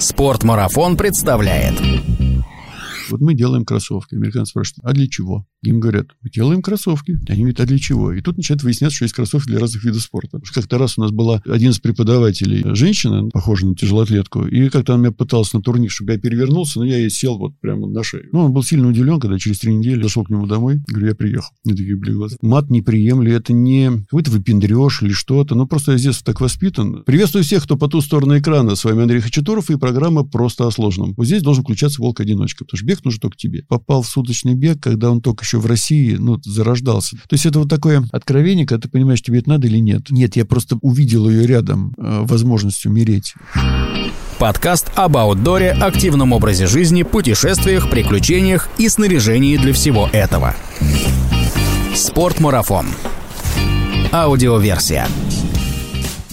Спортмарафон представляет. Вот мы делаем кроссовки. Американцы спрашивают, а для чего? Им говорят, мы делаем кроссовки. Они говорят, а для чего? И тут начинает выясняться, что есть кроссовки для разных видов спорта. Как-то раз у нас была один из преподавателей, женщина, похожая на тяжелоатлетку, и как-то она меня пыталась на турник, чтобы я перевернулся, но я ей сел вот прямо на шею. Ну, он был сильно удивлен, когда через три недели зашел к нему домой. Говорю, я приехал. Мне такие были глаза. Мат не приемли, это не какой-то выпендреж или что-то. Ну, просто я здесь так воспитан. Приветствую всех, кто по ту сторону экрана. С вами Андрей Хачатуров и программа «Просто о сложном». Вот здесь должен включаться волк-одиночка, потому что бег нужен только тебе. Попал в суточный бег, когда он только еще в России, ну, зарождался. То есть это вот такое откровение, когда ты понимаешь, тебе это надо или нет. Нет, я просто увидел ее рядом, э, возможность умереть. Подкаст об аутдоре, активном образе жизни, путешествиях, приключениях и снаряжении для всего этого. Спортмарафон. Аудиоверсия.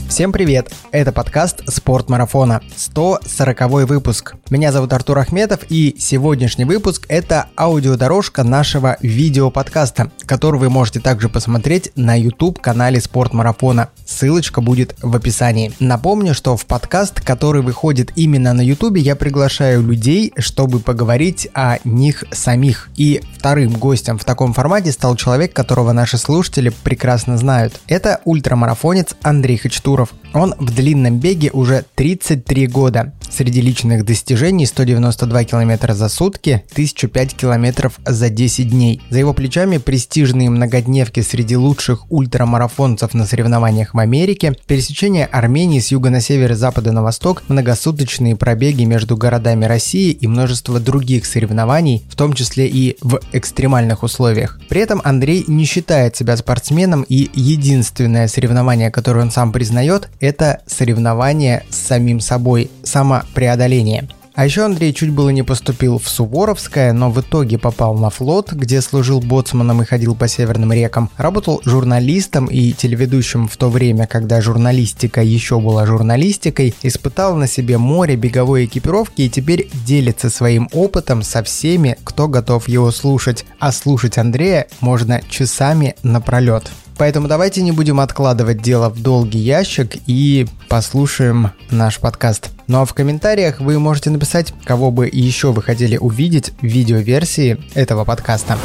Всем привет! Это подкаст «Спорт марафона», 140 выпуск. Меня зовут Артур Ахметов, и сегодняшний выпуск – это аудиодорожка нашего видеоподкаста, который вы можете также посмотреть на YouTube-канале «Спорт марафона». Ссылочка будет в описании. Напомню, что в подкаст, который выходит именно на YouTube, я приглашаю людей, чтобы поговорить о них самих. И вторым гостем в таком формате стал человек, которого наши слушатели прекрасно знают. Это ультрамарафонец Андрей Хачтуров. Он в длинном беге уже 33 года. Среди личных достижений 192 км за сутки, 1005 км за 10 дней. За его плечами престижные многодневки среди лучших ультрамарафонцев на соревнованиях в Америке, пересечение Армении с юга на север и запада на восток, многосуточные пробеги между городами России и множество других соревнований, в том числе и в экстремальных условиях. При этом Андрей не считает себя спортсменом и единственное соревнование, которое он сам признает, это соревнование с самим собой, самопреодоление. А еще Андрей чуть было не поступил в Суворовское, но в итоге попал на флот, где служил боцманом и ходил по северным рекам. Работал журналистом и телеведущим в то время, когда журналистика еще была журналистикой. Испытал на себе море беговой экипировки и теперь делится своим опытом со всеми, кто готов его слушать. А слушать Андрея можно часами напролет. Поэтому давайте не будем откладывать дело в долгий ящик и послушаем наш подкаст. Ну а в комментариях вы можете написать, кого бы еще вы хотели увидеть в видеоверсии этого подкаста.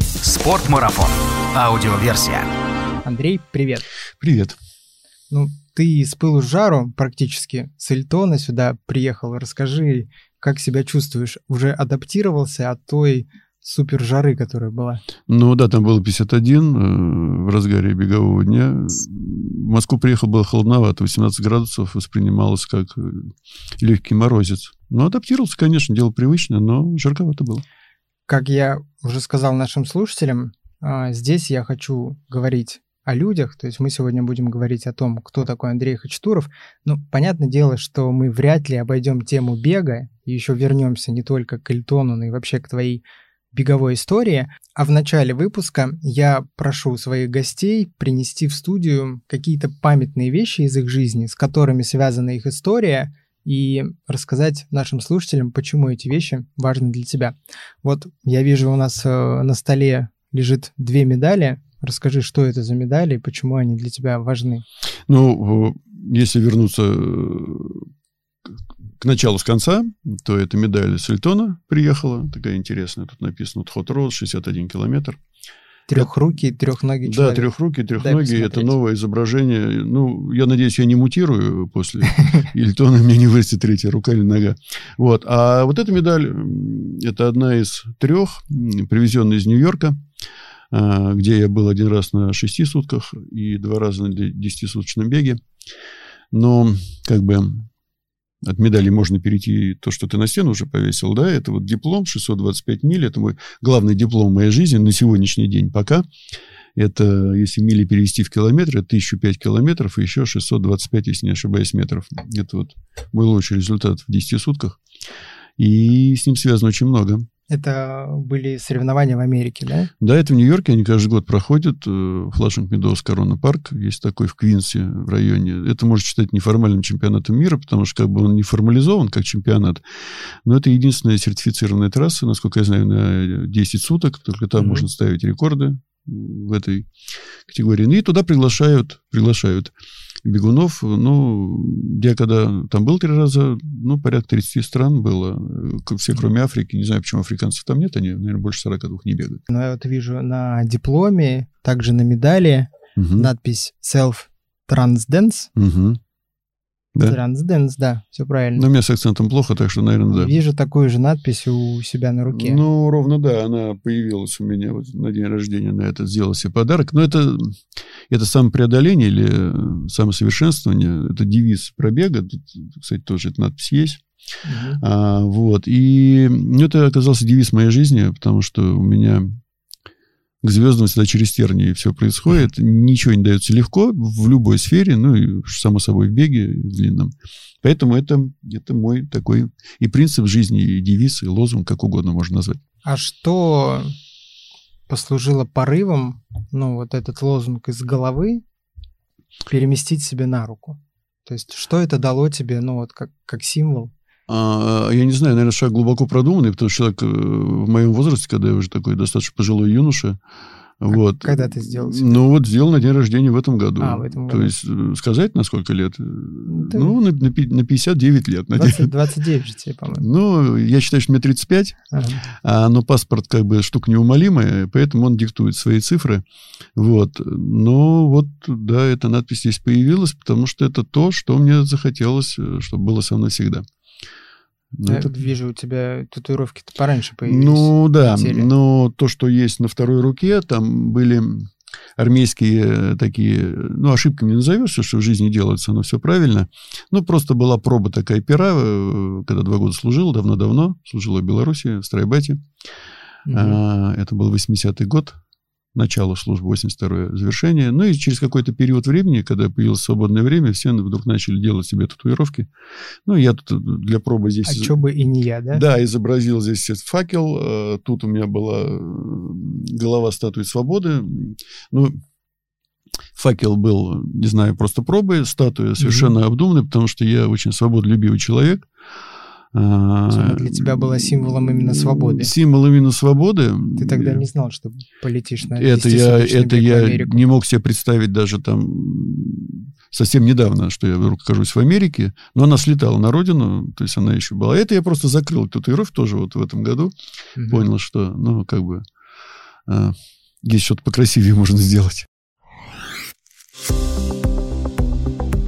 Спортмарафон. Аудиоверсия. Андрей, привет. Привет. Ну, ты с пылу с жару практически с Эльтона сюда приехал. Расскажи, как себя чувствуешь? Уже адаптировался от той супер жары, которая была. Ну да, там было 51 э, в разгаре бегового дня. В Москву приехал, было холодновато, 18 градусов воспринималось как э, легкий морозец. Ну, адаптировался, конечно, дело привычное, но жарковато было. Как я уже сказал нашим слушателям, э, здесь я хочу говорить о людях, то есть мы сегодня будем говорить о том, кто такой Андрей Хачатуров. Ну, понятное дело, что мы вряд ли обойдем тему бега, и еще вернемся не только к Эльтону, но и вообще к твоей беговой истории. А в начале выпуска я прошу своих гостей принести в студию какие-то памятные вещи из их жизни, с которыми связана их история, и рассказать нашим слушателям, почему эти вещи важны для тебя. Вот я вижу у нас э, на столе лежит две медали. Расскажи, что это за медали и почему они для тебя важны. Ну, если вернуться э, к началу с конца, то эта медаль с Эльтона приехала, такая интересная, тут написано Hot Road, 61 километр. Трехрукий, трехногий человек. Да, трехрукий, трехногий. Это новое изображение. Ну, я надеюсь, я не мутирую после Ильтона, мне не вырастет третья рука или нога. Вот. А вот эта медаль, это одна из трех, привезенная из Нью-Йорка, а, где я был один раз на шести сутках и два раза на десятисуточном беге. Но, как бы, от медали можно перейти то, что ты на стену уже повесил, да, это вот диплом 625 миль, это мой главный диплом моей жизни на сегодняшний день пока. Это, если мили перевести в километры, 1005 километров и еще 625, если не ошибаюсь, метров. Это вот мой лучший результат в 10 сутках. И с ним связано очень много. Это были соревнования в Америке, да? Да, это в Нью-Йорке, они каждый год проходят. Флашинг Медоуз Корона Парк, есть такой в Квинсе в районе. Это можно считать неформальным чемпионатом мира, потому что как бы он не формализован как чемпионат, но это единственная сертифицированная трасса, насколько я знаю, на 10 суток, только там mm-hmm. можно ставить рекорды в этой категории. Ну и туда приглашают, приглашают бегунов. Ну, я когда там был три раза, ну, порядка 30 стран было. Все, кроме Африки. Не знаю, почему африканцев там нет. Они, наверное, больше 42 не бегают. Ну, я вот вижу на дипломе, также на медали угу. надпись Self Transdance. Угу. Да? Трансденс, да, все правильно. Но у меня с акцентом плохо, так что, наверное, да. Вижу такую же надпись у себя на руке. Ну, ровно да, она появилась у меня вот на день рождения, на это сделал себе подарок. Но это, это самопреодоление или самосовершенствование, это девиз пробега. Тут, кстати, тоже эта надпись есть. Угу. А, вот. И ну, это оказался девиз моей жизни, потому что у меня к звездам всегда через тернии все происходит. Ничего не дается легко в любой сфере, ну и, само собой, в беге в длинном. Поэтому это, это мой такой и принцип жизни, и девиз, и лозунг, как угодно можно назвать. А что послужило порывом, ну, вот этот лозунг из головы, переместить себе на руку? То есть, что это дало тебе, ну, вот как, как символ? А, я не знаю, наверное, шаг глубоко продуманный, потому что человек э, в моем возрасте, когда я уже такой достаточно пожилой юноша, вот. Когда ты сделал себе? Ну, вот сделал на день рождения в этом году. А, в этом году. То есть, э, сказать, на сколько лет? Да. Ну, на, на 59 лет. 20, 29 же тебе, по-моему. Ну, я считаю, что мне 35, ага. а, но паспорт как бы штука неумолимая, поэтому он диктует свои цифры. Вот. Но вот, да, эта надпись здесь появилась, потому что это то, что мне захотелось, э, чтобы было со мной всегда. Ну, Я это... вижу, у тебя татуировки-то пораньше появились. Ну да, но то, что есть на второй руке, там были армейские такие, ну, ошибками не назовешь, что в жизни делается, но все правильно. Ну, просто была проба такая пера, э, когда два года служил, давно-давно, служил в Беларуси, в Страйбате. Угу. Это был 80-й год, начало службы, 82-е завершение. Ну и через какой-то период времени, когда появилось свободное время, все вдруг начали делать себе татуировки. Ну, я тут для пробы здесь... А что бы и не я, да? Да, изобразил здесь факел. Э, тут у меня была э, голова статуи свободы. Ну, факел был, не знаю, просто пробой, статуя совершенно mm-hmm. обдуманная, потому что я очень свободолюбивый человек. А, для тебя было символом именно свободы. Символ именно свободы. Ты тогда не знал, что полетишь на это я, это я не мог себе представить даже там совсем недавно, что я вдруг окажусь в Америке, но она слетала на родину, то есть она еще была. Это я просто закрыл татуировку тоже вот в этом году. Угу. Понял, что, ну, как бы, э, есть что-то покрасивее можно сделать.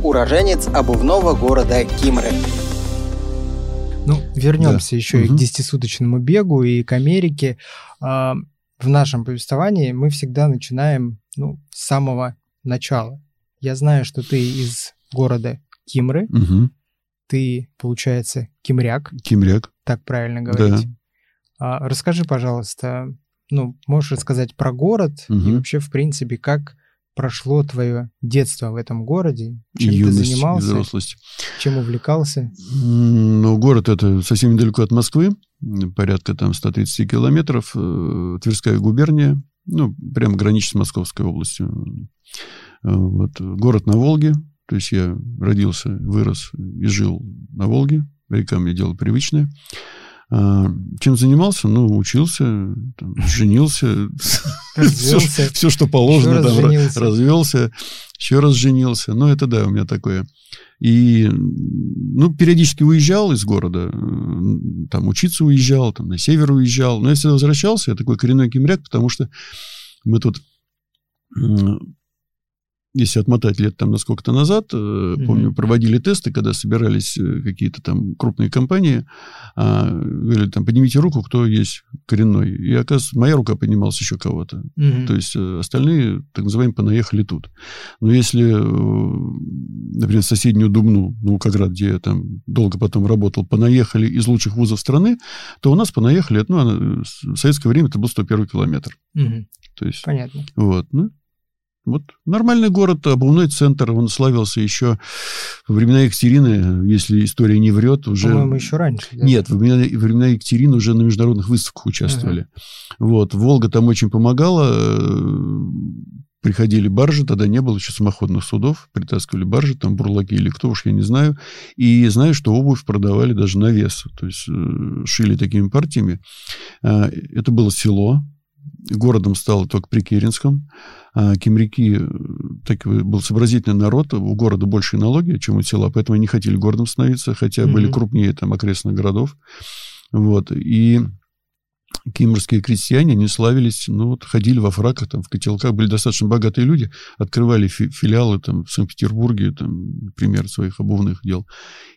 Уроженец обувного города Кимры. Ну, вернемся да. еще угу. и к десятисуточному бегу и к Америке. А, в нашем повествовании мы всегда начинаем ну, с самого начала. Я знаю, что ты из города Кимры. Угу. Ты, получается, кимряк. Кимряк. Так правильно говорить. Да. А, расскажи, пожалуйста, ну, можешь рассказать про город угу. и вообще, в принципе, как прошло твое детство в этом городе? Чем Юность, ты занимался? Взрослость. Чем увлекался? Ну, город это совсем недалеко от Москвы, порядка там 130 километров, э, Тверская губерния, ну, прямо граничит с Московской областью. Э, вот. Город на Волге, то есть я родился, вырос и жил на Волге, река мне дело привычное. А, чем занимался? Ну, учился, там, женился, все, все, что положено, там, женился. развелся, еще раз женился. Ну, это да, у меня такое. И, ну, периодически уезжал из города, там, учиться уезжал, там, на север уезжал. Но если возвращался, я такой коренной кемряк, потому что мы тут если отмотать лет там на сколько-то назад, mm-hmm. помню, проводили тесты, когда собирались э, какие-то там крупные компании, а, говорили там, поднимите руку, кто есть коренной. И, оказывается, моя рука поднималась еще кого-то. Mm-hmm. То есть э, остальные, так называемые, понаехали тут. Но если, например, соседнюю Дубну, ну, как раз где я там долго потом работал, понаехали из лучших вузов страны, то у нас понаехали, ну, в советское время это был 101 километр. Mm-hmm. То есть, Понятно. Вот, ну, вот нормальный город, обувной центр, он славился еще во времена Екатерины, если история не врет, уже... По-моему, еще раньше. Да? Нет, во времена, во времена Екатерины уже на международных выставках участвовали. Ага. Вот, Волга там очень помогала, приходили баржи, тогда не было еще самоходных судов, притаскивали баржи, там бурлаки или кто уж, я не знаю. И знаю, что обувь продавали даже на вес, то есть э, шили такими партиями. А, это было село, городом стал только при Керенском. А Кемряки э, так, был сообразительный народ, у города больше налоги, чем у села, поэтому они не хотели городом становиться, хотя mm-hmm. были крупнее там окрестных городов. Вот. И кимрские крестьяне, они славились, ну, вот, ходили во фраках, там, в котелках, были достаточно богатые люди, открывали фи- филиалы там в Санкт-Петербурге, там, например, своих обувных дел.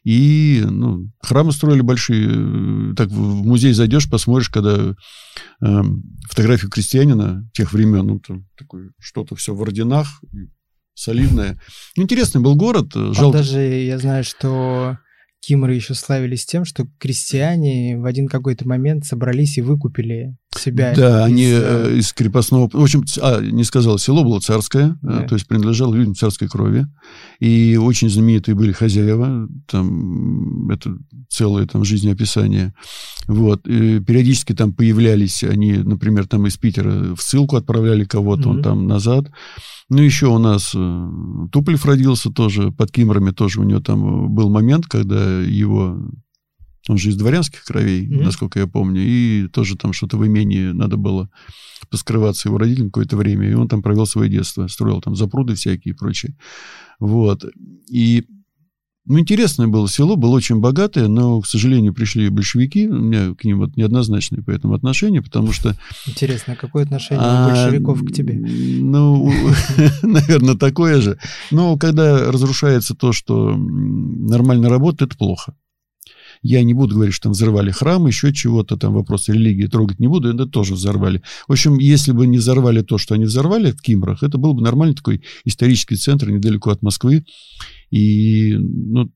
И, ну, храмы строили большие. Так, в музей зайдешь, посмотришь, когда э, фотографию крестьянина тех времен, ну, там, такое, что-то все в орденах, солидное. Интересный был город. Жалко. даже, я знаю, что Кимры еще славились тем, что крестьяне в один какой-то момент собрались и выкупили себя. Да, из... они э, из крепостного... В общем, а, не сказал, село было царское, э, да. то есть принадлежало людям царской крови. И очень знаменитые были хозяева, там это целое там жизнеописание. Вот. И периодически там появлялись они, например, там из Питера в ссылку отправляли кого-то, mm-hmm. он там назад. Ну, еще у нас э, Туполев родился тоже, под Кимрами тоже у него там был момент, когда его... Он же из дворянских кровей, mm-hmm. насколько я помню, и тоже там что-то в имении надо было поскрываться его родителям какое-то время, и он там провел свое детство, строил там запруды всякие и прочее. Вот. И ну, интересное было село, было очень богатое, но, к сожалению, пришли большевики. У меня к ним вот неоднозначные по этому отношения, потому что... Интересно, какое отношение а, большевиков к тебе? Ну, наверное, такое же. Но когда разрушается то, что нормально работает, это плохо. Я не буду говорить, что там взорвали храм, еще чего-то, там вопросы религии трогать не буду, это тоже взорвали. В общем, если бы не взорвали то, что они взорвали в Кимрах, это был бы нормальный такой исторический центр недалеко от Москвы. И ну,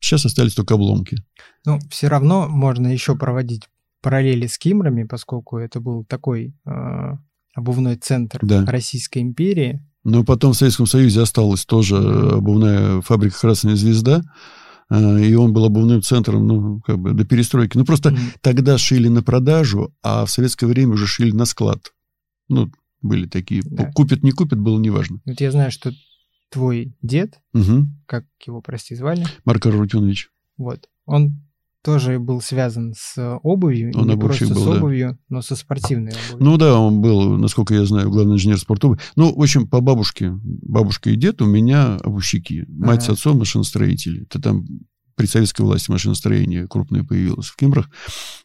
сейчас остались только обломки. Ну, все равно можно еще проводить параллели с Кимрами, поскольку это был такой э, обувной центр да. Российской империи. Но потом в Советском Союзе осталась тоже обувная фабрика «Красная звезда», и он был обувным центром, ну, как бы до перестройки. Ну, просто mm-hmm. тогда шили на продажу, а в советское время уже шили на склад. Ну, были такие. Да. Купят, не купят, было неважно. Вот я знаю, что твой дед, угу. как его, прости, звали? Марк Арутюнович. Вот. Он тоже был связан с обувью, он не просто был, с обувью, да. но со спортивной обувью. Ну да, он был, насколько я знаю, главный инженер спорта. Ну, в общем, по бабушке, бабушка и дед у меня обувщики. Мать ага. с отцом машиностроители. Это там при советской власти машиностроение крупное появилось в Кимрах.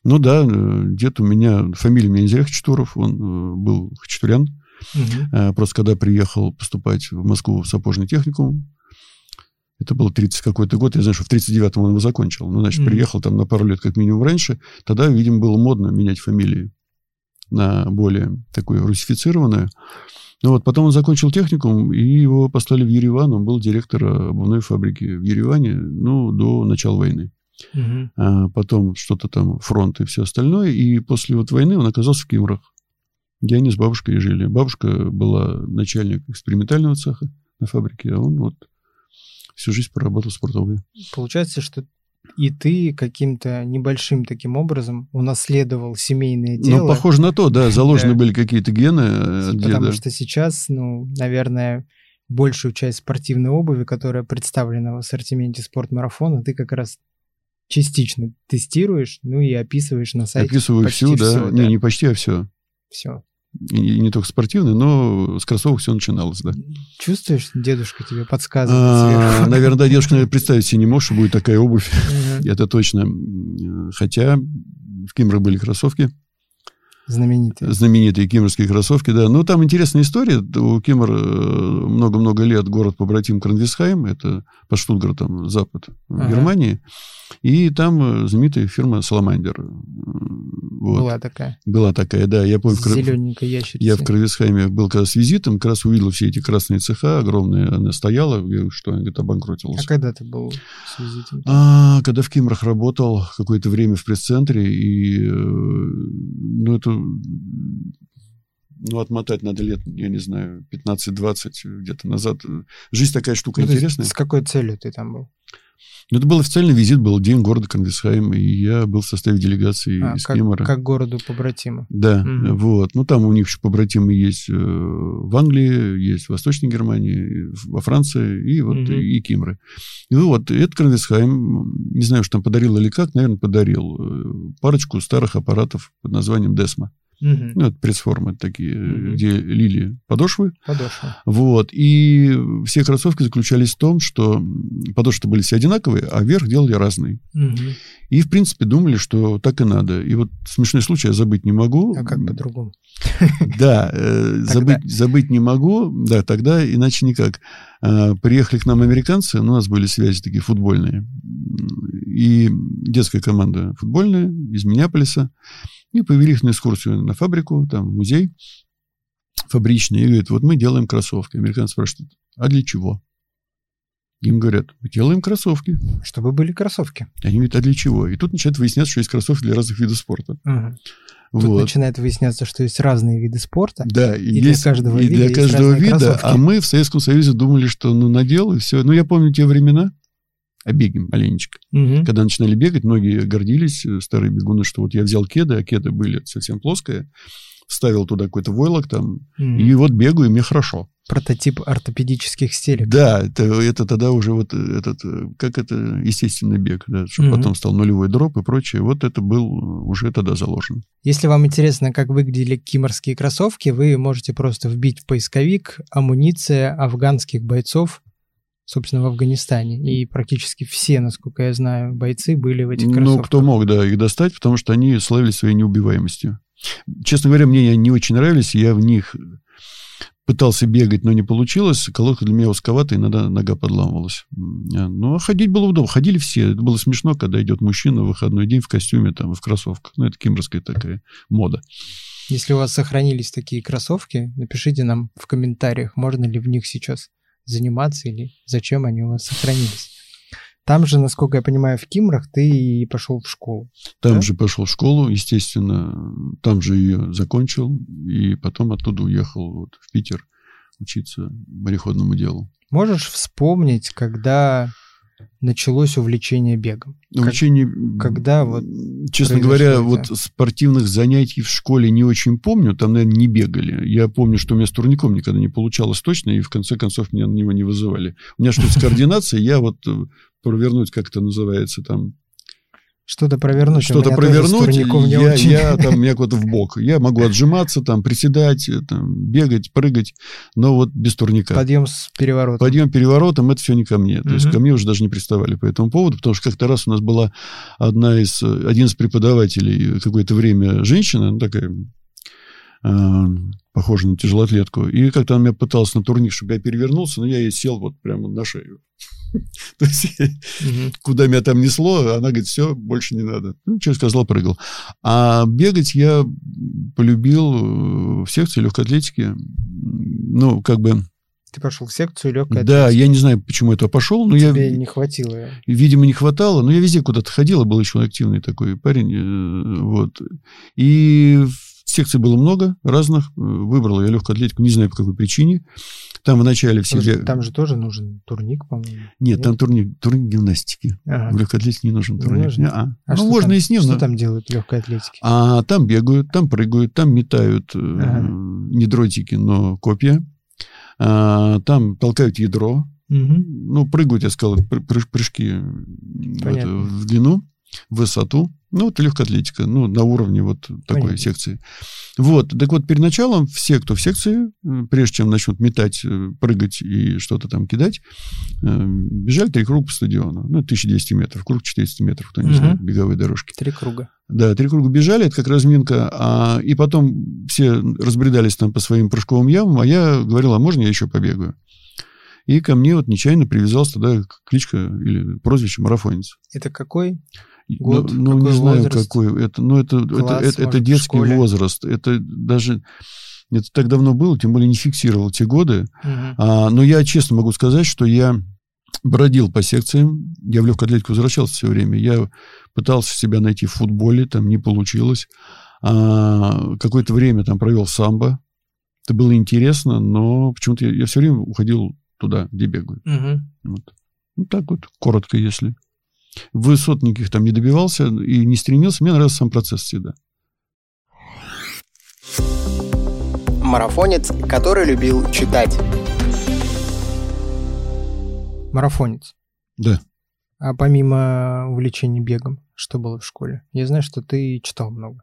Ну да, э, дед у меня, фамилия у меня зря Хачатуров, он э, был хачатурян. Угу. Просто когда приехал поступать в Москву в сапожный техникум, это был 30 какой-то год, я знаю, что в 39-м он его закончил. Ну, значит, приехал там на пару лет как минимум раньше. Тогда, видимо, было модно менять фамилии на более такую русифицированную. Ну вот, потом он закончил техникум, и его послали в Ереван. Он был директором обувной фабрики в Ереване, ну, до начала войны. Угу. А потом что-то там, фронт и все остальное. И после вот войны он оказался в Кимрах где они с бабушкой жили. Бабушка была начальник экспериментального цеха на фабрике, а он вот всю жизнь проработал в спортовой. Получается, что и ты каким-то небольшим таким образом унаследовал семейное ну, дело. Ну, похоже на то, да, заложены были какие-то гены от Потому что сейчас, ну, наверное, большую часть спортивной обуви, которая представлена в ассортименте спортмарафона, ты как раз частично тестируешь, ну и описываешь на сайте. Описываю всю, да. Все, не, да. не почти, а все. Все. И не только спортивный, но с кроссовок все начиналось, да. Чувствуешь, дедушка тебе подсказывает а, Наверное, да, дедушка наверное, представить себе не может, что будет такая обувь. Это точно. Хотя в Кимбрах были кроссовки. Знаменитые. Знаменитые кимрские кроссовки, да. Но там интересная история. У Кимр э, много-много лет город побратим Кранвисхайм, это под Штутгартом, запад ага. Германии. И там э, знаменитая фирма Саламандер. Вот. Была такая. Была такая, да. Я помню, Зелененькая ящерица. Я в Кровисхайме был когда с визитом, как раз увидел все эти красные цеха огромные. Она стояла, что она говорит, обанкротилась. А когда ты был с визитом? А, когда в Кимрах работал какое-то время в пресс-центре, и э, ну, это ну, отмотать надо лет, я не знаю, 15-20 где-то назад. Жизнь такая штука ну, интересная. С какой целью ты там был? Ну, это был официальный визит, был день города Конгресхайм, и я был в составе делегации а, из как, Кемера. Как городу побратима. Да, угу. вот. Ну, там у них еще побратимы есть э, в Англии, есть в Восточной Германии, во Франции, и вот угу. и Кимры. И вот, этот Конгресхайм, не знаю, что там подарил или как, наверное, подарил э, парочку старых аппаратов под названием Десма. Мгм. Ну, это пресс-формы такие, Мгм. где лили подошвы. Подошва. Вот. И все кроссовки заключались в том, что подошвы были все одинаковые, а верх делали разный. Мгм. И, в принципе, думали, что так и надо. И вот смешной случай я забыть не могу. А как по-другому? Да, э, забыть, забыть не могу. Да, тогда иначе никак. А, Приехали к нам американцы, ну, у нас были связи такие футбольные. И детская команда футбольная из Миннеаполиса. И повели их на экскурсию на фабрику, там, в музей фабричный. И говорят, вот мы делаем кроссовки. Американцы спрашивают, а для чего? Им говорят, мы делаем кроссовки. Чтобы были кроссовки. Они говорят, а для чего? И тут начинает выясняться, что есть кроссовки для разных видов спорта. Мгм. Тут Вот. начинает выясняться, что есть разные виды спорта. Да, и, И для есть, каждого и вида для каждого вида. кроссовки. А мы в Советском Союзе думали, что ну надел и все. Ну, я помню те времена, а бегаем маленечко. Мгм. Когда начинали бегать, многие гордились, э, старые бегуны, что вот я взял кеды, а кеды были совсем плоские, вставил туда какой-то войлок там, Мгм. и вот бегаю, и мне хорошо. Прототип ортопедических стелек. Да, это, это тогда уже вот этот, э, как это, естественный бег, да, чтобы Мгм. потом стал нулевой дроп и прочее. Вот это был э, уже тогда заложен. Если вам интересно, как выглядели киморские кроссовки, вы можете просто вбить в поисковик «Амуниция афганских бойцов», собственно, в Афганистане. И практически все, насколько я знаю, бойцы были в этих Ну, кроссовках. кто мог, да, их достать, потому что они славились своей неубиваемостью. Честно говоря, мне они не очень нравились, я в них пытался бегать, но не получилось. Колодка для меня узковатая, иногда нога подламывалась. А ходить было удобно. Ходили все. Это было смешно, когда идет мужчина в выходной день в костюме, там, в кроссовках. Ну, это кимберская такая мода. Если у вас сохранились такие кроссовки, напишите нам в комментариях, можно ли в них сейчас заниматься или зачем они у вас сохранились. Там же, насколько я понимаю, в Кимрах ты и пошел в школу. Там Да? же пошел в школу, естественно, там же ее закончил, и потом оттуда уехал вот в Питер учиться мореходному делу. Можешь вспомнить, когда началось увлечение бегом? Как- Увлечение... когда вот Честно говоря, это? вот спортивных занятий в школе не очень помню, там, наверное, не бегали. Я помню, что у меня с турником никогда не получалось точно, и в конце концов меня на него не вызывали. У меня что-то с координацией, я вот э, провернуть, как это называется, там, что-то провернуть. что-то провернуть, я, очень. я там, меня куда-то в бок. Я могу отжиматься, там, приседать, э, там, бегать, прыгать, но вот без турника. Подъем с переворотом. Подъем переворотом это все не ко мне. То есть Мгм. ко мне уже даже не приставали по этому поводу, потому что как-то раз у нас была одна из, э, один из преподавателей какое-то время женщина, ну, такая похожая на тяжелоатлетку, и как-то она меня пыталась на турник, чтобы я перевернулся, но я ей сел вот прямо на шею. То есть куда меня там несло, она говорит, все, больше не надо. Ну, что сказал, прыгал. А бегать я полюбил э, в секции легкой атлетики. Ну, как бы, Ты пошел в секцию легкой да, атлетики. я не знаю, почему этого пошел, но я, Тебе не хватило. видимо, не хватало, но я везде куда-то ходил, был очень активный такой парень, э, вот. И секций было много разных, э, выбрал я легкую атлетику, не знаю по какой причине. Там вначале все... Там же, там же тоже нужен турник, по-моему. Нет, там турник, турник гимнастики. Ага. В легкой атлетике не нужен Не турник. нужен? Не-а. А ну, можно там- и с ним, Что но- там делают в легкой атлетике? А там бегают, там прыгают, там метают э, Ага. не дротики, но копья. А, там толкают ядро. Мгм. Ну, прыгают, я сказал, пр- прыж- прыжки э, вот, Понятно. в длину, в высоту. Ну, это легкая атлетика, ну, на уровне вот такой Понятно. секции. Вот, так вот, перед началом все, кто в секции, прежде чем начнут метать, э, прыгать и что-то там кидать, э, бежали три круга по стадиону. Ну, 1200 метров, круг 400 метров, кто не Мгм. знает, беговые дорожки. Три круга. Да, три круга бежали, это как разминка, а, и потом все разбредались там по своим прыжковым ямам, а я говорил, а можно я еще побегаю? И ко мне вот нечаянно привязался тогда кличка или прозвище марафонец. Это какой? Год, ну, ну, не знаю, возраст? какой. Это, ну, это, это, Класс, это, это может, в детский возраст. Это даже... Это так давно было, тем более не фиксировал те годы. Мгм. А, но я честно могу сказать, что я бродил по секциям, я в легкую атлетику возвращался все время, я пытался себя найти в футболе, там не получилось. А, какое-то время там провел самбо. Это было интересно, но почему-то я, я все время уходил туда, где бегаю. Мгм. Вот. Ну, так вот, коротко, если. Высот никаких там не добивался и не стремился. Мне нравился сам процесс всегда. Марафонец, который любил читать. Марафонец. Да. А помимо увлечения бегом, что было в школе? Я знаю, что ты читал много.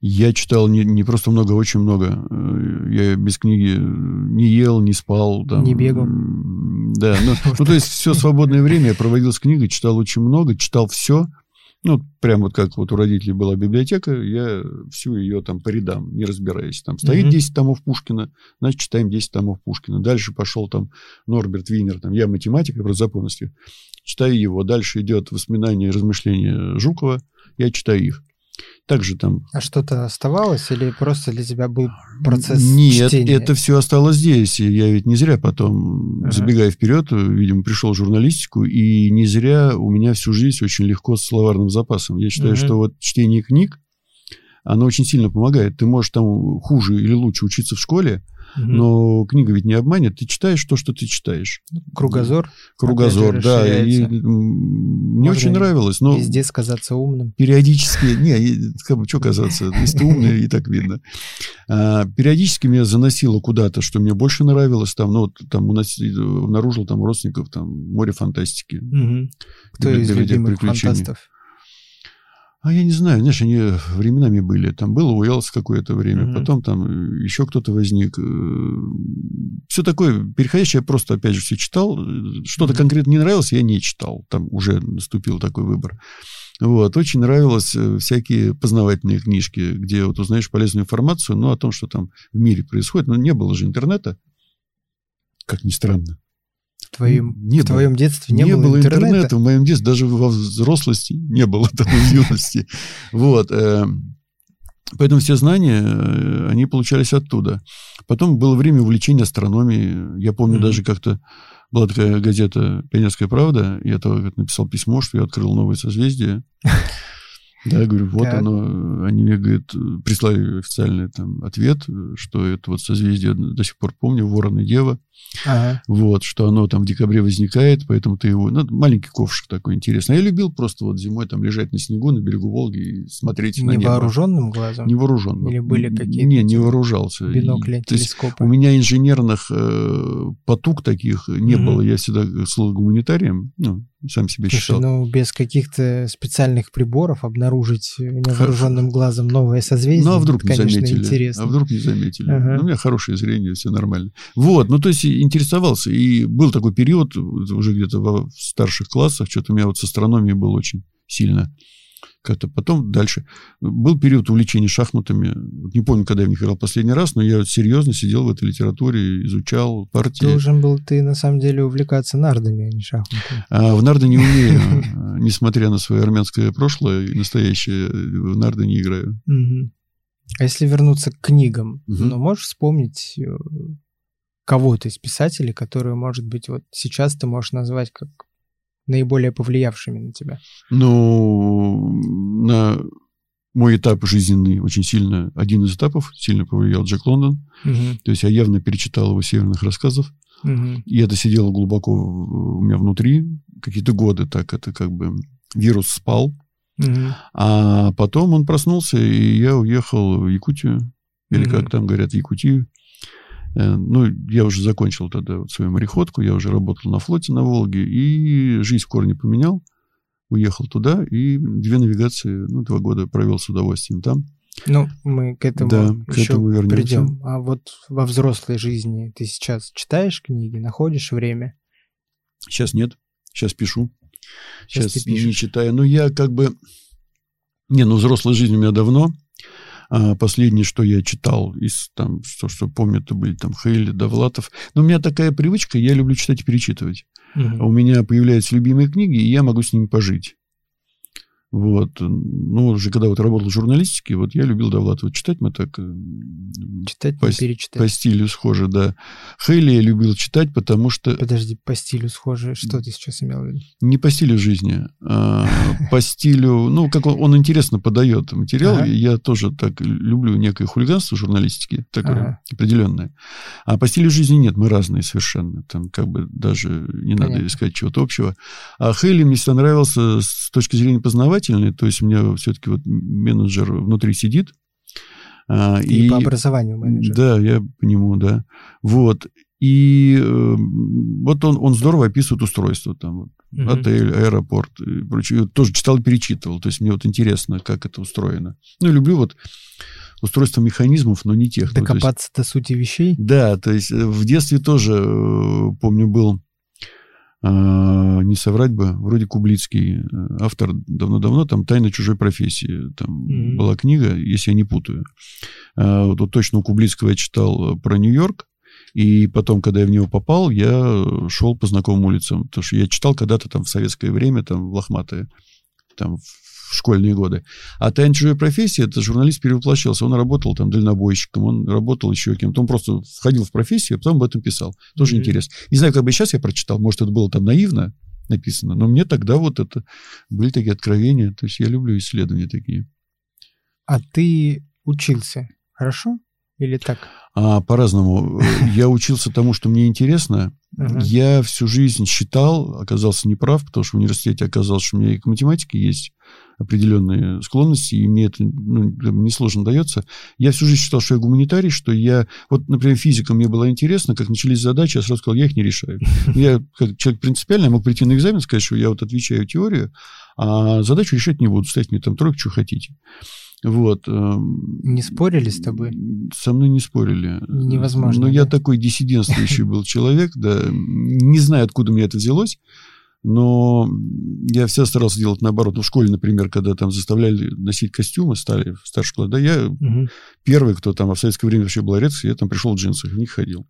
Я читал не, не просто много, а очень много. Э, я без книги не ел, не спал. Там, не бегал. Да, ну, ну, то есть все свободное время я проводил с книгой, читал очень много, читал все. Ну, прям вот как вот у родителей была библиотека, я всю ее там по рядам, не разбираясь. Там стоит 10 томов Пушкина, значит, читаем 10 томов Пушкина. Дальше пошел там Норберт Винер, там, я математик, я за полностью. Читаю его. Дальше идет воспоминания и размышления Жукова, я читаю их. Также там... А что-то оставалось или просто для тебя был процесс Нет, чтения? это все осталось здесь. Я ведь не зря потом, ага. забегая вперед, видимо, пришел в журналистику, и не зря у меня всю жизнь очень легко с словарным запасом. Я считаю, ага. что вот чтение книг, оно очень сильно помогает. Ты можешь там хуже или лучше учиться в школе, Угу. Но книга ведь не обманет. Ты читаешь то, что ты читаешь. Кругозор. Кругозор, да. И мне очень нравилось. Но везде сказаться умным. Периодически... Не, как бы, что казаться? Если ты умный, и так видно. А, периодически меня заносило куда-то, что мне больше нравилось. Там, ну, там у нас обнаружил там родственников, там, море фантастики. Угу. Кто из любимых фантастов? А я не знаю, знаешь, они временами были. Там был Уэллс какое-то время, mm-hmm. потом там еще кто-то возник. Э, все такое переходящее, я просто, опять же, все читал. Что-то mm-hmm. конкретно не нравилось, я не читал. Там уже наступил такой выбор. Вот. Очень нравилось э, всякие познавательные книжки, где вот узнаешь полезную информацию, ну, о том, что там в мире происходит. Но не было же интернета, как ни странно. В твоем, не в твоем детстве не, не было, было интернета? интернета? В моем детстве, даже во взрослости не было, там, в юности. Вот. Э, поэтому все знания, э, они получались оттуда. Потом было время увлечения астрономией. Я помню, mm-hmm. даже как-то была такая газета «Пионерская правда», я то написал письмо, что я открыл новое созвездие. Да, я говорю, вот так. оно, они мне, говорят, прислали официальный там ответ, что это вот созвездие, до сих пор помню, Ворон и Дева. Ага. Вот, что оно там в декабре возникает, поэтому ты его... Ну, маленький ковшик такой интересный. А я любил просто вот зимой там лежать на снегу на берегу Волги и смотреть на небо. Невооруженным глазом? Невооруженным. Или были какие-то... Не, не вооружался. Бинокли, телескопы? у меня инженерных э, потуг таких не mm было. Я всегда слыл гуманитарием, ну, сам себе Слушай, считал. ну, без каких-то специальных приборов обнаружить невооруженным глазом новое созвездие, ну, а вдруг это, не конечно, заметили? интересно. А вдруг не заметили? Ага. Ну, у меня хорошее зрение, все нормально. Вот, ну, то есть интересовался. И был такой период, уже где-то в старших классах, что-то у меня вот с астрономией был очень сильно как-то потом дальше. Был период увлечения шахматами. Не помню, когда я в них играл последний раз, но я вот серьезно сидел в этой литературе, изучал партии. Должен был ты, на самом деле, увлекаться нардами, а не шахматами. А в нарды не умею. Несмотря на свое армянское прошлое и настоящее, в нарды не играю. А если вернуться к книгам, ну, можешь вспомнить э, кого-то из писателей, которые, может быть, вот сейчас ты можешь назвать как наиболее повлиявшими на тебя? Ну, на мой этап жизненный очень сильно, один из этапов сильно повлиял Джек Лондон. Угу. То есть я явно перечитал его северных рассказов. Угу. И это сидело глубоко у меня внутри. Какие-то годы так это как бы вирус спал. Угу. А потом он проснулся, и я уехал в Якутию. Или, угу. как там говорят, Якутию. Э, ну, я уже закончил тогда вот свою мореходку, я уже работал на флоте на Волге, и жизнь в корне поменял. Уехал туда, и две навигации, ну, два года провел с удовольствием там. Ну, мы к этому да, к еще этому вернемся. придем. А вот во взрослой жизни ты сейчас читаешь книги, находишь время? Сейчас нет. Сейчас пишу. Сейчас, сейчас не читаю. Но я как бы... Не, ну взрослая жизнь у меня давно. А, последнее, что я читал из там, что, что помню, это были там Хейли, Довлатов. Но у меня такая привычка, я люблю читать и перечитывать. Угу. У меня появляются любимые книги, и я могу с ними пожить. Вот. Ну, уже когда вот работал в журналистике, вот я любил Довлатова читать, мы так... Э, читать, по, перечитать. По стилю схоже, да. Хейли я любил читать, потому что... Подожди, по стилю схоже, что ты сейчас имел в виду? Не по стилю жизни, а по стилю... Ну, как он, интересно подает материал, я тоже так люблю некое хулиганство журналистики, такое определенное. А по стилю жизни нет, мы разные совершенно. Там как бы даже не надо искать чего-то общего. А Хейли мне всегда нравился с точки зрения познавать образовательный, то есть у меня все-таки вот менеджер внутри сидит. А, и, и по образованию менеджер. Да, я по нему, да. Вот. И э, вот он, он здорово описывает устройство, там, вот, угу. отель, аэропорт и прочее. тоже читал, перечитывал. То есть мне вот интересно, как это устроено. Ну, я люблю вот устройство механизмов, но не тех. Докопаться до сути вещей? Да, то есть в детстве тоже, помню, был не соврать бы, вроде Кублицкий, э, автор давно-давно, там «Тайна чужой профессии», там mm-hmm. была книга, если я не путаю. А, вот, вот точно у Кублицкого я читал про Нью-Йорк, и потом, когда я в него попал, я шел по знакомым улицам, потому что я читал когда-то там в советское время, там в лохматые, там в школьные годы. А «Тайна чужой профессии» это журналист перевоплощался. Он работал там дальнобойщиком, он работал еще кем-то. Он просто входил в профессию, а потом об этом писал. Тоже mm-hmm. интересно. Не знаю, как бы сейчас я прочитал, может, это было там наивно написано, но мне тогда вот это были такие откровения. То есть я люблю исследования такие. А ты учился хорошо или так? А, по-разному. Я учился тому, что мне интересно. Я всю жизнь считал, оказался неправ, потому что в университете оказалось, что у меня и к математике есть определенные склонности, и мне это ну, несложно дается. Я всю жизнь считал, что я гуманитарий, что я... Вот, например, физика мне была интересна, как начались задачи, я сразу сказал, я их не решаю. Я, как человек принципиальный, мог прийти на экзамен, сказать, что я вот отвечаю теорию, а задачу решать не буду, ставить мне там тройку, что хотите. Вот. Эм, не спорили с тобой? Со мной не спорили. Невозможно. Но да? я такой диссидентствующий был человек, да. Не знаю, откуда мне это взялось. Но я всегда старался делать наоборот. Ну, в школе, например, когда там заставляли носить костюмы, стали в старшей школе, да, я угу. первый, кто там в советское время вообще был редкость, я там пришел в джинсах, в них ходил.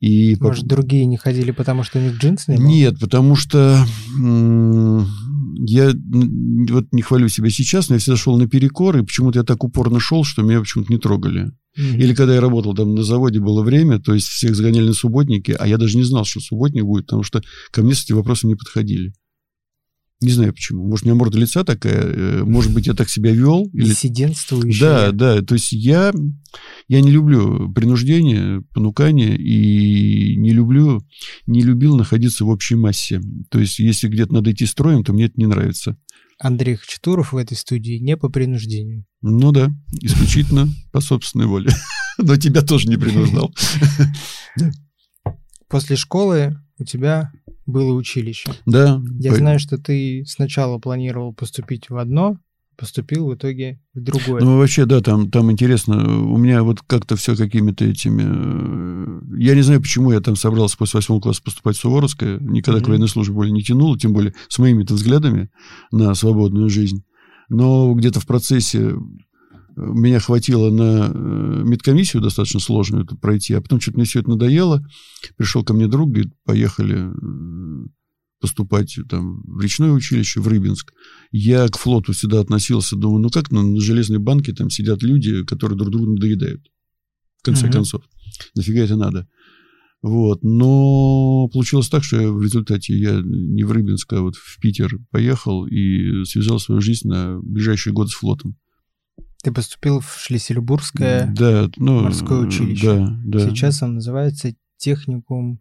И Может, по... другие не ходили, потому что у них джинсы не было? Нет, потому что я вот не хвалю себя сейчас, но я всегда шел наперекор, и почему-то я так упорно шел, что меня почему-то не трогали. Mm-hmm. Или когда я работал там на заводе, было время, то есть всех загоняли на субботники, а я даже не знал, что субботник будет, потому что ко мне с этим вопросом не подходили. Не знаю почему. Может, у меня морда лица такая, э, может быть, я так себя вел. Или... Диссидентствующий. Да, да. То есть я, я не люблю принуждение, понукание и не люблю, не любил находиться в общей массе. То есть если где-то надо идти строем, то мне это не нравится. Андрей Хачатуров в этой студии не по принуждению. Ну да, исключительно по собственной воле. Но тебя тоже не принуждал. После школы у тебя было училище. Да. Я по... знаю, что ты сначала планировал поступить в одно, поступил в итоге в другое. Ну, вообще, да, там, там интересно. У меня вот как-то все какими-то этими... Э, я не знаю, почему я там собрался после восьмого класса поступать в Суворовское. Никогда mm-hmm. к военной службе более не тянул, тем более с моими-то взглядами на свободную жизнь. Но где-то в процессе меня хватило на э, медкомиссию достаточно сложную это пройти, а потом что-то мне все это надоело. Пришел ко мне друг, говорит, поехали э, поступать там, в речное училище, в Рыбинск. Я к флоту всегда относился, думаю, ну как на, на железной банке там сидят люди, которые друг другу надоедают. В конце uh-huh. концов. Нафига это надо? Вот. Но получилось так, что я в результате я не в Рыбинск, а вот в Питер поехал и связал свою жизнь на ближайший год с флотом. Ты поступил в Шлиссельбургское да, ну, морское училище. Да, да. Сейчас он называется техникум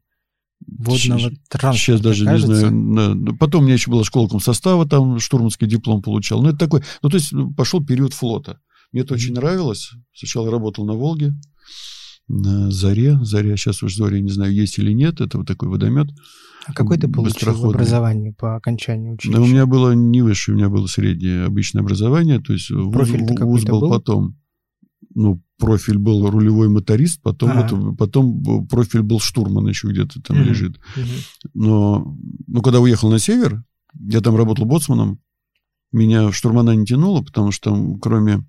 водного транспорта. Сейчас даже кажется. не знаю. Потом у меня еще была школа комсостава, там штурманский диплом получал. Ну, это такой... Ну, то есть пошел период флота. Мне это mm-hmm. очень нравилось. Сначала работал на Волге, на Заре. Заря, сейчас уж Зоря, не знаю, есть или нет. Это вот такой водомет. А какое ты получил образование по окончанию училища? Ну, у меня было не высшее, у меня было среднее обычное образование, то есть профиль вуз, вуз был, был потом. Ну, профиль был рулевой моторист, потом, ага. вот, потом профиль был штурман еще где-то там угу. лежит. Угу. Но ну, когда уехал на север, я там работал боцманом, меня штурмана не тянуло, потому что там, кроме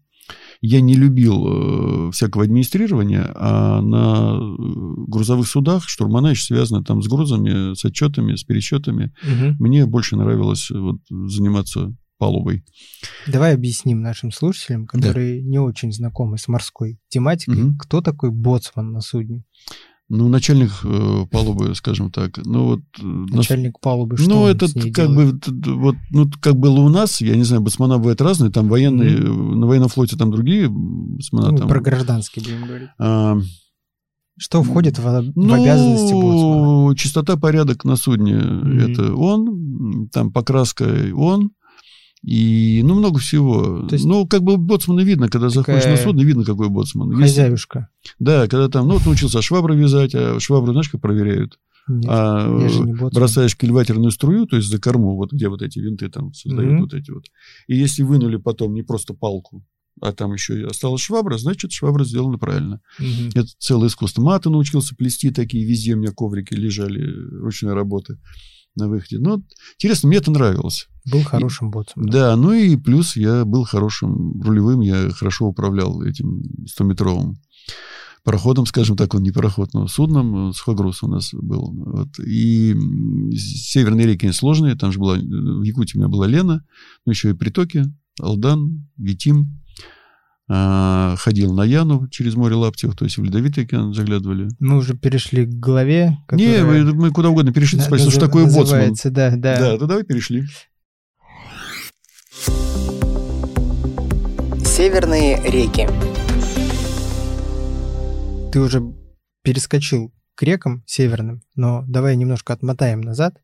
я не любил э, всякого администрирования, а на э, грузовых судах штурмана еще связаны там с грузами, с отчетами, с пересчетами. Угу. Мне больше нравилось вот заниматься палубой. Давай объясним нашим слушателям, которые да. не очень знакомы с морской тематикой, угу. кто такой боцман на судне. Ну, начальник э, палубы, скажем так. Ну, вот, э, начальник палубы, что Ну, это как делает? бы, вот, ну, как было у нас, я не знаю, басмана бывают разные, там военные, mm-hmm. на военном флоте там другие басмана. Ну, там, про гражданский будем говорить. А, что входит в, ну, в обязанности боцмана? Чистота, порядок на судне mm-hmm. это он, там покраска он, И, ну, много всего. То есть- Ну, как бы боцмана видно, когда заходишь Такая на судно, видно, какой боцман. Если- Хозяюшка. да, когда там, ну, вот научился швабру вязать, а швабру, знаешь, как проверяют? Нет, а э, не боцман. бросаешь кильватерную струю, то есть за корму, вот где вот эти винты там создают Мгм. вот эти вот. И если вынули потом не просто палку, а там еще и осталась швабра, значит, швабра сделана правильно. Мгм. Это целое искусство. Маты научился плести такие, везде у меня коврики лежали ручной работы на выходе. Ну, интересно, мне это нравилось. Был хорошим боцманом. Да, ну и плюс я был хорошим рулевым, я хорошо управлял этим 100-метровым пароходом, скажем так, он не пароход, но судном, сухогруз у нас был. Вот. И северные реки сложные, там же была, в Якутии у меня была Лена, ну еще и притоки, Алдан, Витим. А, ходил на Яну через море Лаптев, то есть в Ледовитый океан заглядывали. Мы уже перешли к главе, Не, которая мы, мы куда угодно перешли, ты спросил, что такое боцман. Да, да. Да, то давай перешли. Северные реки. Ты уже перескочил к рекам северным, но давай немножко отмотаем назад.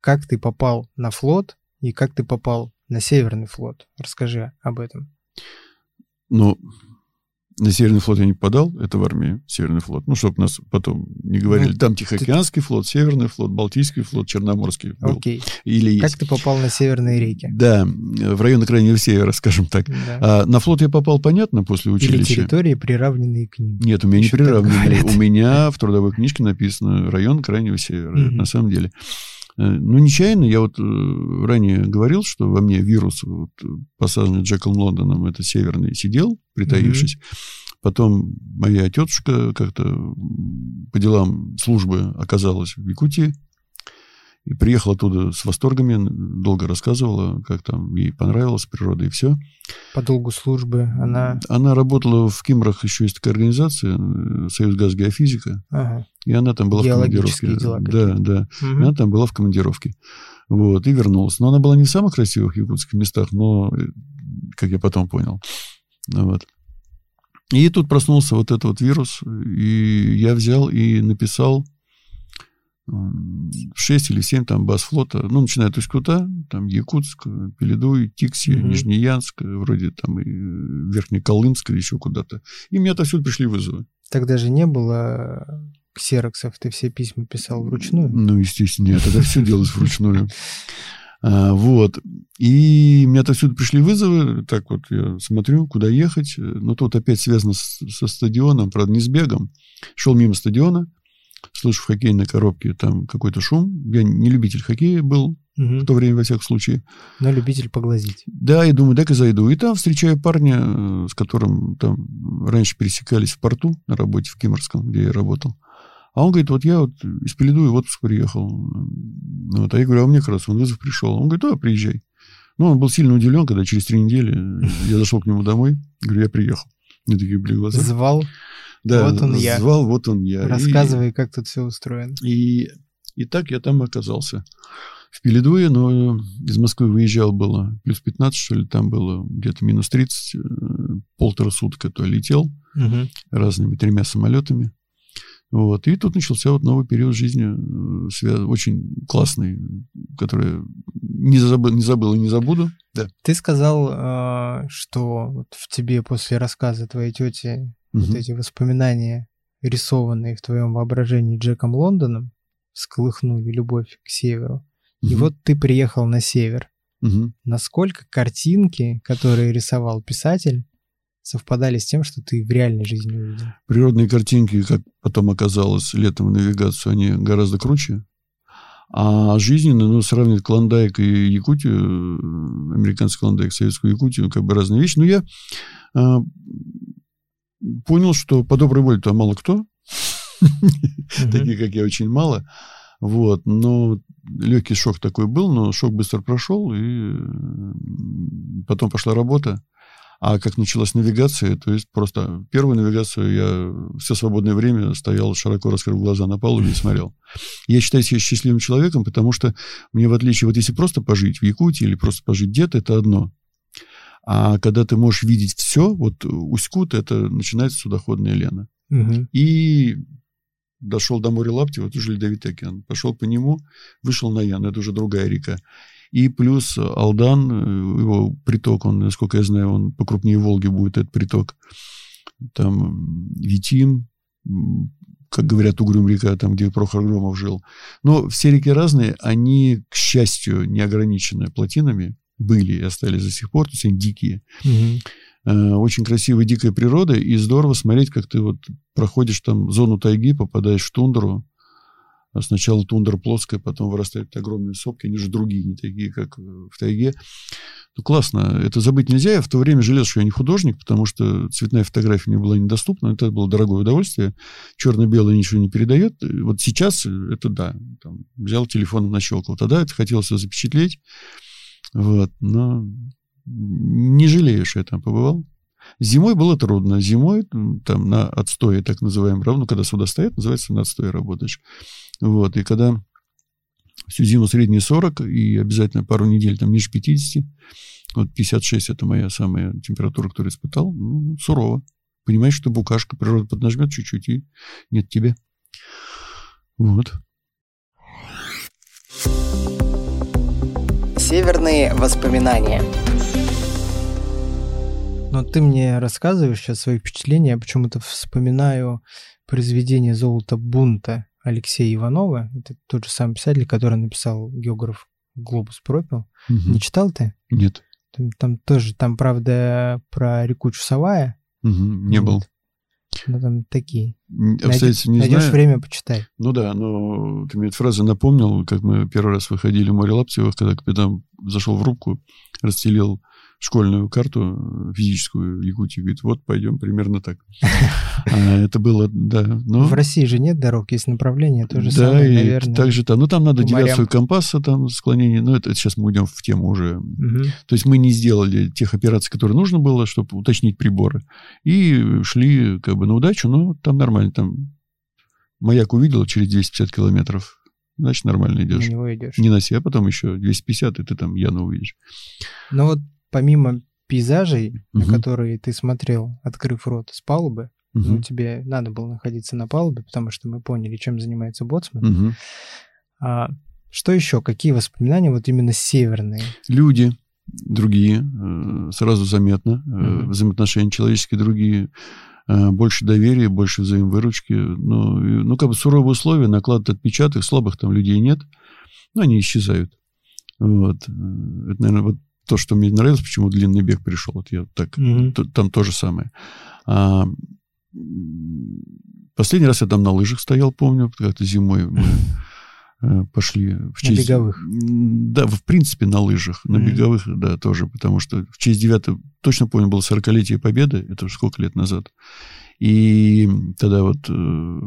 Как ты попал на флот и как ты попал на Северный флот? Расскажи об этом. Ну, на Северный флот я не подал, это в армии Северный флот. Ну, чтобы нас потом не говорили, Ну, там Тихоокеанский флот, Северный флот, Балтийский флот, Черноморский был. Окей. Или есть. Как ты попал на Северные реки? Да, в районы Крайнего Севера, скажем так. Да. А на флот я попал, понятно, после Или училища. территории, приравненные к ним. Нет, у меня не Еще приравнено. говорят. У меня в трудовой книжке написано район Крайнего Севера. Мгм. На самом деле. Э, Ну, нечаянно, я вот э, ранее говорил, что во мне вирус, вот, посаженный Джеком Лондоном, это северный, сидел, притаившись. Потом моя тетушка как-то по делам службы оказалась в Якутии. И приехала оттуда с восторгами, долго рассказывала, как там ей понравилась природа и все. По долгу службы она... Она работала в Кимрах, еще есть такая организация, э, Союз геофизика, Ага. и она там была в командировке. дела да, да. Мгм. Она там была в командировке. Вот, и вернулась. Но она была не в самых красивых якутских местах, но, э, как я потом понял. Вот. И тут проснулся вот этот вот вирус, и я взял и написал 6 или 7 там баз флота, ну, начиная от Усть-Кута, там Якутск, Пеледуй, Тикси, Мгм. Нижнеянск, вроде там и Верхнеколымск или еще куда-то. И мне отовсюду пришли вызовы. Тогда же не было ксероксов, ты все письма писал вручную. Ну, естественно, нет, это все делалось вручную. А, вот. И мне отовсюду пришли вызовы. Так вот, я смотрю, куда ехать. Но тут опять связано с- со стадионом, правда, не с бегом. Шел мимо стадиона, слышу в хоккейной коробке там какой-то шум. Я не любитель хоккея был Мгм. в то время, во всяком случае. Но любитель поглазить. Да, и думаю, и зайду. И там встречаю парня, э, с которым там раньше пересекались в порту на работе в Киморском, где я работал. А он говорит, вот я вот из Пеледу в отпуск приехал. Вот, а я говорю, а мне как раз он вызов пришел. Он говорит, да, приезжай. Ну, он был сильно удивлен, когда через три недели я зашел к нему домой. Говорю, я приехал. Мне такие были глаза. Звал, Да, вот он я. звал, вот он я. И- рассказывай, как тут все устроено. и, и так я там оказался. В Пеледуе, но из Москвы выезжал было плюс 15, что ли, там было где-то минус 30, э, полтора сутка то летел Мгм. разными тремя самолетами. Вот. И тут начался вот новый период жизни, э, свя- очень классный, который не забыл, не забыл и не забуду. Да. Ты сказал, э, что вот в тебе после рассказа твоей тети вот Мгм. эти воспоминания, рисованные в твоем воображении Джеком Лондоном, сколыхнули любовь к северу. И Мгм. вот ты приехал на север. Мгм. Насколько картинки, которые рисовал писатель, совпадали с тем, что ты в реальной жизни увидел? Природные картинки, как потом оказалось, летом в навигацию, они гораздо круче. А жизненно, ну, сравнивать Клондайк и Якутию, э, американский Клондайк, советскую Якутию, как бы разные вещи. Но я э, понял, что по доброй воле то мало кто, Мгм. такие, как я, очень мало. Вот, но легкий шок такой был, но шок быстро прошел, и потом пошла работа. А как началась навигация, то есть просто первую навигацию я все свободное время стоял, широко раскрыв глаза на палубе и смотрел. Я считаю себя счастливым человеком, потому что мне, в отличие, вот если просто пожить в Якутии или просто пожить где-то, это одно. А когда ты можешь видеть все, вот Усть-Кут, это начинается судоходная Лена. Мгм. И дошел до моря Лапти, вот уже Ледовитый океан. Пошел по нему, вышел на Ян, это уже другая река. И плюс Алдан, э, его приток, он, насколько я знаю, он покрупнее Волги будет, этот приток. Там Витим, как говорят, Угрюм река, там, где Прохор Громов жил. Но все реки разные, они, к счастью, не ограничены плотинами, были и остались до сих пор, то есть они дикие. Угу. Очень красивая дикая природа, и здорово смотреть, как ты вот проходишь там зону тайги, попадаешь в тундру, а сначала тундра плоская, потом вырастают огромные сопки, они же другие, не такие, как в тайге. Ну, классно. Это забыть нельзя. Я в то время жалел, что я не художник, потому что цветная фотография мне была недоступна. Это было дорогое удовольствие. Черно-белое ничего не передает. Вот сейчас это да. Там, взял телефон и нащелкал. Тогда это хотелось запечатлеть. Вот. Но не жалею, что я там побывал. Зимой было трудно. Зимой там на отстое, так называемом, равно когда сюда стоят, называется на отстое работаешь. Вот, и когда всю зиму средние 40 и обязательно пару недель там ниже 50, вот 56 это моя самая температура, которую испытал, ну, сурово. Понимаешь, что букашка, природа поднажмет чуть-чуть, и нет тебе. Вот. Северные воспоминания. Но ты мне рассказываешь сейчас свои впечатления, я почему-то вспоминаю произведение «Золото бунта» Алексея Иванова. Это тот же самый писатель, который написал «Географ Глобус пропил». Угу. Не читал ты? Нет. Там, там тоже, там, правда, про реку Чусовая. Угу, не был. Ну, там такие. Найдешь, не найдешь знаю. время, почитай. Ну да, но ты мне эту фразу напомнил, как мы первый раз выходили в море Лаптевых, когда капитан зашел в рубку, расстелил школьную карту э, физическую Якутии, говорит, вот пойдем примерно так. А это было, да. Но... В России же нет дорог, есть направление, то же да, самое, и наверное. так же там. Ну, там надо девиацию компаса, там склонение, но это сейчас мы уйдем в тему уже. Угу. То есть мы не сделали тех операций, которые нужно было, чтобы уточнить приборы. И шли как бы на удачу, но там нормально, там маяк увидел через 250 километров, значит, нормально идешь. На него идешь. Не на себя, потом еще 250, и ты там Яну увидишь. Ну вот помимо пейзажей, угу. на которые ты смотрел, открыв рот с палубы, угу. ну, тебе надо было находиться на палубе, потому что мы поняли, чем занимается боцман. Угу. А, что еще? Какие воспоминания вот именно северные? Люди другие, э, сразу заметно, угу. взаимоотношения человеческие другие, э, больше доверия, больше взаимовыручки. Ну, ну, как бы суровые условия накладывают отпечаток, слабых там людей нет, но они исчезают. Вот. Это, наверное, вот то, что мне нравилось, почему длинный бег пришел. Вот я так, mm-hmm. то, там то же самое. А, последний раз я там на лыжах стоял, помню, как-то зимой мы э, пошли в честь... На беговых? Да, в принципе, на лыжах. На mm-hmm. беговых, да, тоже, потому что в честь 9 точно помню, было 40-летие Победы, это сколько лет назад. И тогда вот э,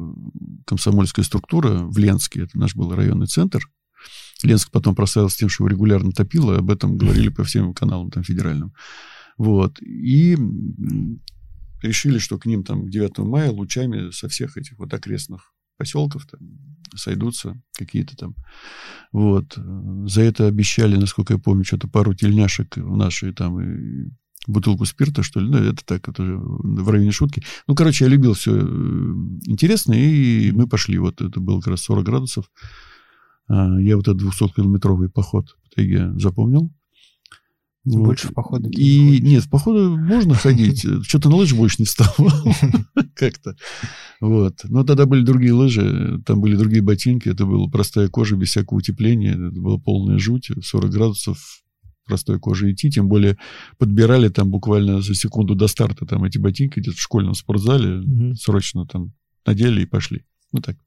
комсомольская структура в Ленске, это наш был районный центр, Ленск потом прославился тем, что его регулярно топило, об этом говорили по всем каналам там федеральным. Вот. И решили, что к ним там к 9 мая лучами со всех этих вот окрестных поселков там сойдутся какие-то там. Вот. За это обещали, насколько я помню, что-то пару тельняшек в нашей там и бутылку спирта, что ли. Ну, это так, это в районе шутки. Ну, короче, я любил все э, интересно, и мы пошли. Вот это было как раз 40 градусов. А, я вот этот 200-километровый поход по тайге запомнил. Больше вот. в походы И не нет, в походы можно ходить. Что-то на лыжи больше не встал. Как-то. Вот. Но тогда были другие лыжи, там были другие ботинки. Это была простая кожа без всякого утепления. Это была полная жуть. 40 градусов простой кожи идти. Тем более подбирали там буквально за секунду до старта там эти ботинки где-то в школьном спортзале. Срочно там надели и пошли. Ну так.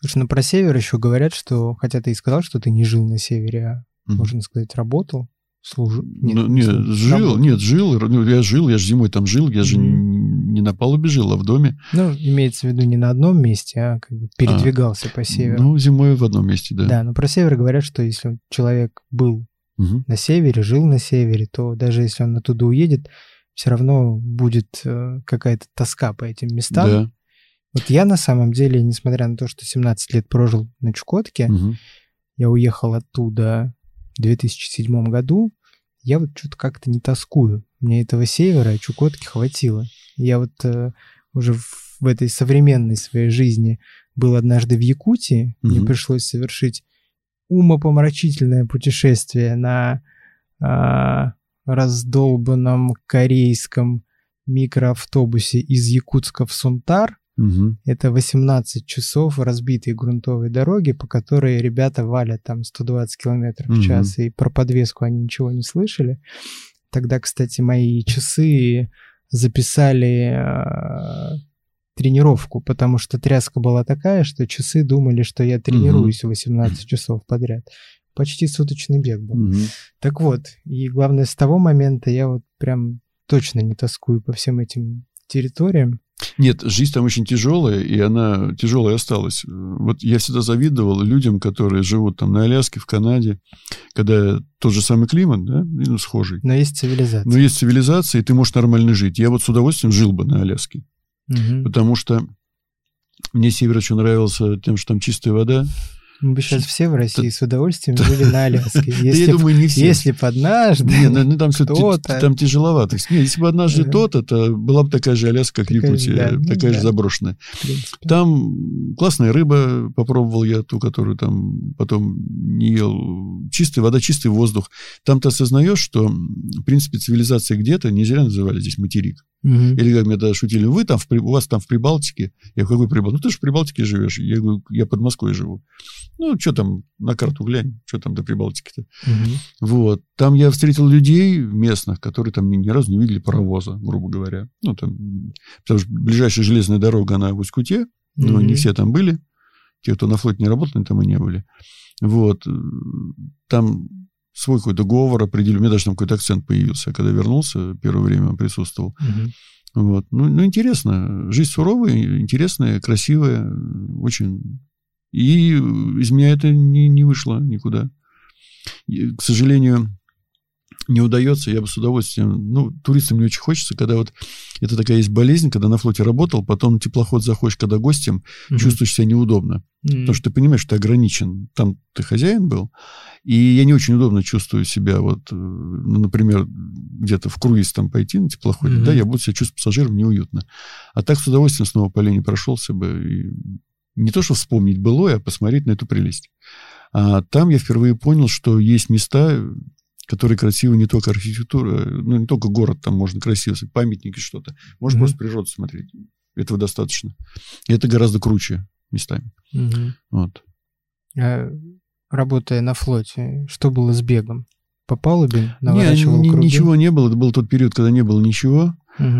Слушай, ну про север еще говорят, что, хотя ты и сказал, что ты не жил на севере, а, mm-hmm. можно сказать, работал, служил. Нет, ну, нет, служил, жил, работал. нет, жил, ну, я жил, я же зимой там жил, я же mm-hmm. не на палубе жил, а в доме. Ну, имеется в виду не на одном месте, а как бы передвигался а, по северу. Ну, зимой в одном месте, да. Да, но про север говорят, что если человек был mm-hmm. на севере, жил на севере, то даже если он оттуда уедет, все равно будет э, какая-то тоска по этим местам. Да. Вот я на самом деле, несмотря на то, что 17 лет прожил на Чукотке, угу. я уехал оттуда в 2007 году, я вот что-то как-то не тоскую. Мне этого севера, Чукотки хватило. Я вот э, уже в, в этой современной своей жизни был однажды в Якутии, угу. мне пришлось совершить умопомрачительное путешествие на а, раздолбанном корейском микроавтобусе из Якутска в Сунтар. Мгм. Это 18 часов разбитой грунтовой дороги, по которой ребята валят там 120 километров в час, и про подвеску они ничего не слышали. Тогда, кстати, мои часы записали а, тренировку, потому что тряска была такая, что часы думали, что я тренируюсь 18 часов подряд. Почти суточный бег был. Мгм. Так вот, и главное, с того момента я вот прям точно не тоскую по всем этим территориям. Нет, жизнь там очень тяжелая, и она тяжелая осталась. Вот я всегда завидовал людям, которые живут там на Аляске, в Канаде, когда тот же самый климат, да, ну, схожий. Но есть цивилизация. Но есть цивилизация, и ты можешь нормально жить. Я вот с удовольствием жил бы на Аляске, Мгм. потому что мне север очень нравился тем, что там чистая вода. Мы бы сейчас все в России с удовольствием жили на Аляске. Я думаю, не все. если б однажды... Не, ну, ну, там кто-то. там тяжеловато. Не, если бы однажды Ага. то-то, то была бы такая же Аляска, как Якутия, ну такая же да. заброшенная. Там классная рыба, попробовал я ту, которую там потом не ел. Чистая вода, чистый воздух. Там ты осознаешь, что, в принципе, цивилизация где-то, не зря называли здесь материк. Мгм. Или как мне тогда шутили, вы там, в, у вас там в Прибалтике. Я говорю, какой Прибалтике? Ну, ты же в Прибалтике живешь. Я говорю, я под Москвой живу. Ну, что там, на карту глянь, что там до Прибалтики-то. Мгм. Вот. Там я встретил людей местных, которые там ни, разу не видели паровоза, грубо говоря. Ну, там, потому что ближайшая железная дорога, она в Усть-Куте, но Мгм. не все там были. Те, кто на флоте не работали, там и не были. Вот. Там свой какой-то говор определил. У меня даже там какой-то акцент появился. Когда вернулся, первое время присутствовал. Мгм. Вот. Ну, ну, интересно. Жизнь суровая, интересная, красивая. Очень. И из меня это не, не вышло никуда. И, к сожалению, не удается, я бы с удовольствием... Ну, туристам не очень хочется, когда вот... Это такая есть болезнь, когда на флоте работал, потом на теплоход заходишь, когда гостем, Мгм. чувствуешь себя неудобно. Мгм. Потому что ты понимаешь, что ты ограничен. Там ты хозяин был. И я не очень удобно чувствую себя, вот, э, ну, например, где-то в круиз там пойти на теплоходе, Мгм. да, я буду себя чувствовать пассажиром неуютно. А так с удовольствием снова по линии прошелся бы. И не то, что вспомнить былое, а посмотреть на эту прелесть. А там я впервые понял, что есть места, которые красивы не только архитектура, ну, не только город там можно красиво, памятники, что-то. Можно Мгм. просто природу смотреть. Этого достаточно. И это гораздо круче местами. Мгм. Вот. А, Работая на флоте, что было с бегом? По палубе Не, наворачивал ни- круги? ничего не было. Это был тот период, когда не было ничего.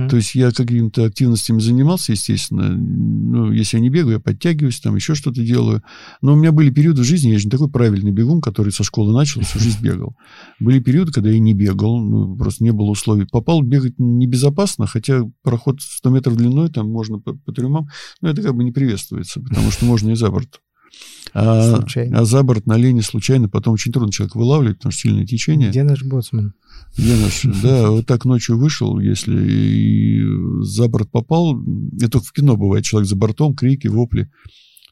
То есть я какими-то активностями занимался, естественно. Ну, если я не бегаю, я подтягиваюсь, там еще что-то делаю. Но у меня были периоды в жизни, я же не такой правильный бегун, который со школы начал, всю жизнь бегал. Были периоды, когда я не бегал, ну, просто не было условий. Попал бегать небезопасно, хотя проход 100 метров длиной, там можно по, по трюмам, но это как бы не приветствуется, потому что можно и за борт. А, Случайно. а за борт на линии случайно потом очень трудно человека вылавливать, потому что сильное течение. Где наш боцман? Я наш, да, вот так ночью вышел, если и за борт попал, это только в кино бывает, человек за бортом, крики, вопли.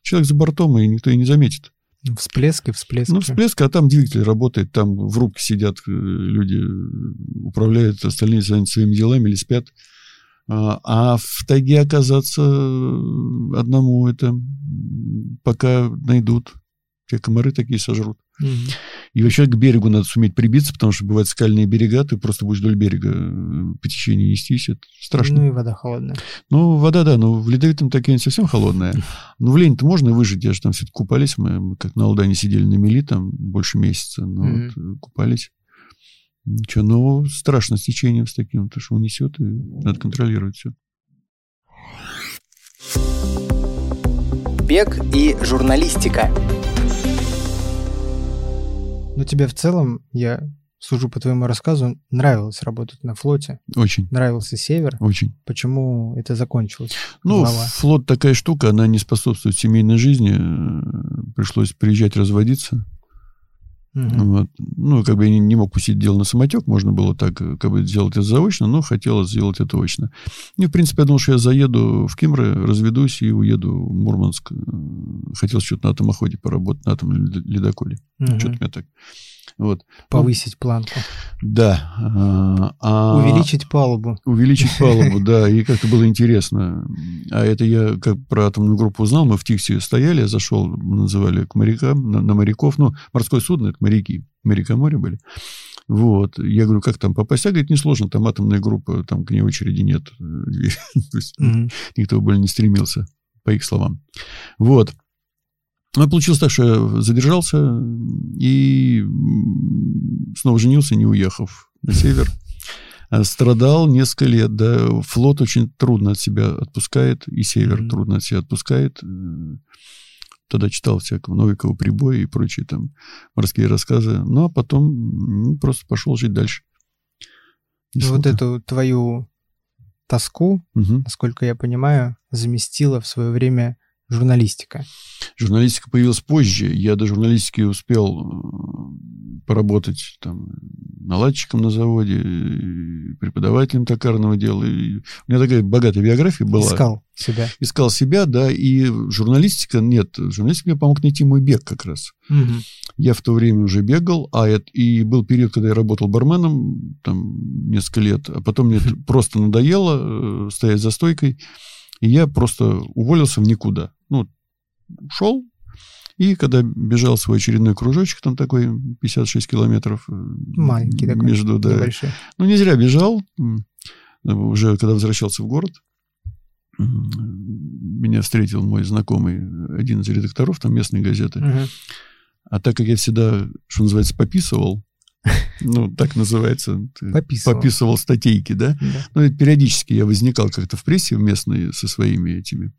Человек за бортом, и никто и не заметит. Всплески, всплески. Ну, всплеск, а там двигатель работает, там в рубке сидят э, люди, управляют, остальные заняты своими делами или спят. А а в тайге оказаться э, одному это пока найдут. Те комары такие сожрут. Мгм. И вообще к берегу надо суметь прибиться, потому что бывают скальные берега, ты просто будешь вдоль берега э, по течению нестись, это страшно. Ну и вода холодная. Ну, вода, да, но в ледовитом такая не совсем холодная. Но в лень-то можно выжить, я же там все купались, мы, мы как на Алдане сидели на мели там больше месяца, ну, Мгм. вот, э, купались. Ничего, ну, страшно с течением с таким, потому что унесет, и надо контролировать все. Бег и журналистика. Ну, тебе в целом, я сужу по твоему рассказу, нравилось работать на флоте, Очень, нравился север. очень. Почему это закончилось? Ну, Глава. флот такая штука, она не способствует семейной жизни. э, Пришлось приезжать разводиться. Мгм. Вот. Ну, как бы я не, не мог пустить дело на самотек, можно было так, э, как бы сделать это заочно, но хотелось сделать это очно. И, в принципе, я думал, что я заеду в Кимры, разведусь и уеду в Мурманск. Э, Хотел что-то на атомоходе поработать, на атомном лед- ледоколе. Мгм. Что-то меня так Вот. Повысить ну, планку. Да. А, а, увеличить палубу. Увеличить палубу, да. И как-то было интересно. А это я как про атомную группу узнал. Мы в Тихсе стояли, я зашел, называли к морякам, на, на моряков. Ну, морское судно, это моряки. Моряка море были. Вот. Я говорю, как там попасть? А говорит, несложно, там атомная группа, там к ней очереди нет. То есть никто более не стремился, по их словам. Вот. Ну, получилось так, что я задержался и снова женился, не уехав на север. А страдал несколько лет, да. Флот очень трудно от себя отпускает, и север mm-hmm. трудно от себя отпускает. Тогда читал всякого Новикова прибоя и прочие там морские рассказы. Ну, а потом ну, просто пошел жить дальше. И вот эту твою тоску, угу. насколько я понимаю, заместила в свое время журналистика? Журналистика появилась позже. Я до журналистики успел э, поработать там наладчиком на заводе, преподавателем токарного дела. И у меня такая богатая биография была. Искал себя. Искал себя, да. И журналистика, нет, журналистика мне помог найти мой бег как раз. Угу. Я в то время уже бегал, а это, и был период, когда я работал барменом, там, несколько лет, а потом мне просто надоело э, стоять за стойкой. И я просто уволился в никуда. Ну, ушел, и когда бежал свой очередной кружочек, там такой 56 километров. Э, Маленький такой, между, да. небольшой. Ну, не зря бежал. Уже когда возвращался в город, меня встретил мой знакомый, один из редакторов там местной газеты. Угу. А так как я всегда, что называется, пописывал, ну, так называется. Пописывал. Пописывал статейки, да? да. Ну, периодически я возникал как-то в прессе местной со своими этими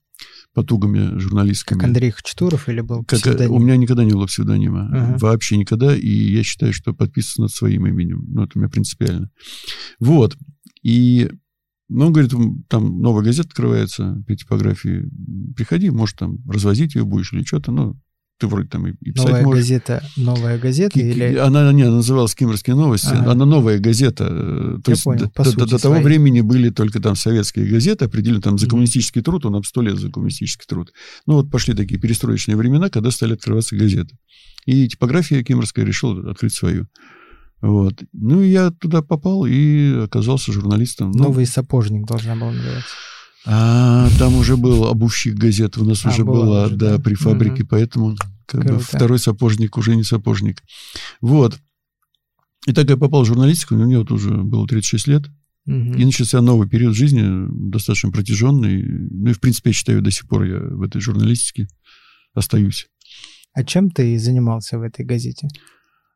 потугами журналистскими. Как Андрей Хачатуров или был как, псевдоним? У меня никогда не было псевдонима. Ага. Вообще никогда. И я считаю, что подписываться над своим именем. Ну, это у меня принципиально. Вот. И ну, он говорит, там новая газета открывается при типографии. Приходи, может, там развозить ее будешь или что-то. Ну, ты вроде там и, и писать новая можешь. газета, новая газета К, или... Она, не, она называлась «Кимрские новости». Ага. Она новая газета. Э, то Я есть понял, до, до, до того времени были только там советские газеты, определенно там за коммунистический труд, он сто лет за коммунистический труд. Ну, вот пошли такие перестроечные времена, когда стали открываться газеты. И типография Кимрская решила открыть свою. Вот. Ну, я туда попал и оказался журналистом. Ну, Новый сапожник должна была называться. А, там уже был обувщик газет у нас а, уже была, уже, да, да, при фабрике, угу. поэтому как бы, второй сапожник уже не сапожник. Вот. И так я попал в журналистику, мне вот уже было 36 лет. Угу. И начался новый период жизни, достаточно протяженный. Ну и, в принципе, я считаю, до сих пор я в этой журналистике остаюсь. А чем ты занимался в этой газете?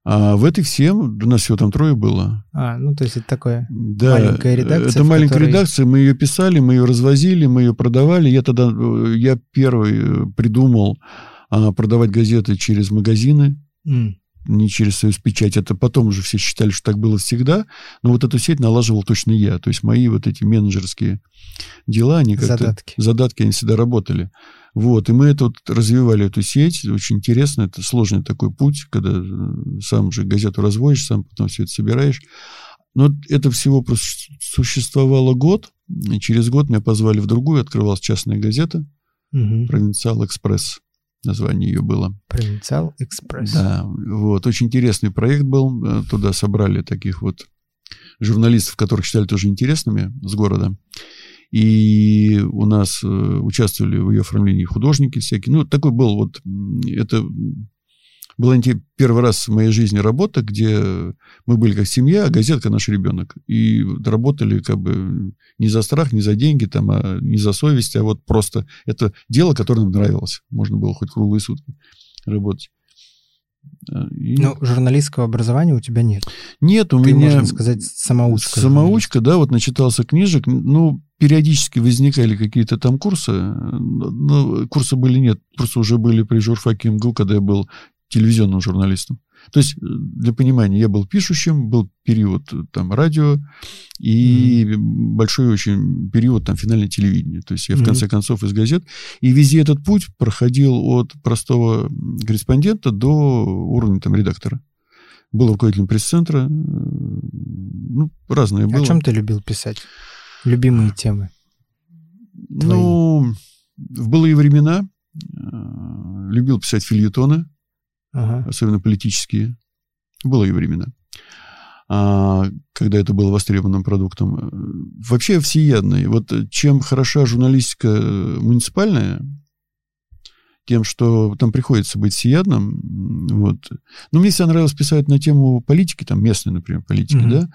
А в этой всем, у нас всего там трое было. А, ну то есть это такое да, маленькая редакция. Это маленькая которой... редакция, мы ее писали, мы ее развозили, мы ее продавали. Я тогда, э, я первый э, придумал а, продавать газеты через магазины. Mm не через Союз Печать. Это потом уже все считали, что так было всегда. Но вот эту сеть налаживал точно я. То есть мои вот эти менеджерские дела, они как-то... Задатки. Задатки, они всегда работали. Вот, и мы это вот развивали эту сеть, очень интересно, это сложный такой путь, когда э, сам же газету разводишь, сам потом все это собираешь. Но это всего существовало год, и через год меня позвали в другую, открывалась частная газета угу. «Провинциал Экспресс». Название ее было. «Провинциал Экспресс». Да, вот, очень интересный проект был, э, туда собрали таких вот журналистов, которых считали тоже интересными с города. И у нас э, участвовали в ее оформлении художники всякие. Ну, такой был вот... Это была первый раз в моей жизни работа, где мы были как семья, а газетка наш ребенок. И работали как бы не за страх, не за деньги, там, а не за совесть, а вот просто это дело, которое нам нравилось. Можно было хоть круглые сутки работать. И... Ну, журналистского образования у тебя нет. Нет, у Ты, меня... можно сказать, самоучка. Самоучка, да, вот начитался книжек. Ну, периодически возникали какие-то там курсы. Ну, курсы были нет, просто уже были при журфаке МГУ, когда я был телевизионным журналистом. То есть, для понимания, я был пишущим, был период там радио и mm-hmm. большой очень период там финальное телевидение. То есть я mm-hmm. в конце концов из газет. И везде этот путь проходил от простого корреспондента до уровня там редактора. Был руководителем пресс-центра. Ну, разное было. О чем ты любил писать? Любимые темы? Твои? Ну, в былые времена э, любил писать фильетоны ага. особенно политические. Было и времена. А, когда это было востребованным продуктом. Вообще всеядный. Вот чем хороша журналистика муниципальная, тем, что там приходится быть всеядным. Вот. Но мне всегда нравилось писать на тему политики, там местной, например, политики, mm-hmm. да.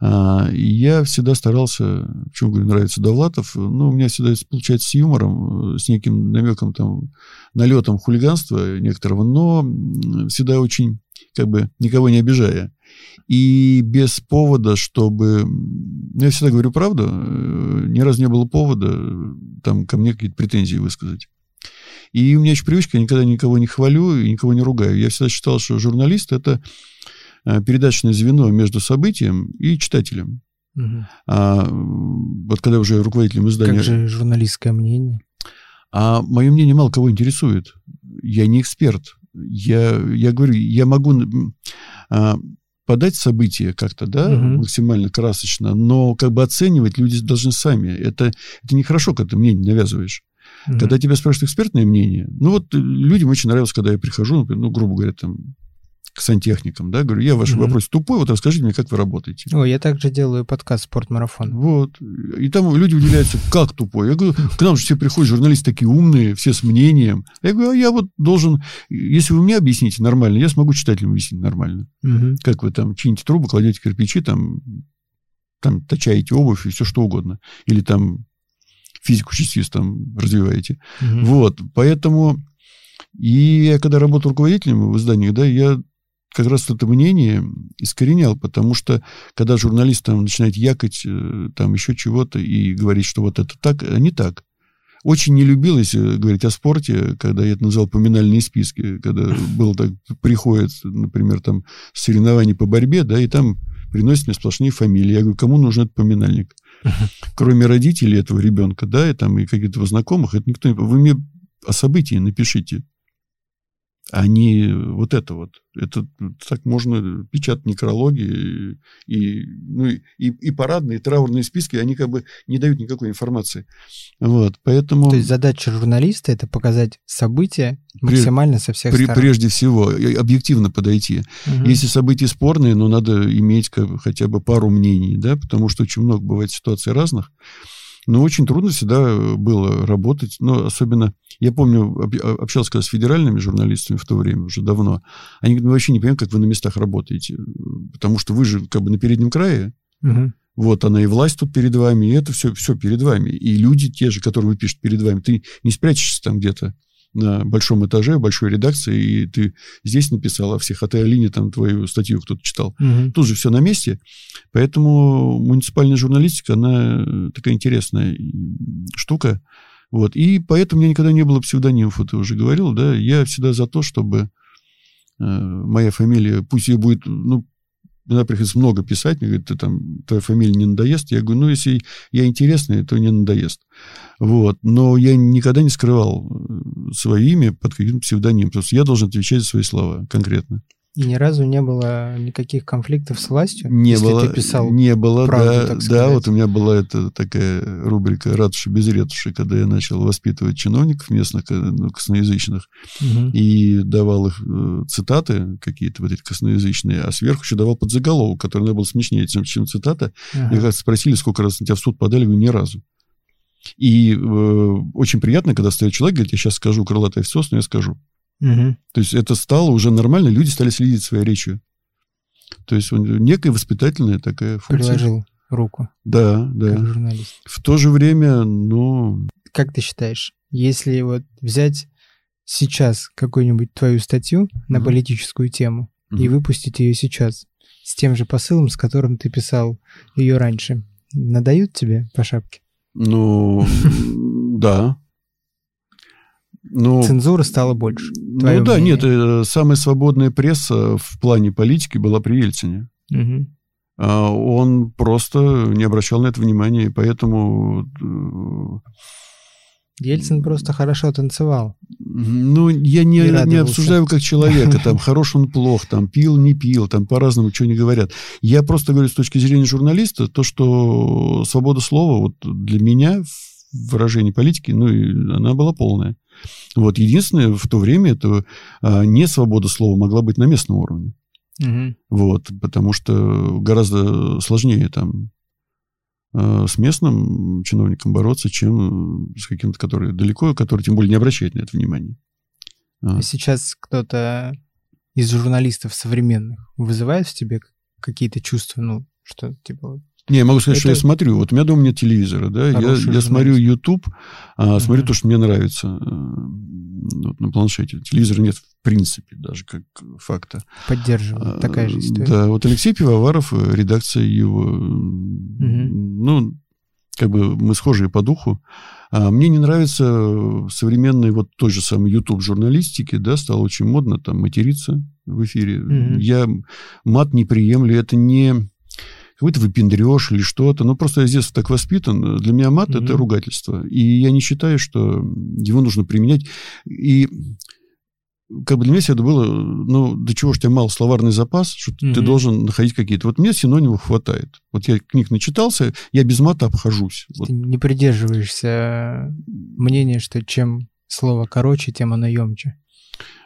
А, и я всегда старался, почему говорю, нравится Довлатов, ну, у меня всегда получается с юмором, с неким намеком, там, налетом хулиганства некоторого, но всегда очень, как бы, никого не обижая. И без повода, чтобы... Я всегда говорю правду, э, ни разу не было повода там ко мне какие-то претензии высказать. И у меня еще привычка, я никогда никого не хвалю и никого не ругаю. Я всегда считал, что журналист – это э, передачное звено между событием и читателем. Угу. А вот когда уже руководителем издания... Как же журналистское мнение? А мое мнение мало кого интересует. Я не эксперт. Я, я говорю, я могу а, подать события как-то, да, угу. максимально красочно, но как бы оценивать люди должны сами. Это, это нехорошо, когда ты мнение навязываешь. Mm-hmm. Когда тебя спрашивают экспертное мнение, ну вот людям очень нравилось, когда я прихожу, например, ну, грубо говоря, там, к сантехникам, да, говорю, я в вашем mm-hmm. вопросе тупой, вот расскажите мне, как вы работаете. О, я также делаю подкаст «Спортмарафон». Вот. И там люди удивляются, как тупой. Я говорю, к нам же все приходят журналисты такие умные, все с мнением. Я говорю, а я вот должен, если вы мне объясните нормально, я смогу читателям объяснить нормально. Mm-hmm. Как вы там чините трубы, кладете кирпичи, там, там точаете обувь и все что угодно. Или там физику частиц там развиваете. Угу. Вот, поэтому... И я когда работал руководителем в изданиях, да, я как раз это мнение искоренял, потому что когда журналист там начинает якать э, там еще чего-то и говорить, что вот это так, а не так. Очень не любилось э, говорить о спорте, когда я это назвал поминальные списки, когда было так, приходит, например, там соревнования по борьбе, да, и там приносят мне сплошные фамилии. Я говорю, кому нужен этот поминальник? Кроме родителей этого ребенка, да, и там и каких-то знакомых, это никто не... Вы мне о событии напишите а не вот это вот. Это так можно печатать некрологи и, ну, и, и парадные, и траурные списки, они как бы не дают никакой информации. Вот, поэтому... То есть задача журналиста – это показать события максимально со всех при, сторон. Прежде всего, объективно подойти. Угу. Если события спорные, ну, надо иметь как, хотя бы пару мнений, да, потому что очень много бывает ситуаций разных. Но очень трудно всегда было работать, но особенно, я помню, а, общался с федеральными журналистами в то время, уже давно, они говорят, мы вообще не понимаем, как вы на местах работаете, потому что вы же как бы на переднем крае, угу. Вот она и власть тут перед вами, и это все, все перед вами. И люди те же, которые вы пишете перед вами, ты не спрячешься там где-то на большом этаже, большой редакции, и ты здесь написал, а в Сихотэ-Алине там твою статью кто-то читал. Угу. Тут же все на месте. Поэтому муниципальная журналистика, она такая интересная штука. Вот. И поэтому у меня никогда не было псевдонимов, ты уже говорил, да. Я всегда за то, чтобы э, моя фамилия, пусть ее будет, ну, Иногда приходится много писать, мне говорят, ты там, твоя фамилия не надоест. Я говорю, ну, если я интересный, то не надоест. Вот. Но я никогда не скрывал э, свое имя под каким-то псевдонимом. Просто я должен отвечать за свои слова конкретно. И ни разу не было никаких конфликтов с властью? Не если было. Ты писал не было, правду, да. Да, вот у меня была эта такая рубрика «Ратуши без ретуши», когда я начал воспитывать чиновников местных, э, ну, косноязычных, угу. и давал их э, цитаты какие-то вот эти косноязычные, а сверху еще давал подзаголовок, который был смешнее, чем, чем цитата. Ага. И как спросили, сколько раз на тебя в суд подали, говорю, ни разу. И э, очень приятно, когда стоит человек, говорит, я сейчас скажу крылатое все, но я скажу. Угу. То есть это стало уже нормально, люди стали следить своей речью. То есть некая воспитательная такая функция. Приложил руку. Да, да. Как журналист. В то же время, ну... Как ты считаешь, если вот взять сейчас какую-нибудь твою статью на угу. политическую тему угу. и выпустить ее сейчас с тем же посылом, с которым ты писал ее раньше, надают тебе по шапке? Ну, да, ну, Цензуры стало больше. Ну да, мнение. нет, э, самая свободная пресса в плане политики была при Ельцине. Угу. Он просто не обращал на это внимания, и поэтому... Э, Ельцин просто хорошо танцевал. Ну, я не, не обсуждаю как человека, там, хорош он, плох, там, пил, не пил, там, по-разному, что не говорят. Я просто говорю с точки зрения журналиста, то, что свобода слова вот для меня в выражении политики, ну, она была полная. Вот, единственное, в то время это а, не свобода слова могла быть на местном уровне. Мгм. Вот, потому что гораздо сложнее там э, с местным чиновником бороться, чем с каким-то, который далеко, который тем более не обращает на это внимания. А. А Сейчас кто-то из журналистов современных вызывает в тебе какие-то чувства, ну, что, типа, Не, я могу сказать, что Это- я смотрю. Вот у меня дома нет телевизора, да, я, Хороший я смотрю. YouTube, а, смотрю Мгм. то, что мне нравится э, вот на планшете. Телевизора нет в принципе даже как факта. поддерживает такая же А, история. Да, вот Алексей Пивоваров, э, редакция его, м, ну, как бы мы схожие по духу. А мне не нравится современный вот той же самой YouTube журналистики, да, стало очень модно там материться в эфире. Мгм. Я мат не приемлю, это не какой-то выпендреж или что-то. Ну, просто я с детства так воспитан. Для меня мат Мгм. это ругательство. И я не считаю, что его нужно применять. И как бы для меня всегда было, ну, до чего ж тебя мал словарный запас, что ты Мгм. должен находить какие-то. Вот мне синонимов хватает. Вот я книг начитался, я без мата обхожусь. Вот. Ты не придерживаешься мнения, что чем слово короче, тем оно емче.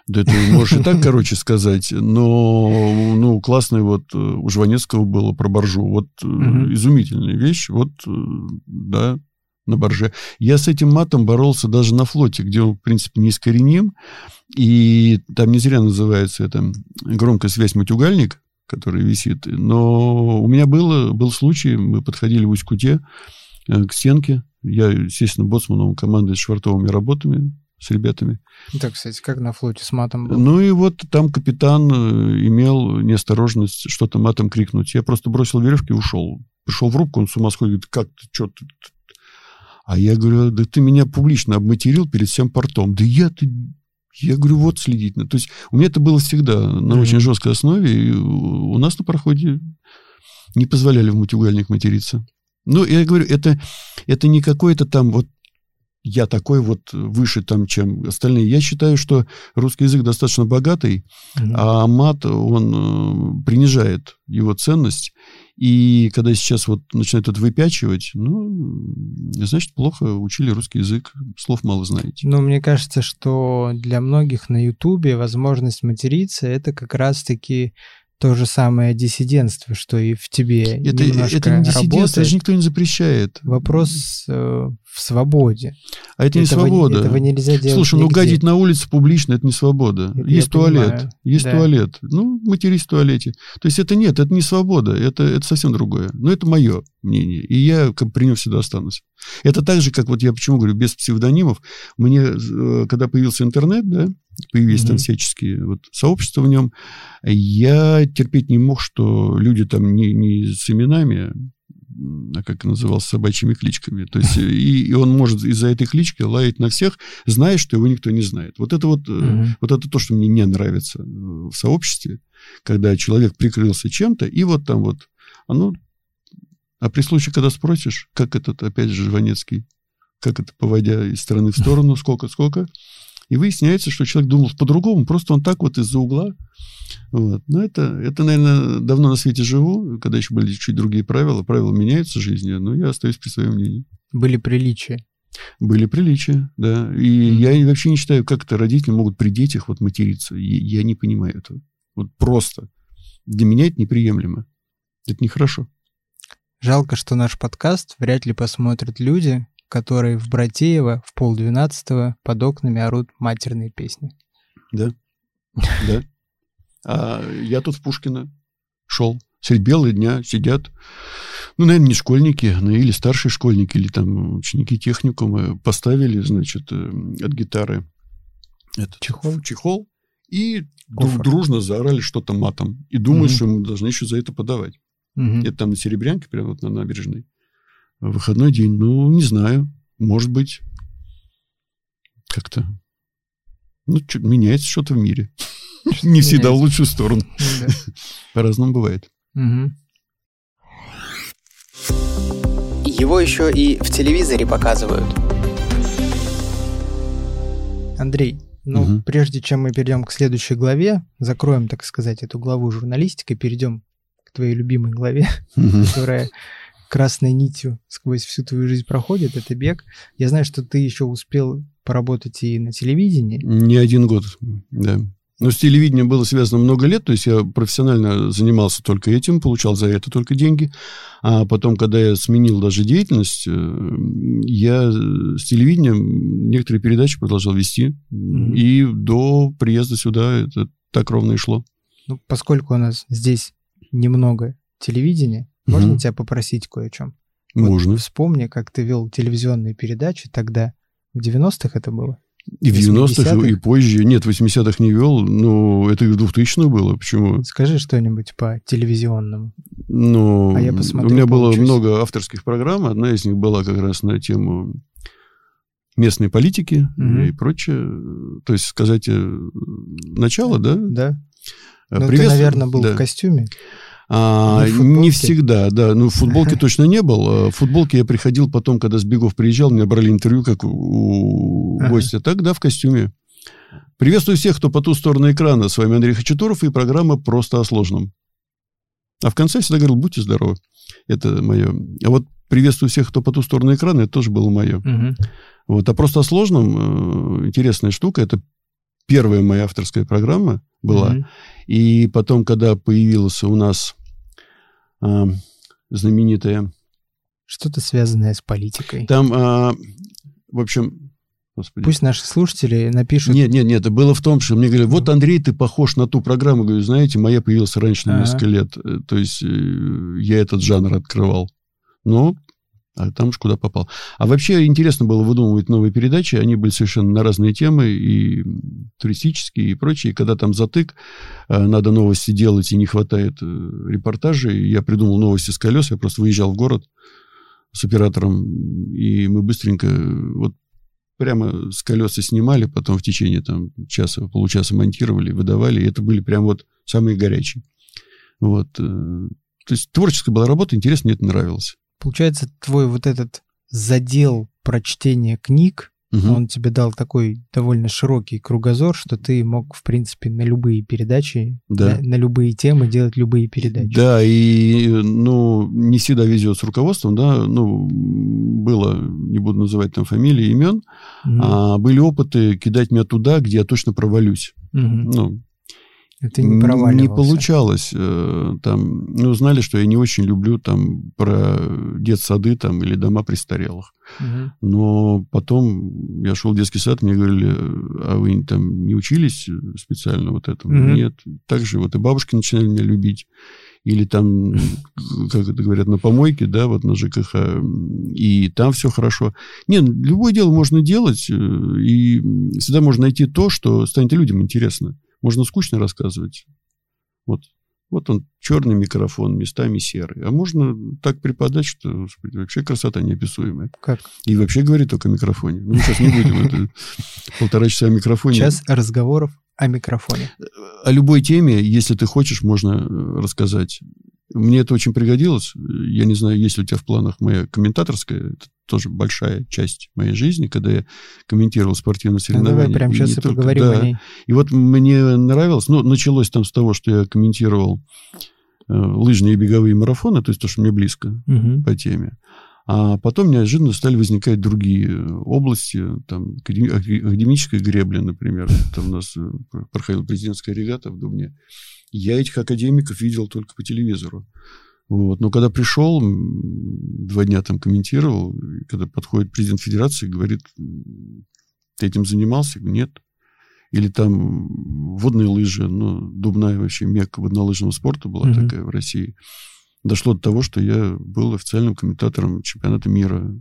Да ты можешь и так, короче, сказать, но, ну, классный вот э, у Жванецкого было про боржу. Вот Мгм. изумительная вещь. Вот, э, да, на борже. Я с этим матом боролся даже на флоте, где он, в принципе, неискореним. И там не зря называется это громкая связь матюгальник, который висит. Но у меня было, был случай, мы подходили в Усть-Куте к стенке. Я, естественно, боцманом команды с швартовыми работами с ребятами. Ну, Так, кстати, как на флоте с матом было? Ну и вот там капитан э, имел неосторожность что-то матом крикнуть. Я просто бросил веревки и ушел. Пришел в рубку, он с ума сходит, как ты, что ты? А я говорю, да ты меня публично обматерил перед всем портом. Да я ты... Я говорю, вот следить. надо». То есть у меня это было всегда на Мгм. очень жесткой основе. И у нас на проходе не позволяли в мутюгальник материться. Ну, я говорю, это, это не какой-то там вот я такой вот выше там, чем остальные. Я считаю, что русский язык достаточно богатый, Мгм. а мат, он э, принижает его ценность. И когда сейчас вот начинают это выпячивать, ну, значит, плохо учили русский язык, слов мало знаете. Ну, мне кажется, что для многих на Ютубе возможность материться это как раз-таки то же самое диссидентство, что и в тебе Это, немножко это не диссидентство, это же никто не запрещает. Вопрос э, в свободе. А это не этого, свобода. Этого нельзя делать Слушай, ну нигде. гадить на улице публично это не свобода. Это есть туалет. понимаю, Есть да. туалет. Ну, матерись в туалете. То есть это нет, это не свобода, это, это совсем другое. Но это мое мнение. И я как при нем всегда останусь. Это так же, как вот я почему говорю, без псевдонимов. Мне, э, когда появился интернет, да, появились там Мгм. всяческие вот сообщества в нем, я терпеть не мог, что люди там не, не с именами, а как назывался, собачьими кличками. То есть и, и он может из-за этой клички лаять на всех, зная, что его никто не знает. Вот это вот, э, Мгм. вот это то, что мне не нравится э, в сообществе, когда человек прикрылся чем-то, и вот там вот, оно... А при случае, когда спросишь, как этот, опять же, Жванецкий, как это, поводя из стороны в сторону, сколько-сколько, и выясняется, что человек думал по-другому, просто он так вот из-за угла. Вот. Но это, это, наверное, давно на свете живу, когда еще были чуть другие правила. Правила меняются в жизни, но я остаюсь при своем мнении. Были приличия. Были приличия, да. И Мгм. я вообще не считаю, как это родители могут при детях вот материться. Я, я не понимаю этого. Вот просто. Для меня это неприемлемо. Это нехорошо. Жалко, что наш подкаст вряд ли посмотрят люди, которые в Братеево в полдвенадцатого под окнами орут матерные песни. Да. Да. А я тут в Пушкино шел. Средь белого дня сидят, ну, наверное, не школьники, ну, или старшие школьники, или там ученики техникума. Поставили, значит, э, от гитары этот Чехол? чехол и Кофр. дру- дружно заорали что-то матом. И думают, Мгм. что мы должны еще за это подавать. Мгм. Это там на Серебрянке, прямо вот на набережной. Выходной день. Ну, не знаю. Может быть, как-то... Ну, чё- меняется что-то в мире. Не всегда в лучшую сторону. По-разному бывает. Его еще и в телевизоре показывают. Андрей, ну, Мгм. прежде чем мы перейдем к следующей главе, закроем, так сказать, эту главу журналистика, перейдем к твоей любимой главе, которая красной нитью сквозь всю твою жизнь проходит, это бег. Я знаю, что ты еще успел поработать и на телевидении, Не один год, да. Но с телевидением было связано много лет, то есть я профессионально занимался только этим, получал за это только деньги. А потом, когда я сменил даже деятельность, э, я с телевидением некоторые передачи продолжал вести. Mm-hmm. И до приезда сюда это так ровно и шло. Ну, поскольку у нас здесь немного телевидения, mm-hmm. можно тебя попросить кое о чем? Можно. Вот вспомни, как ты вел телевизионные передачи тогда. В 90-х это было? И в 90-х, и позже. Нет, в 80-х не вел, но это и в 2000-х было. Почему? Скажи что-нибудь по телевизионному. Ну, а я посмотрю, у меня было много авторских программ. Одна из них была как раз на тему местной политики угу. и прочее. То есть сказать э, начало, да? Да. Ну, ты, наверное, был да. в костюме. А, не всегда, да. Ну, в футболке точно не был. В футболке я приходил потом, когда с бегов приезжал, меня брали интервью, как у гостя. Так, да, в костюме. Приветствую всех, кто по ту сторону экрана. С вами Андрей Хачатуров и программа «Просто о сложном». А в конце всегда говорил, будьте здоровы. Это мое. А вот приветствую всех, кто по ту сторону экрана, это тоже было мое. Угу. Вот. А просто о сложном, э, интересная штука, это первая моя авторская программа была. Угу. И потом, когда появилась у нас а, знаменитая... Что-то связанное с политикой. Там, а, в общем, Господи. Пусть наши слушатели напишут. Нет, нет, нет, это было в том, что мне говорили, вот, Андрей, ты похож на ту программу. Говорю, знаете, моя появилась раньше на несколько лет. Э, то есть э, я этот жанр открывал. Но а там уж куда попал. А вообще интересно было выдумывать новые передачи, они были совершенно на разные темы, и туристические, и прочие. Когда там затык, э, надо новости делать, и не хватает э, репортажей, я придумал новости с колес, я просто выезжал в город с оператором, и мы быстренько вот прямо с колеса снимали, потом в течение там часа, получаса монтировали, выдавали, и это были прям вот самые горячие. Вот. Э, то есть творческая была работа, интересно, мне это нравилось. Получается, твой вот этот задел прочтения книг, угу. он тебе дал такой довольно широкий кругозор, что ты мог, в принципе, на любые передачи, да. на, на любые темы делать любые передачи. Да, и, ну, не всегда везет с руководством, да, ну, было, не буду называть там фамилии, имен, угу. а были опыты кидать меня туда, где я точно провалюсь. Угу. Ну, это не проваливался. Не получалось. Э, там, ну, знали, что я не очень люблю там про детсады там или дома престарелых. Угу. Но потом я шел в детский сад, мне говорили, а вы там не учились специально вот этому? Угу. Нет. Также вот и бабушки начинали меня любить. Или там, как это говорят, на помойке, да, вот на ЖКХ, и там все хорошо. Нет, любое дело можно делать, э, и всегда можно найти то, что станет людям интересно. Можно скучно рассказывать. Вот, вот он, черный микрофон, местами серый. А можно так преподать, что господи, вообще красота неописуемая. Как? И вообще говорит только о микрофоне. Ну, сейчас не будем. Это полтора часа о микрофоне. Час разговоров о микрофоне. О любой теме, если ты хочешь, можно рассказать. Мне это очень пригодилось. Я не знаю, есть ли у тебя в планах моя комментаторская. Это тоже большая часть моей жизни, когда я комментировал спортивные соревнования. Ну, давай прямо сейчас и только, поговорим да. о ней. И вот мне нравилось, ну, началось там с того, что я комментировал э, лыжные и беговые марафоны, то есть то, что мне близко угу. по теме. А потом неожиданно стали возникать другие области, там, академическая гребля, например. Там у нас э, проходила президентская регата в Дубне. Я этих академиков видел только по телевизору. Вот. Но когда пришел, два дня там комментировал, когда подходит президент федерации, говорит, ты этим занимался? Нет. Или там водные лыжи, ну, дубная вообще мекка воднолыжного спорта была mm-hmm. такая в России. Дошло до того, что я был официальным комментатором чемпионата мира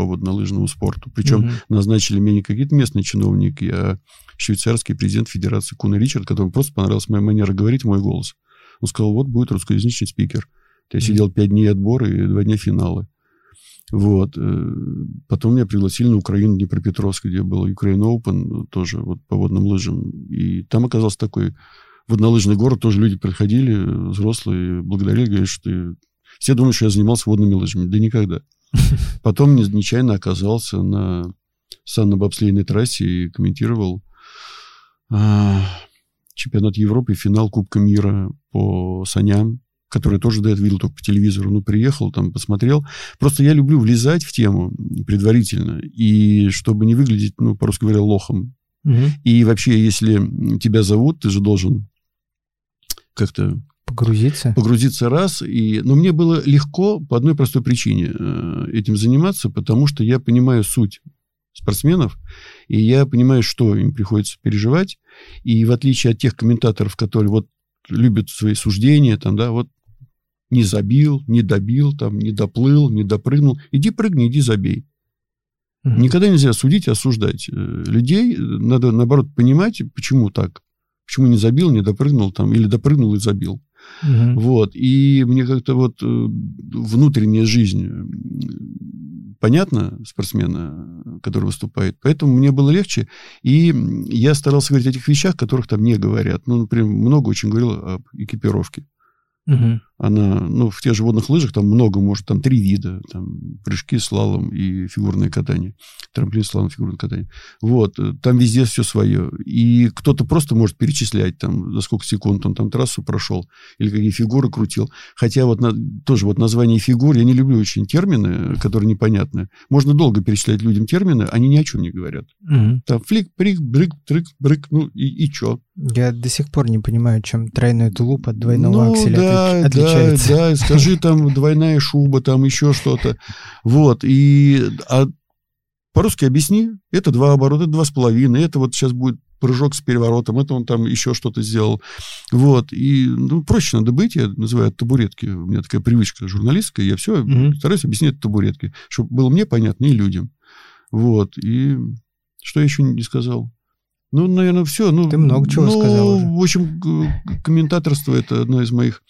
по воднолыжному спорту. Причем mm-hmm. назначили меня не какие-то местные чиновники, а швейцарский президент Федерации Куна Ричард, которому просто понравилась моя манера говорить, мой голос. Он сказал, вот будет русскоязычный спикер. Я mm-hmm. сидел пять дней отбора и два дня финала. Вот. Э, потом меня пригласили на Украину, Днепропетровск, где был Ukraine Open, тоже вот по водным лыжам. И там оказался такой воднолыжный город, тоже люди приходили, взрослые, благодарили, говорят, что ты... Все думают, что я занимался водными лыжами. Да никогда. Потом нечаянно оказался на санно-бобслейной трассе и комментировал а, чемпионат Европы, финал Кубка мира по саням, который тоже до этого видел только по телевизору. Ну, приехал, там, посмотрел. Просто я люблю влезать в тему предварительно, и чтобы не выглядеть, ну, по-русски говоря, лохом. Мгм. И вообще, если тебя зовут, ты же должен как-то Погрузиться. погрузиться раз. И... Но мне было легко по одной простой причине э, этим заниматься, потому что я понимаю суть спортсменов, и я понимаю, что им приходится переживать. И в отличие от тех комментаторов, которые вот любят свои суждения, там, да, вот не забил, не добил, там, не доплыл, не допрыгнул. Иди прыгни, иди забей. Мгм. Никогда нельзя судить и осуждать э, людей. Надо, наоборот, понимать, почему так. Почему не забил, не допрыгнул, там, или допрыгнул и забил. Мгм. Вот. И мне как-то вот э, внутренняя жизнь м, понятна спортсмена, который выступает. Поэтому мне было легче. И я старался говорить о тех вещах, которых там не говорят. Ну, например, много очень говорил об экипировке. Мгм. Она, ну, в тех же водных лыжах там много, может, там три вида. Там прыжки, слалом и фигурное катание. Трамплин, слалом, фигурное катание. Вот. э, Там везде все свое. И кто-то просто может перечислять, там, за сколько секунд он там трассу прошел, или какие фигуры крутил. Хотя вот на- тоже вот название фигур, я не люблю очень термины, которые непонятны. Можно долго перечислять людям термины, они ни о чем не говорят. Мгм. Там флик, прик, брык, трык, брык, ну и, и чё? Я до сих пор не понимаю, чем тройной тулуп от двойного ну, акселя да, отли- отличается. Да, да, скажи там двойная шуба, там еще что-то. Вот, и а по-русски объясни, это два оборота, это два с половиной, это вот сейчас будет прыжок с переворотом, это он там еще что-то сделал. Вот, и ну, проще надо быть, я называю это табуретки, у меня такая привычка журналистская, я все Мгм. стараюсь объяснять это табуретки, чтобы было мне понятно и людям. Вот, и что я еще не сказал? Ну, наверное, все. Ну, Ты много чего ну, сказал уже. В общем, комментаторство это одно из моих.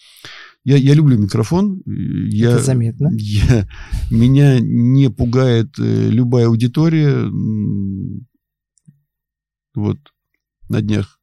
Я, я люблю микрофон. Я, Это заметно. я- меня не пугает э, любая аудитория. Вот на днях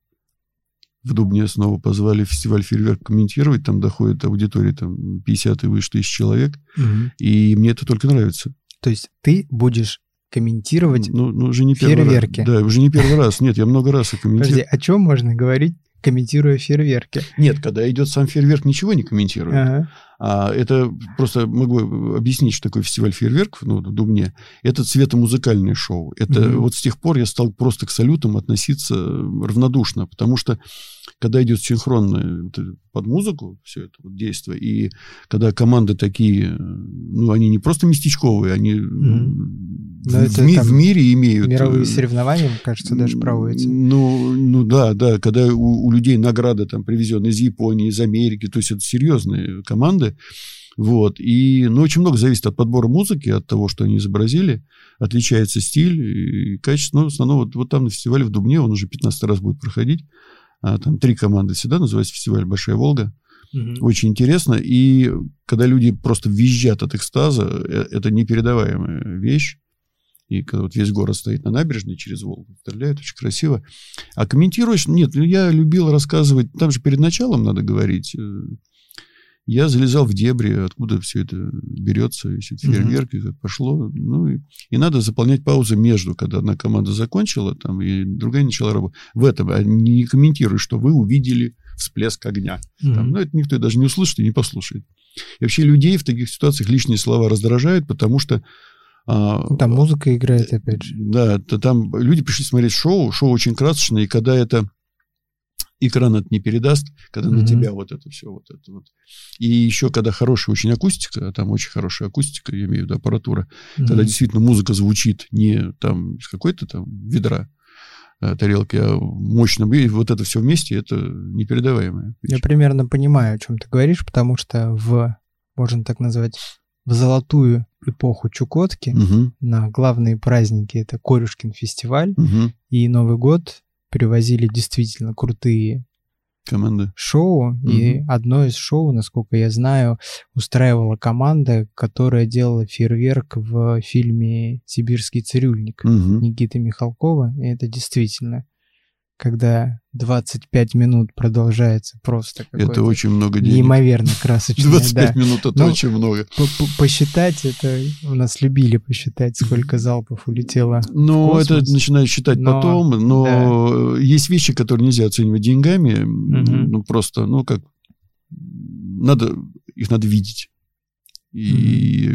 в Дубне снова позвали фестиваль «Фейерверк» комментировать. Там доходит аудитория там, 50 и выше тысяч человек. Мгм. И мне это только нравится. То есть ты будешь комментировать... Ну, ну, уже не первый фейерверки. раз. Да, уже не первый раз. Нет, я много раз их комментирую. Подожди, о чем можно говорить, комментируя фейерверки? Нет, когда идет сам фейерверк, ничего не комментирую. Ага. А это просто могу объяснить, что такое фестиваль фейерверков ну, в Дубне. Это цветомузыкальное шоу. Это Мгм. вот с тех пор я стал просто к салютам относиться равнодушно, потому что когда идет синхронно это под музыку все это вот действие, и когда команды такие, ну, они не просто местечковые, они Мгм. в, это в ми- в мире имеют... Мировые э, соревнования, мне кажется, даже проводятся. Ну, ну да, да, когда у, у людей награды там привезены из Японии, из Америки, то есть это серьезные команды. Вот. И, ну, очень много зависит от подбора музыки, от того, что они изобразили. Отличается стиль и качество. Ну, в основном вот, вот там на фестивале в Дубне, он уже 15 раз будет проходить. А, там три команды всегда называется фестиваль «Большая Волга». Мгм. Очень интересно. И когда люди просто визжат от экстаза, э, это непередаваемая вещь. И когда вот весь город стоит на набережной через Волгу, стреляет, очень красиво. А комментируешь? Нет, ну, я любил рассказывать, там же перед началом надо говорить. Я залезал в дебри, откуда все это берется, если это фейерверк, и как пошло. Ну, и, и надо заполнять паузы между, когда одна команда закончила, там, и другая начала работать. В этом, а не комментируй, что вы увидели всплеск огня. Там, Мгм. ну, это никто даже не услышит и не послушает. И вообще людей в таких ситуациях лишние слова раздражают, потому что... а, Там музыка играет, опять же. Да, то там люди пришли смотреть шоу, шоу очень красочное, и когда это экран это не передаст, когда Мгм. на тебя вот это все, вот это вот. И еще, когда хорошая очень акустика, а там очень хорошая акустика, я имею в виду аппаратура, когда Мгм. действительно музыка звучит не там из какой-то там ведра, э, тарелки, а мощно, и вот это все вместе, это непередаваемое. Я примерно понимаю, о чем ты говоришь, потому что в, можно так назвать, в золотую эпоху Чукотки Мгм, на главные праздники, это Корюшкин фестиваль мгм. и Новый год, привозили действительно крутые Команда. шоу, и Мгм. одно из шоу, насколько я знаю, устраивала команда, которая делала фейерверк в фильме «Сибирский цирюльник» Мгм. Никиты Михалкова, и это действительно, когда 25 минут продолжается просто Это очень много денег. неимоверно красочное. 25 да. минут это Ну, очень много. П- п- Посчитать, это у нас любили посчитать, сколько залпов улетело. Ну, это начинают считать Но- потом, но есть вещи, которые нельзя оценивать деньгами. Мгм. Ну, просто, ну, как, надо, их надо видеть. И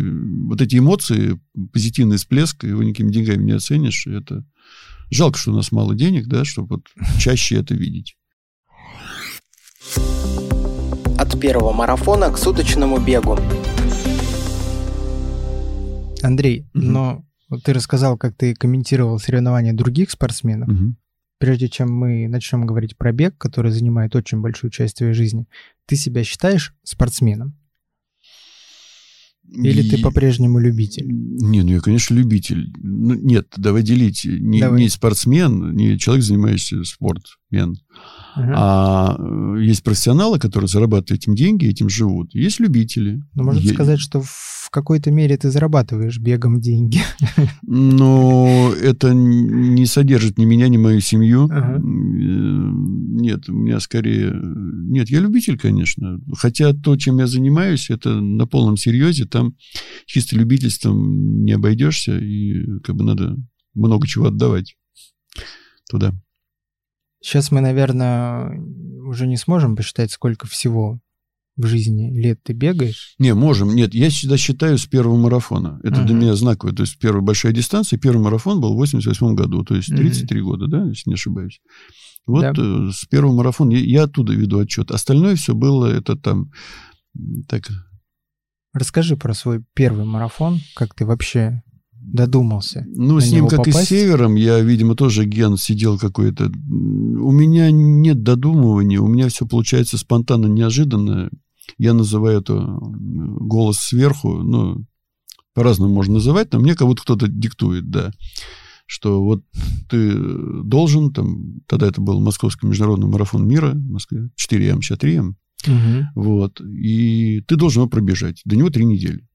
вот эти эмоции, позитивный всплеск, его никакими деньгами не оценишь, это Жалко, что у нас мало денег, да, чтобы вот чаще это видеть. От первого марафона к суточному бегу. Андрей, угу. но ты рассказал, как ты комментировал соревнования других спортсменов. Угу. Прежде чем мы начнем говорить про бег, который занимает очень большую часть твоей жизни, ты себя считаешь спортсменом? Или и... ты по-прежнему любитель? Не, ну я, конечно, любитель. Ну, нет, давай делить. Не, давай. не спортсмен, не человек, занимающийся спортмен. Ага. А э, есть профессионалы, которые зарабатывают этим деньги, этим живут. Есть любители. Ну, можно Я... сказать, что в какой-то мере ты зарабатываешь бегом деньги. Но это не содержит ни меня, ни мою семью. Э, нет, у меня скорее... Нет, я любитель, конечно. Хотя то, чем я занимаюсь, это на полном серьезе. Там чисто любительством не обойдешься, и как бы надо много чего отдавать туда. Сейчас мы, наверное, уже не сможем посчитать, сколько всего в жизни лет ты бегаешь? Не, можем. Нет, я всегда считаю с первого марафона. Это uh-huh. для меня знаково. То есть первая большая дистанция, первый марафон был в 88 году, то есть 33 uh-huh. года, да, если не ошибаюсь. Вот да. э, с первого марафона я, я оттуда веду отчет. Остальное все было, это там так... Расскажи про свой первый марафон, как ты вообще додумался. Ну, с ним, как попасть? и с севером, я, видимо, тоже ген сидел какой-то. У меня нет додумывания, у меня все получается спонтанно, неожиданно. Я называю это голос сверху, ну, по-разному можно называть, но мне как будто кто-то диктует, да, что вот ты должен, там, тогда это был Московский международный марафон мира в Москве, 4М, сейчас 3М, угу. вот, и ты должен его пробежать, до него три недели.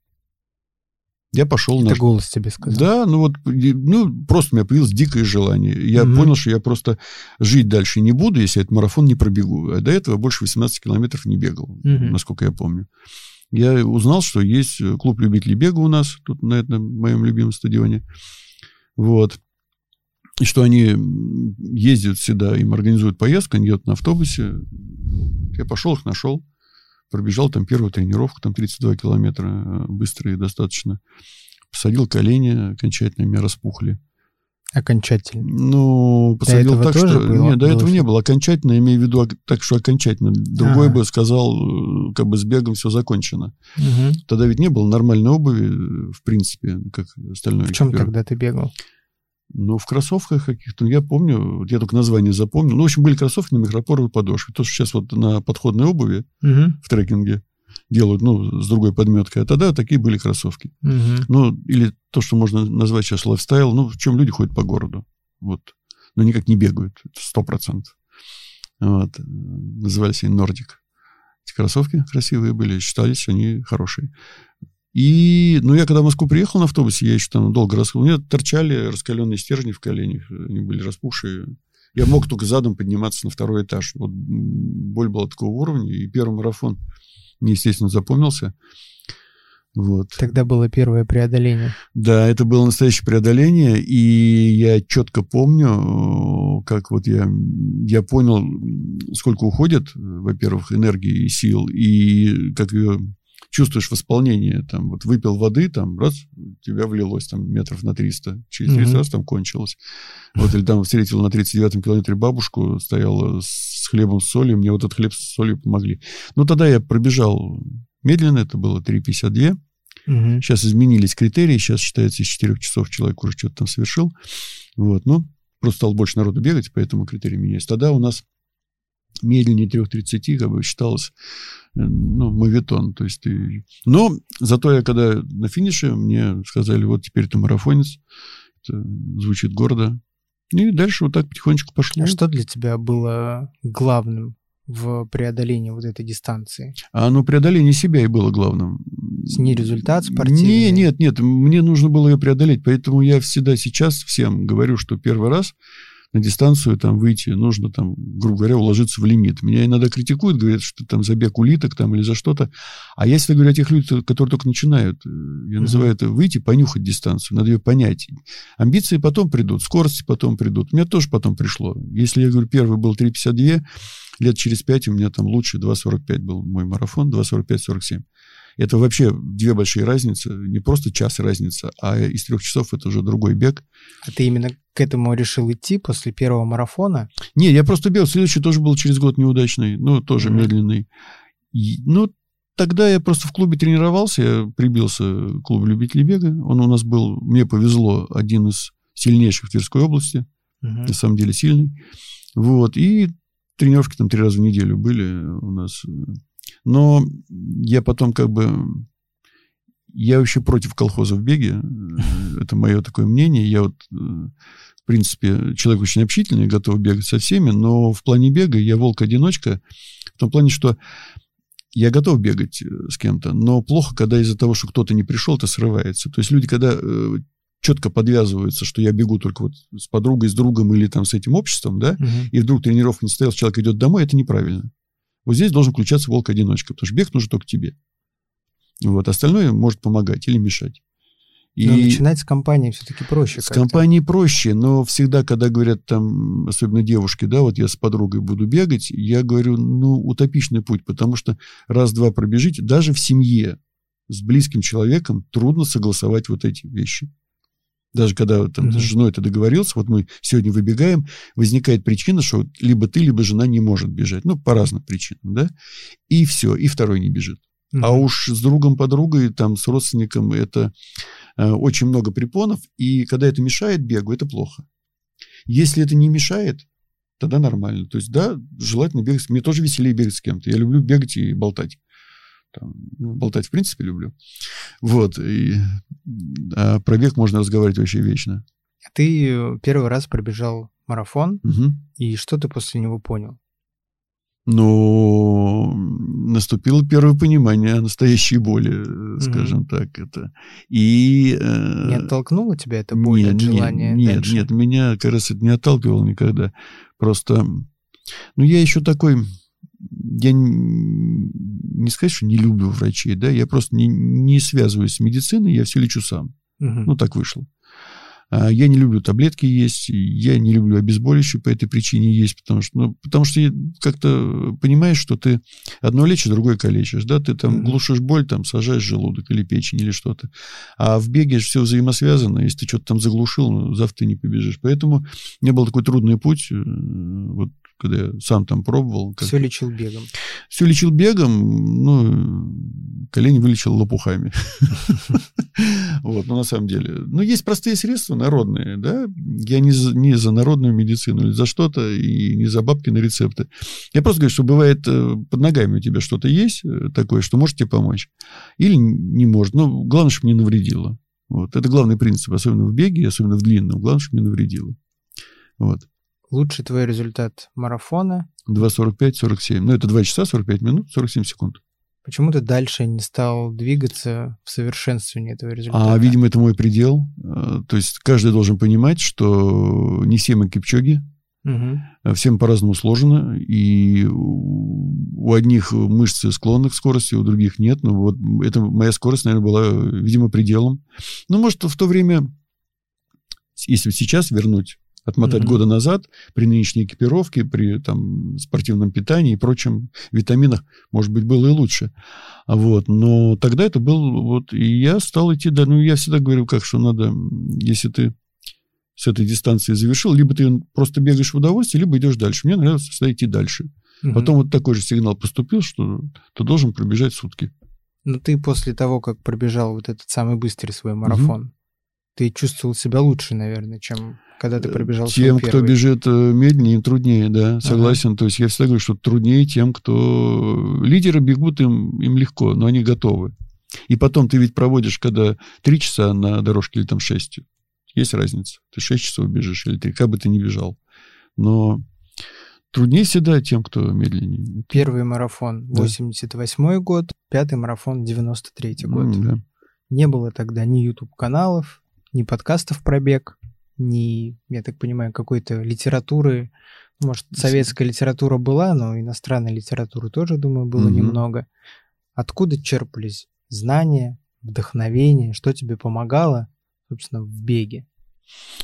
Я пошел Это на... голос тебе сказал. Да, ну вот, ну, просто у меня появилось дикое желание. Я угу. понял, что я просто жить дальше не буду, если этот марафон не пробегу. А до этого больше 18 километров не бегал, угу. насколько я помню. Я узнал, что есть клуб любителей бега у нас, тут на этом моем любимом стадионе. Вот. И что они ездят сюда, им организуют поездку, они едут на автобусе. Я пошел, их нашел пробежал там первую тренировку, там 32 километра, э, быстрые достаточно. Посадил колени, окончательно меня распухли. Окончательно? Ну, посадил до так, что... Было? Нет, до было этого не было. Окончательно, я имею в виду так, что окончательно. Другой ага. бы сказал, э, как бы с бегом все закончено. Угу. Тогда ведь не было нормальной обуви, э, в принципе, как остальное. В чем тогда ты бегал? Ну, в кроссовках каких-то, я помню, я только название запомнил. Ну, в общем, были кроссовки на микропоровой подошве. То, что сейчас вот на подходной обуви угу. в трекинге делают, ну, с другой подметкой. А тогда такие были кроссовки. Угу. Ну, или то, что можно назвать сейчас лайфстайл, ну, в чем люди ходят по городу. Вот. Но никак не бегают. Сто процентов. Вот. Назывались они Нордик. Эти кроссовки красивые были, считались они хорошие. И, ну, я когда в Москву приехал на автобусе, я еще там долго рассказывал, у меня торчали раскаленные стержни в коленях, они были распухшие. Я мог только задом подниматься на второй этаж. Вот боль была такого уровня, и первый марафон мне, естественно, запомнился. Вот. Тогда было первое преодоление. Да, это было настоящее преодоление, и я четко помню, как вот я, я понял, сколько уходит, во-первых, энергии и сил, и как ее чувствуешь восполнение, там, вот выпил воды, там, раз, тебя влилось, там, метров на 300, через 30 mm-hmm. раз там кончилось. Вот, или там встретил на 39-м километре бабушку, стояла с хлебом с солью, мне вот этот хлеб с солью помогли. Ну, тогда я пробежал медленно, это было 3,52. Угу. Сейчас изменились критерии, сейчас считается из 4 часов человек уже что-то там совершил. Вот, ну, просто стало больше народу бегать, поэтому критерии меняются. Тогда у нас медленнее 3.30 как бы считалось э, ну, мавитон. То есть ты... Но зато я когда на финише, мне сказали, вот теперь ты марафонец. Это звучит гордо. И дальше вот так потихонечку пошло. А что для тебя было главным в преодолении вот этой дистанции? А ну, преодоление себя и было главным. Не результат спортивный? Не, нет, нет, мне нужно было ее преодолеть, поэтому я всегда сейчас всем говорю, что первый раз на дистанцию там выйти, нужно там, грубо говоря, уложиться в лимит. Меня иногда критикуют, говорят, что там забег улиток там или за что-то. А я всегда говорю о тех людях, которые только начинают. Э, я называю это выйти, понюхать дистанцию. Надо ее понять. Амбиции потом придут, скорости потом придут. У меня тоже потом пришло. Если я говорю, первый был 3,52, лет через 5 у меня там лучше 2,45 был мой марафон, 2,45-47. Это вообще две большие разницы. Не просто час разница, а из трех часов это уже другой бег. А ты именно к этому решил идти после первого марафона? Не, я просто бегал. Следующий тоже был через год неудачный, ну, тоже mm-hmm. медленный. И, ну, тогда я просто в клубе тренировался, я прибился к клубу любителей бега. Он у нас был, мне повезло, один из сильнейших в Тверской области. Uh-huh. На самом деле сильный. Вот. И тренировки там три раза в неделю были у нас. Но я потом как бы... Я вообще против колхоза в беге. Это мое такое мнение. Я вот, в принципе, человек очень общительный, готов бегать со всеми, но в плане бега я волк-одиночка. В том плане, что я готов бегать с кем-то, но плохо, когда из-за того, что кто-то не пришел, это срывается. То есть люди, когда э, четко подвязываются, что я бегу только вот с подругой, с другом или там с этим обществом, да, угу. и вдруг тренировка не состоялась, человек идет домой, это неправильно. Вот здесь должен включаться волк-одиночка, потому что бег нужен только тебе. Вот, остальное может помогать или мешать. И но начинать с компании все-таки проще. С компании проще, но всегда, когда говорят там, особенно девушки, да, вот я с подругой буду бегать, я говорю, ну, утопичный путь, потому что раз-два пробежите, даже в семье с близким человеком трудно согласовать вот эти вещи. Даже когда там, mm-hmm. с женой ты договорился, вот мы сегодня выбегаем, возникает причина, что либо ты, либо жена не может бежать. Ну, по разным причинам, да? И все, и второй не бежит. Mm-hmm. А уж с другом, подругой, там, с родственником это э, очень много препонов, и когда это мешает бегу, это плохо. Если это не мешает, тогда нормально. То есть, да, желательно бегать. Мне тоже веселее бегать с кем-то. Я люблю бегать и болтать. Там, ну, болтать в принципе люблю. Вот. И, а про бег можно разговаривать вообще вечно. Ты э, первый раз пробежал марафон, угу. и что ты после него понял? Ну, наступило первое понимание настоящей боли, угу. скажем так. Это. И, э, не оттолкнуло тебя это боль нет, от желания Нет, дальше? нет, меня, как раз, это не отталкивало никогда. Просто, ну, я еще такой я не сказать, что не люблю врачей, да, я просто не, не связываюсь с медициной, я все лечу сам. Угу. Ну, так вышло. А, я не люблю таблетки есть, я не люблю обезболивающие по этой причине есть, потому что, ну, потому что как-то понимаешь, что ты одно лечишь, другое калечишь, да, ты там глушишь боль, там сажаешь желудок или печень или что-то. А в беге все взаимосвязано, если ты что-то там заглушил, ну, завтра ты не побежишь. Поэтому у меня был такой трудный путь, э, вот когда я сам там пробовал. Как... Все лечил бегом. Все лечил бегом, ну, колени вылечил лопухами. Вот, но на самом деле. Ну, есть простые средства народные, да. Я не за, не за народную медицину или за что-то, и не за бабки на рецепты. Я просто говорю, что бывает э, под ногами у тебя что-то есть э, такое, что может тебе помочь. Или не может. Но главное, чтобы не навредило. Вот. Это главный принцип, особенно в беге, особенно в длинном. Главное, чтобы не навредило. Вот. Лучший твой результат марафона? 2.45-47. Ну, это 2 часа 45 минут, 47 секунд. Почему ты дальше не стал двигаться в совершенствовании этого результата? А, видимо, это мой предел. А, то есть каждый должен понимать, что не все мы кипчоги, угу. всем по-разному сложно, и у одних мышцы склонны к скорости, у других нет. Но вот это моя скорость, наверное, была, видимо, пределом. Ну, может, в то время, если сейчас вернуть отмотать угу. года назад при нынешней экипировке, при там, спортивном питании и прочем витаминах, может быть, было и лучше. Вот. Но тогда это был... Вот, и я стал идти... Да, ну, я всегда говорю, как, что надо, если ты с этой дистанции завершил, либо ты просто бегаешь в удовольствие, либо идешь дальше. Мне нравится всегда идти дальше. Угу. Потом вот такой же сигнал поступил, что ты должен пробежать сутки. Ну, ты после того, как пробежал вот этот самый быстрый свой марафон, угу. ты чувствовал себя лучше, наверное, чем когда ты пробежал Тем, кто бежит э, медленнее, труднее, да, согласен. Ага. То есть я всегда говорю, что труднее тем, кто... Лидеры бегут, им, им легко, но они готовы. И потом ты ведь проводишь, когда три часа на дорожке или там шесть. Есть разница. Ты шесть часов бежишь или ты, как бы ты ни бежал. Но труднее всегда тем, кто медленнее. Первый марафон 88 да. год, пятый марафон 93 год. Mm, да. Не было тогда ни YouTube-каналов, ни подкастов про бег ни, я так понимаю, какой-то литературы. Может, советская литература была, но иностранной литературы тоже, думаю, было угу. немного. Откуда черпались знания, вдохновение, что тебе помогало, собственно, в беге?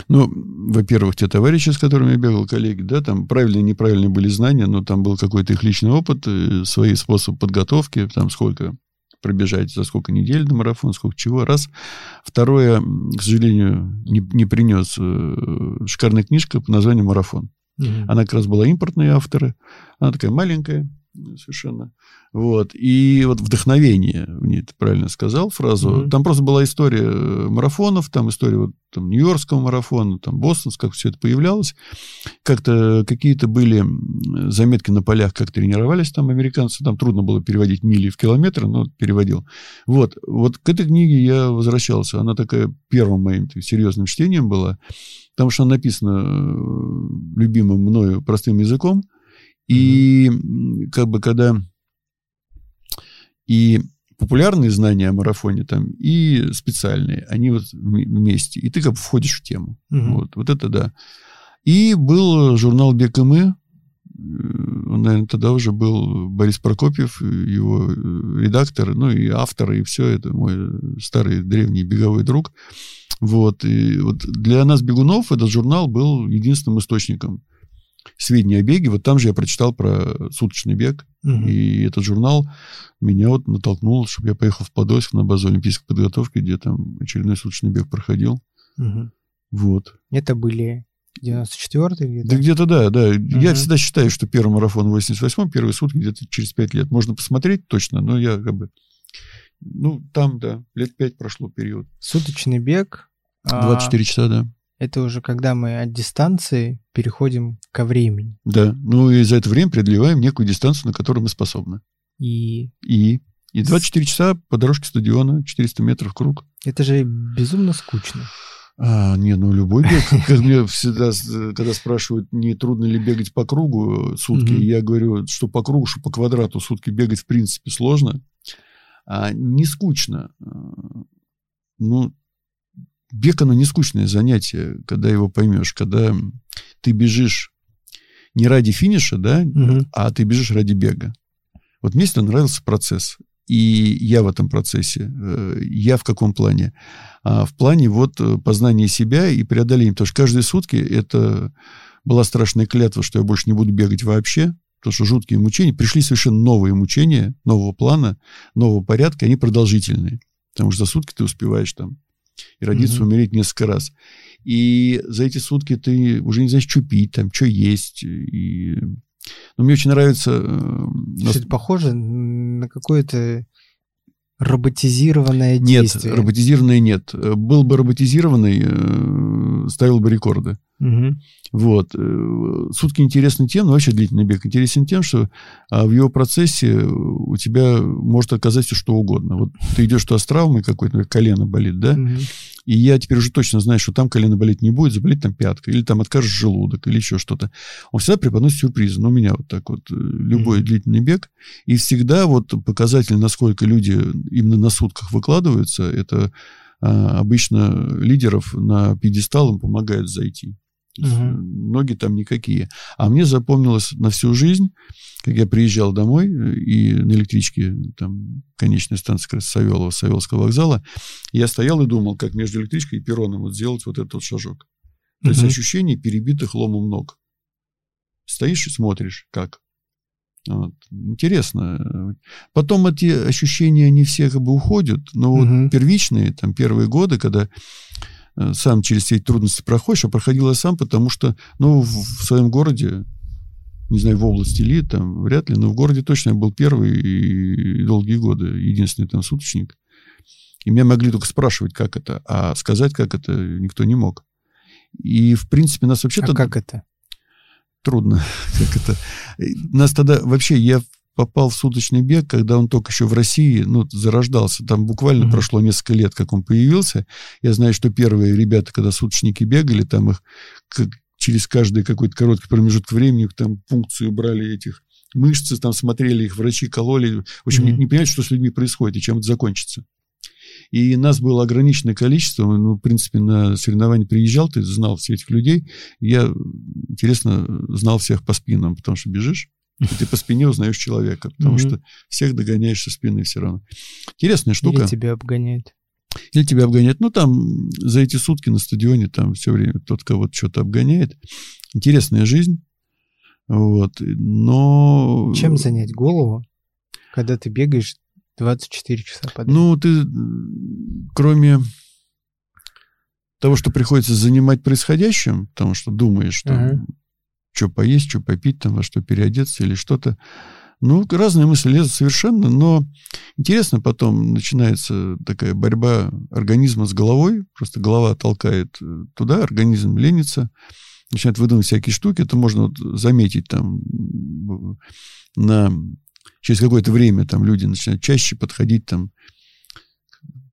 Ну, во-первых, те товарищи, с которыми я бегал, коллеги, да, там правильные и неправильные были знания, но там был какой-то их личный опыт, э, свои способы подготовки, там сколько, пробежать за сколько недель на марафон, сколько чего. Раз. Второе, к сожалению, не, не принес э, шикарная книжка по названию «Марафон». Угу. Она как раз была импортные авторы. Она такая маленькая, совершенно. Вот. И вот вдохновение, в ней ты правильно сказал фразу. Mm-hmm. Там просто была история э, марафонов, там история вот, там, Нью-Йоркского марафона, там Бостонского, как все это появлялось. Как-то какие-то были заметки на полях, как тренировались там американцы. Там трудно было переводить мили в километры, но переводил. Вот. Вот к этой книге я возвращался. Она такая первым моим серьезным чтением была, потому что она написана э, любимым мною простым языком. И как бы когда и популярные знания о марафоне там, и специальные, они вот вместе. И ты как бы входишь в тему. Угу. Вот, вот это да. И был журнал «Бег и мы». Он, наверное, тогда уже был Борис Прокопьев, его редактор, ну и автор, и все это мой старый древний беговой друг. Вот. И вот для нас, бегунов, этот журнал был единственным источником сведения о беге. Вот там же я прочитал про суточный бег. Угу. И этот журнал меня вот натолкнул, чтобы я поехал в Подольск на базу олимпийской подготовки, где там очередной суточный бег проходил. Угу. Вот. Это были 94-й где-то? Да где-то, да, да. Угу. Я всегда считаю, что первый марафон в 88-м, первые сутки где-то через 5 лет. Можно посмотреть точно, но я как бы... Ну, там, да, лет 5 прошло период. Суточный бег. 24 а... часа, да. Это уже когда мы от дистанции переходим ко времени. Да, ну и за это время преодолеваем некую дистанцию, на которую мы способны. И? И? И 24 часа по дорожке стадиона, 400 метров круг. Это же безумно скучно. А, не, ну любой бег. Как мне всегда, когда спрашивают, не трудно ли бегать по кругу сутки, угу. я говорю, что по кругу, что по квадрату сутки бегать в принципе сложно. А не скучно. Ну, бег, оно не скучное занятие, когда его поймешь, когда ты бежишь не ради финиша, да, угу. а ты бежишь ради бега. Вот мне всегда нравился процесс. И я в этом процессе. Э, я в каком плане? А в плане вот э, познания себя и преодоления. Потому что каждые сутки это была страшная клятва, что я больше не буду бегать вообще. Потому что жуткие мучения. Пришли совершенно новые мучения, нового плана, нового порядка. Они продолжительные. Потому что за сутки ты успеваешь там и родиться, угу. умереть несколько раз. И за эти сутки ты уже не знаешь, что пить, там, что есть. И... Но мне очень нравится... Э, что это похоже на какое-то роботизированное действие? Нет, роботизированное нет. Был бы роботизированный, э, ставил бы рекорды. Угу. Вот. Э, сутки интересны тем, ну, вообще длительный бег интересен тем, что а, в его процессе у тебя может оказаться что угодно. Вот ты идешь туда с травмой какой-то, колено болит, да? Угу. И я теперь уже точно знаю, что там колено болеть не будет, заболит там пятка, или там откажешь желудок, или еще что-то. Он всегда преподносит сюрпризы. Но у меня вот так вот э, любой mm длительный бег. И всегда вот показатель, насколько люди именно на сутках выкладываются, это а, обычно лидеров на пьедестал им помогают зайти. Угу. Ноги там никакие. А мне запомнилось на всю жизнь, как я приезжал домой э, и на электричке, там, конечная станция как раз Савелова, Савеловского вокзала, я стоял и думал, как между электричкой и перроном вот сделать вот этот вот шажок. То угу. есть ощущение перебитых ломом ног. Стоишь и смотришь, как. Вот. Интересно. Потом эти ощущения, они все как бы уходят, но угу. вот первичные, там, первые годы, когда сам через все эти трудности проходишь, а проходил я сам, потому что, ну, в, в своем городе, не знаю, в области ли, там, вряд ли, но в городе точно я был первый и долгие годы единственный там суточник. И меня могли только спрашивать, как это, а сказать, как это, никто не мог. И, в принципе, нас вообще-то... А как это? Трудно. как это? Нас тогда... Вообще, я попал в суточный бег, когда он только еще в России, ну, зарождался. Там буквально mm-hmm. прошло несколько лет, как он появился. Я знаю, что первые ребята, когда суточники бегали, там их как, через каждый какой-то короткий промежуток времени там пункцию брали этих мышцы, там смотрели их, врачи кололи. В общем, mm-hmm. не, не понимают, что с людьми происходит и чем это закончится. И нас было ограниченное количество. Ну, в принципе, на соревнования приезжал, ты знал всех этих людей. Я, интересно, знал всех по спинам, потому что бежишь. И ты по спине узнаешь человека, потому что всех догоняешь со спины все равно. Интересная штука. Или тебя обгоняет. Или тебя обгоняет. Ну, там за эти сутки на стадионе там все время кто-то кого-то что-то обгоняет. Интересная жизнь. Вот. Но... Чем занять голову, когда ты бегаешь 24 часа подряд. Ну, ты, кроме того, что приходится занимать происходящим, потому что думаешь, что, Ага. Что поесть, что попить, там, во что переодеться или что-то. Ну, разные мысли лезут совершенно, но интересно потом начинается такая борьба организма с головой, просто голова толкает э, туда, организм ленится, начинает выдумывать всякие штуки, это можно вот заметить там на через какое-то время там люди начинают чаще подходить там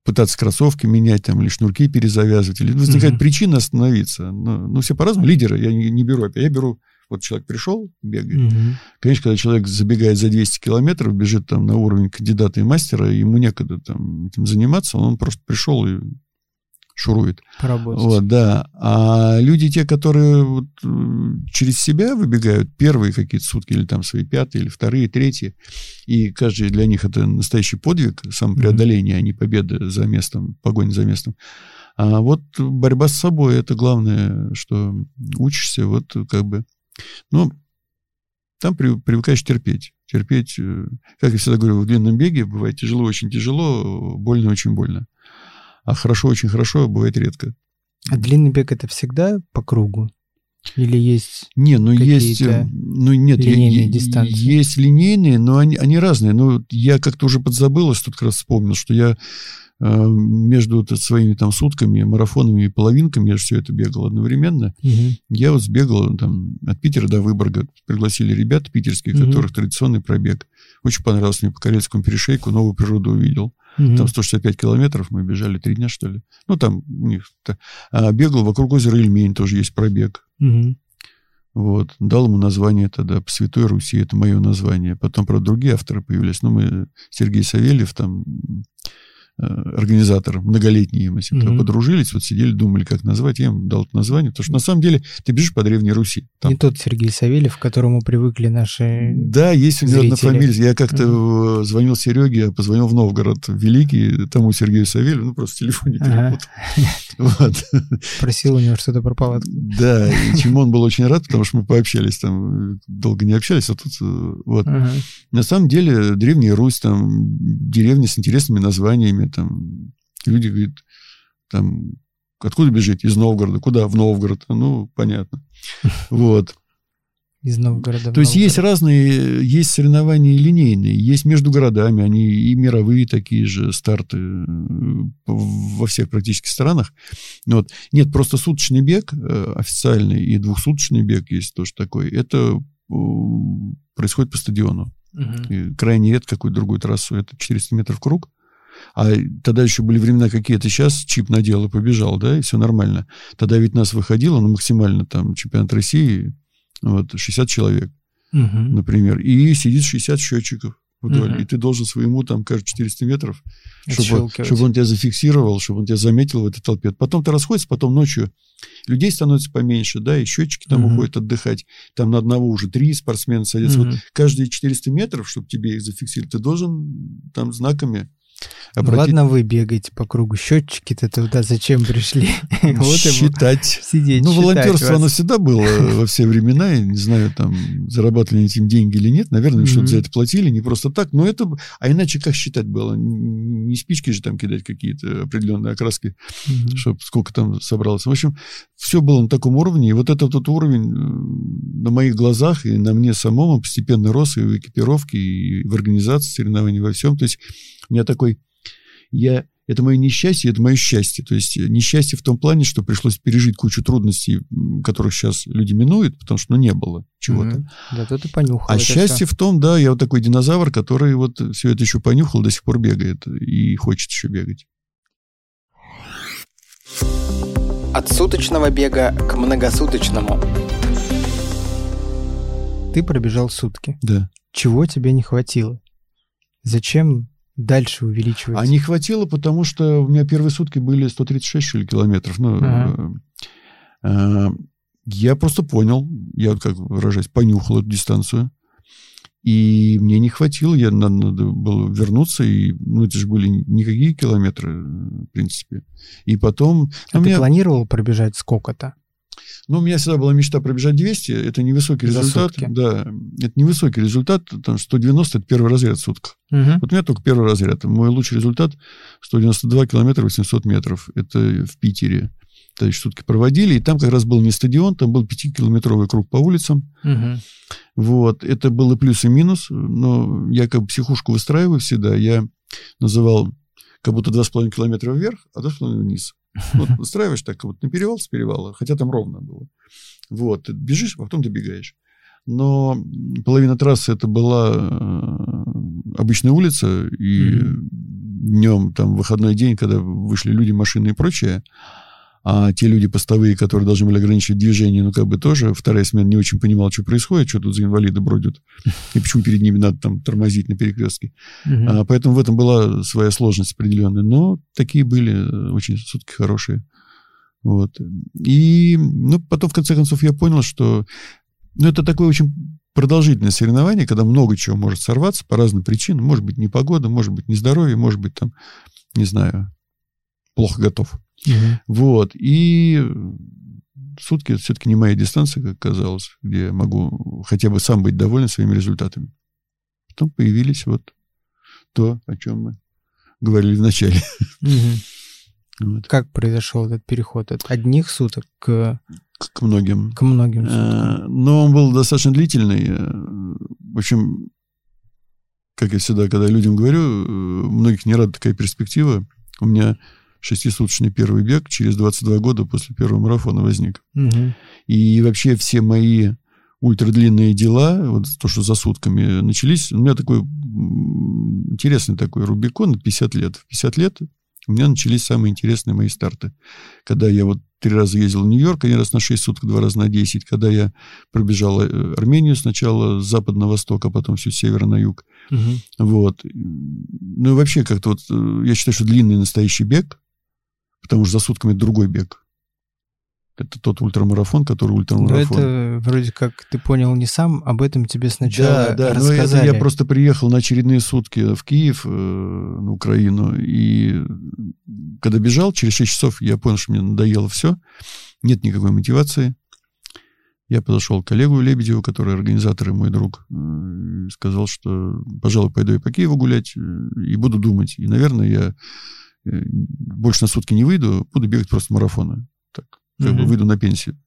пытаться кроссовки менять там или шнурки перезавязывать, или возникает Мгм. причина остановиться. Ну, ну, все по-разному. Лидеры я не, не беру. Я беру, вот человек пришел, бегает. Мгм. Конечно, когда человек забегает за 200 километров, бежит там на уровень кандидата и мастера, ему некогда там этим заниматься, он просто пришел и шурует. Поработать. Вот, да. А люди, те, которые вот, э, через себя выбегают, первые какие-то сутки, или там свои пятые, или вторые, третьи, и каждый для них это настоящий подвиг, самопреодоление, а не победа за местом, погоня за местом. А вот борьба с собой, это главное, что учишься, вот как бы, ну, там при- привыкаешь терпеть. Терпеть, э, как я всегда говорю, в длинном беге бывает тяжело, очень тяжело, больно, очень больно. А хорошо, очень хорошо бывает редко. А длинный бег это всегда по кругу? Или есть... Не, ну есть, э, ну нет, линейные я- дистанции? есть линейные, но они, они разные. Но я как-то уже подзабылось, тут как раз вспомнил, что я между вот своими там сутками, марафонами и половинками, я же все это бегал одновременно, Мгм. я вот сбегал там от Питера до Выборга, пригласили ребят питерских, Мгм. которых традиционный пробег. Очень понравился мне по Карельскому перешейку, новую природу увидел. Мгм. Там 165 километров мы бежали три дня, что ли. Ну, там у них... А, бегал вокруг озера Ильмень, тоже есть пробег. Мгм. Вот. Дал ему название тогда по Святой Руси, это мое название. Потом, правда, другие авторы появились. Ну, мы, Сергей Савельев, там, э, организатор, многолетний, мы с ним Мгм. подружились, вот сидели, думали, как назвать. Я ему дал это название, потому что на самом деле ты бежишь по Древней Руси. Там Не тот Сергей Савельев, к которому привыкли наши... Да, есть у него одна фамилия. Я как-то э, звонил Сереге, а позвонил в Новгород Великий, тому Сергею Савельеву, ну, просто в телефоне Ага. Вот. Просил у него что-то пропало. Да, и чему он был очень рад, потому что мы пообщались там, э, долго не общались, а тут э, вот. Ага. На самом деле, Древняя Русь, там, деревни с интересными названиями, там, люди говорят, там, откуда бежите? Из Новгорода. Куда? В Новгород. Ну, понятно. Вот. Из Новгорода. То есть есть разные, есть соревнования линейные, есть между городами, они и мировые такие же старты э, во всех практически странах. Вот. Нет, просто суточный бег э, официальный и двухсуточный бег есть тоже такой. Это э, происходит по стадиону. Мгм. И крайне редко какую-то другую трассу. Это 400 метров круг. А тогда еще были времена какие-то. Сейчас чип надел и побежал, да, и все нормально. Тогда ведь нас выходило, ну, максимально там чемпионат России, вот, 60 человек Мгм. например, и сидит 60 счетчиков вдоль, Мгм. и ты должен своему там каждые 400 метров, чтобы, чтобы он тебя зафиксировал, чтобы он тебя заметил в этой толпе. Потом ты расходишься, потом ночью людей становится поменьше, да, и счетчики там Мгм. уходят отдыхать. Там на одного уже три спортсмена садятся. Вот Мгм. каждые 400 метров, чтобы тебе их зафиксировать, ты должен там знаками Ну обратить, ладно, вы бегаете по кругу. Счетчики-то туда зачем пришли? Вот считать. сидеть, Ну, волонтерство, оно всегда было во все времена. Я не знаю, там, зарабатывали они этим деньги или нет. Наверное, что-то за это платили, не просто так. Но это... А иначе как считать было? Не спички же там кидать какие-то определенные окраски, чтобы сколько там собралось. В общем, все было на таком уровне. И вот этот вот уровень э, на моих глазах и на мне самом он постепенно рос и в экипировке, и в организации соревнований, во всем. То есть у меня такой... Я это мое несчастье, это мое счастье. То есть несчастье в том плане, что пришлось пережить кучу трудностей, которых сейчас люди минуют, потому что ну, не было чего-то. Мгм. Да, то ты понюхал. А это счастье в том, да, я вот такой динозавр, который вот все это еще понюхал, до сих пор бегает и хочет еще бегать. От суточного бега к многосуточному. Ты пробежал сутки. Да. Чего тебе не хватило? Зачем дальше увеличивать? А не хватило, потому что у меня первые сутки были 136, что ли, километров. Ну, Ага. э, э, я просто понял, я вот как выражаюсь, понюхал эту дистанцию. И мне не хватило, я надо, надо было вернуться, и, ну, это же были никакие километры, в принципе. И потом... А ну, ты меня- планировал пробежать сколько-то? Ну, у меня всегда была мечта пробежать 200. Это невысокий За результат. сутки. Да, это невысокий результат. Там 190 – это первый разряд в сутках. Мгм. Вот у меня только первый разряд. Мой лучший результат 192 километра 800 метров. Это в Питере. То есть сутки проводили, и там как раз был не стадион, там был 5-километровый круг по улицам. Мгм. Вот, это было плюс и минус, но я как бы психушку выстраиваю всегда, я называл как будто 2,5 километра вверх, а 2,5 вниз. Вот выстраиваешь так вот на перевал с перевала, хотя там ровно было. Вот, ты бежишь, а потом добегаешь. Но половина трассы это была э, обычная улица, и днем, там, выходной день, когда вышли люди, машины и прочее, а те люди постовые, которые должны были ограничивать движение, ну, как бы тоже вторая смена не очень понимала, что происходит, что тут за инвалиды бродят, и почему перед ними надо там тормозить на перекрестке. Мгм. А, поэтому в этом была своя сложность определенная. Но такие были э, очень сутки хорошие. Вот. И ну, потом, в конце концов, я понял, что ну, это такое очень продолжительное соревнование, когда много чего может сорваться по разным причинам. Может быть, непогода, может быть, нездоровье, может быть, там, не знаю, плохо готов. Мгм. Вот. И сутки это все-таки не моя дистанция, как казалось, где я могу хотя бы сам быть доволен своими результатами. Потом появились вот то, о чем мы говорили в начале. Мгм. Вот. Как произошел этот переход от одних суток к, К, к многим. к многим суткам? Э, Но он был достаточно длительный. Э, В общем, как я всегда, когда людям говорю, э, многих не рада такая перспектива. У меня шестисуточный первый бег через 22 года после первого марафона возник. Мгм. И вообще все мои ультрадлинные дела, вот то, что за сутками начались, у меня такой интересный такой Рубикон, 50 лет. В 50 лет у меня начались самые интересные мои старты. Когда я вот три раза ездил в Нью-Йорк, один раз на 6 суток, два раза на 10. Когда я пробежал э, Армению сначала с запада на восток, а потом всю с севера на юг. Мгм. Вот. Ну и вообще как-то вот, э, я считаю, что длинный настоящий бег, потому что за сутками другой бег. Это тот ультрамарафон, который Но ультрамарафон. это вроде как ты понял не сам, об этом тебе сначала Да, да, но рассказали. это я просто приехал на очередные сутки в Киев, э, на Украину, и когда бежал, через 6 часов я понял, что мне надоело все, нет никакой мотивации. Я подошел к коллегу Лебедеву, который организатор и мой друг, э, и сказал, что, пожалуй, пойду я по Киеву гулять э, и буду думать. И, наверное, я больше на сутки не выйду, буду бегать просто марафоны. Так, как бы Мгм. выйду на пенсию.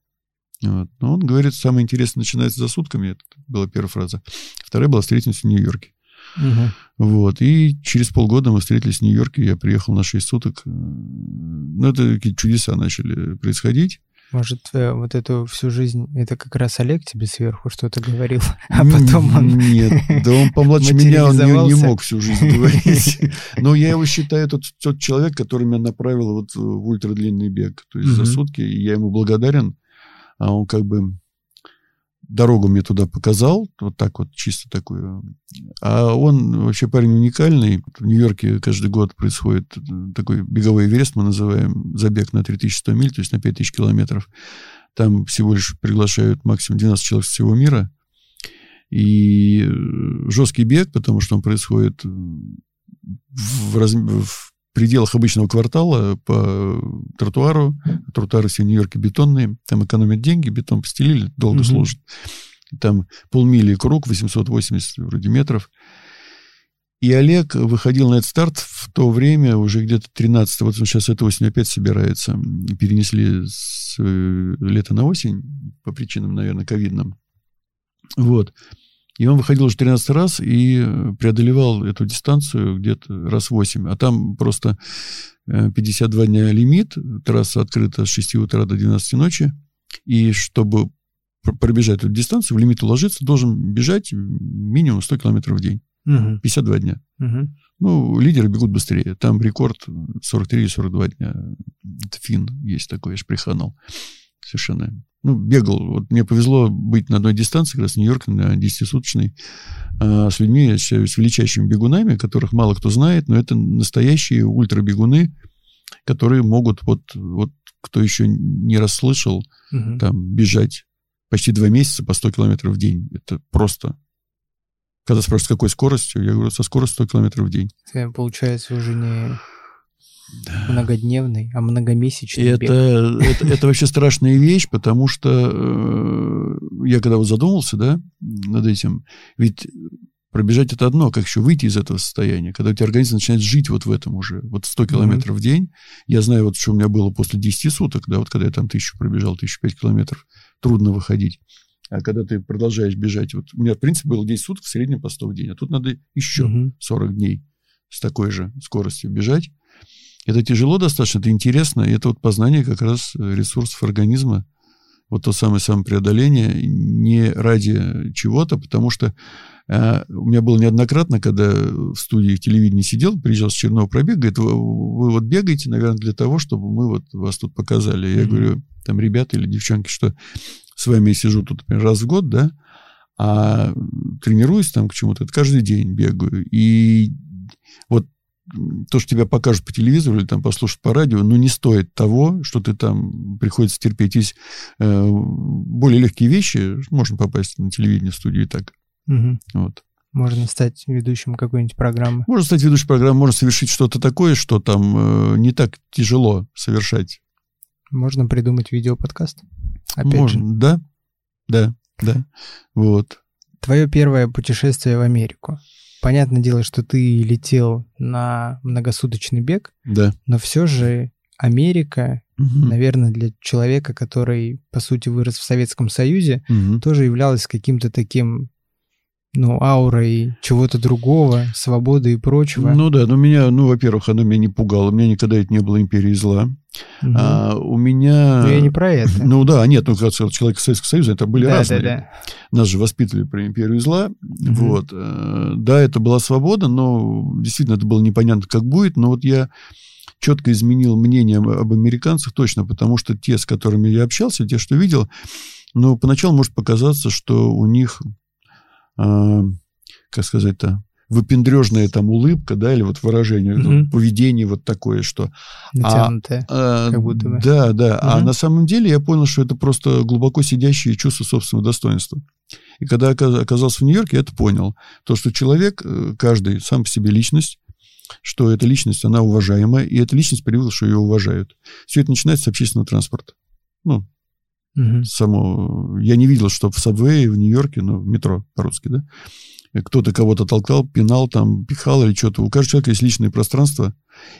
Вот. Но он говорит, самое интересное начинается за сутками. Это была первая фраза. Вторая была встретимся в Нью-Йорке. Мгм. Вот. И через полгода мы встретились в Нью-Йорке. Я приехал на 6 суток. Ну, это какие-то чудеса начали происходить. Может, э, вот эту всю жизнь это как раз Олег тебе сверху что-то говорил, а потом он... Нет, да он помладше меня, он не, не мог всю жизнь говорить. Но я его считаю тот, тот человек, который меня направил вот в ультрадлинный бег. То есть за сутки. И я ему благодарен. А он как бы дорогу мне туда показал, вот так вот, чисто такую. А он вообще парень уникальный. В Нью-Йорке каждый год происходит э, такой беговой Эверест, мы называем, забег на 3100 миль, то есть на 5000 километров. Там всего лишь приглашают максимум 12 человек всего мира. И э, жесткий бег, потому что он происходит э, в, в пределах обычного квартала по тротуару. Тротуары все в Нью-Йорке бетонные. Там экономят деньги, бетон постелили, долго служит. Там полмили круг, 880 вроде метров. И Олег выходил на этот старт в то время, уже где-то 13 вот он сейчас эта осень опять собирается. Перенесли с э, лета на осень, по причинам, наверное, ковидным. Вот. И он выходил уже 13 раз и э, преодолевал эту дистанцию где-то раз 8. А там просто э, 52 дня лимит, трасса открыта с 6 утра до 12 ночи. И чтобы пр- пробежать эту дистанцию, в лимит уложиться, должен бежать минимум 100 километров в день. Мгм. 52 дня. Мгм. Ну, лидеры бегут быстрее. Там рекорд 43 или 42 дня. Это фин есть такой, я ж приханул. Совершенно. Ну, бегал. Вот мне повезло быть на одной дистанции, как раз Нью-Йорк, на 10-суточной, а, с людьми, считаю, с величайшими бегунами, которых мало кто знает, но это настоящие ультрабегуны, которые могут, вот, вот кто еще не расслышал, Мгм. там, бежать почти два месяца по 100 километров в день. Это просто... Когда спрашивают, с какой скоростью, я говорю, со скоростью 100 километров в день. Получается уже не... да. многодневный, а многомесячный это, бег. Это, это вообще страшная вещь, потому что э, я когда вот задумался, да, над этим, ведь пробежать это одно, как еще выйти из этого состояния, когда у тебя организм начинает жить вот в этом уже, вот 100 километров mm-hmm. в день. Я знаю, вот что у меня было после 10 суток, да, вот когда я там тысячу пробежал, тысячу пять километров, трудно выходить. А когда ты продолжаешь бежать, вот у меня, в принципе, было 10 суток в среднем по 100 в день, а тут надо еще mm-hmm. 40 дней с такой же скоростью бежать. Это тяжело достаточно, это интересно, и это вот познание как раз ресурсов организма, вот то самое самопреодоление не ради чего-то, потому что э, у меня было неоднократно, когда в студии в телевидении сидел, приезжал с Черного пробег, говорит, вы, вы вот бегаете, наверное, для того, чтобы мы вот вас тут показали. Я mm-hmm. говорю, там ребята или девчонки, что с вами я сижу тут, например, раз в год, да, а тренируюсь там к чему-то, это каждый день бегаю. И вот то, что тебя покажут по телевизору или там послушают по радио, ну, не стоит того, что ты там приходится терпеть. Есть э, более легкие вещи, можно попасть на телевидение, студию и так. Угу. Вот. Можно стать ведущим какой-нибудь программы. Можно стать ведущим программы, можно совершить что-то такое, что там э, не так тяжело совершать. Можно придумать видеоподкаст. Опять можно, же. да, да, да. Вот. Твое первое путешествие в Америку. Понятное дело, что ты летел на многосуточный бег, да. но все же Америка, угу. наверное, для человека, который, по сути, вырос в Советском Союзе, угу. тоже являлась каким-то таким ну, аурой чего-то другого, свободы и прочего. Ну да, но меня, ну, во-первых, оно меня не пугало, у меня никогда это не было империи зла. Угу. А, у меня... Ну, я не про это. Ну да, нет, ну, как человек Советского Союза, это были да, разные. Да, да. Нас же воспитывали про империю зла. Угу. Вот. Э, да, это была свобода, но действительно это было непонятно, как будет, но вот я четко изменил мнение об американцах точно, потому что те, с которыми я общался, те, что видел, ну, поначалу может показаться, что у них а, как сказать-то, выпендрежная там улыбка, да, или вот выражение, mm поведение вот такое, что... Натянутое, а, как будто бы. Да, да. mm А на самом деле я понял, что это просто глубоко сидящее чувство собственного достоинства. И когда оказался в Нью-Йорке, я это понял. То, что человек, э, каждый сам по себе личность, что эта личность, она уважаемая, и эта личность привыкла, что ее уважают. Все это начинается с общественного транспорта. Ну, Угу. Само... Я не видел, что в Сабвее в Нью-Йорке, ну, в метро по-русски, да, кто-то кого-то толкал, пинал, там, пихал или что-то. У каждого человека есть личное пространство,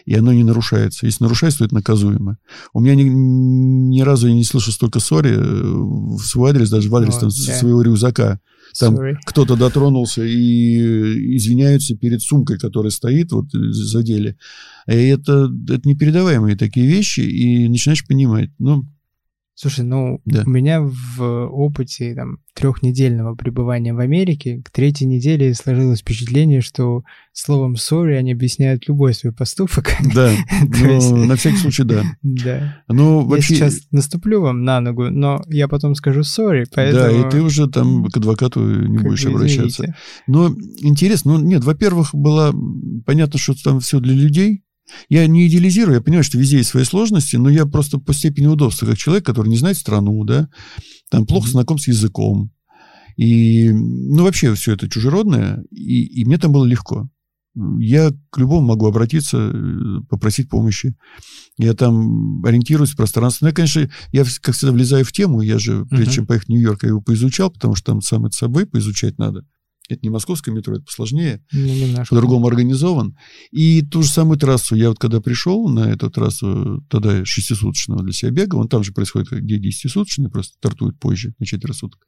и оно не нарушается. Если нарушается, то это наказуемо. У меня ни, ни разу я не слышал столько ссори э, в свой адрес, даже в адрес oh, там, yeah. своего рюкзака. Там кто-то дотронулся и извиняются перед сумкой, которая стоит, вот задели. И это, это непередаваемые такие вещи, и начинаешь понимать, ну, Слушай, ну, да. у меня в опыте там, трехнедельного пребывания в Америке к третьей неделе сложилось впечатление, что словом sorry они объясняют любой свой поступок. Да, ну, на всякий случай, да. Да. Ну, вообще... Я сейчас наступлю вам на ногу, но я потом скажу sorry, поэтому... Да, и ты уже там к адвокату не будешь обращаться. Но интересно, ну, нет, во-первых, было понятно, что там все для людей, я не идеализирую, я понимаю, что везде есть свои сложности, но я просто по степени удобства, как человек, который не знает страну, да, там плохо знаком с языком. И, ну, вообще все это чужеродное, и, и мне там было легко. Я к любому могу обратиться, э, попросить помощи. Я там ориентируюсь в пространстве. Ну, я, конечно, я, как всегда, влезаю в тему. Я же, прежде uh-huh. чем поехать в Нью-Йорк, я его поизучал, потому что там сам это собой поизучать надо. Это не московское метро, это посложнее. Ну, по-другому организован. И ту же самую трассу, я вот когда пришел на эту трассу, тогда шестисуточного для себя бега, он там же происходит, где десятисуточный, просто стартует позже, на четверо суток,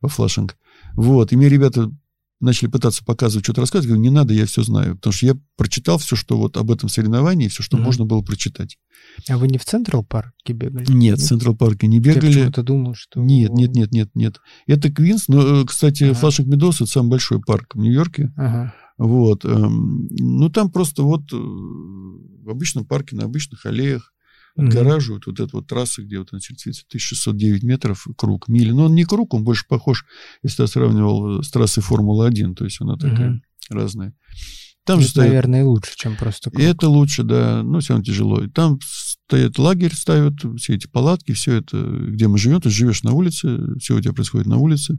во флашинг. Вот, и мне ребята начали пытаться показывать, что-то рассказывать, говорю, не надо, я все знаю. Потому что я прочитал все, что вот об этом соревновании, все, что mm можно было прочитать. А вы не в Централ парке бегали? Нет, в Централ парке не бегали. Я почему-то думал, что... Нет, нет, нет, нет, нет. Это Квинс, но, э, кстати, ага. Флашинг Медос это самый большой парк в Нью-Йорке. Ага. Вот. Эм, ну, там просто вот э, в обычном парке, на обычных аллеях, отгораживают mm-hmm. вот эту вот трассу, где вот она сердцевица, 1609 метров круг, мили. Но он не круг, он больше похож, если я сравнивал с трассой Формулы-1, то есть она такая mm-hmm. разная. Там это, же стоит... наверное, лучше, чем просто круг. И это лучше, да, но все равно тяжело. И там стоит лагерь, ставят все эти палатки, все это, где мы живем, ты живешь на улице, все у тебя происходит на улице.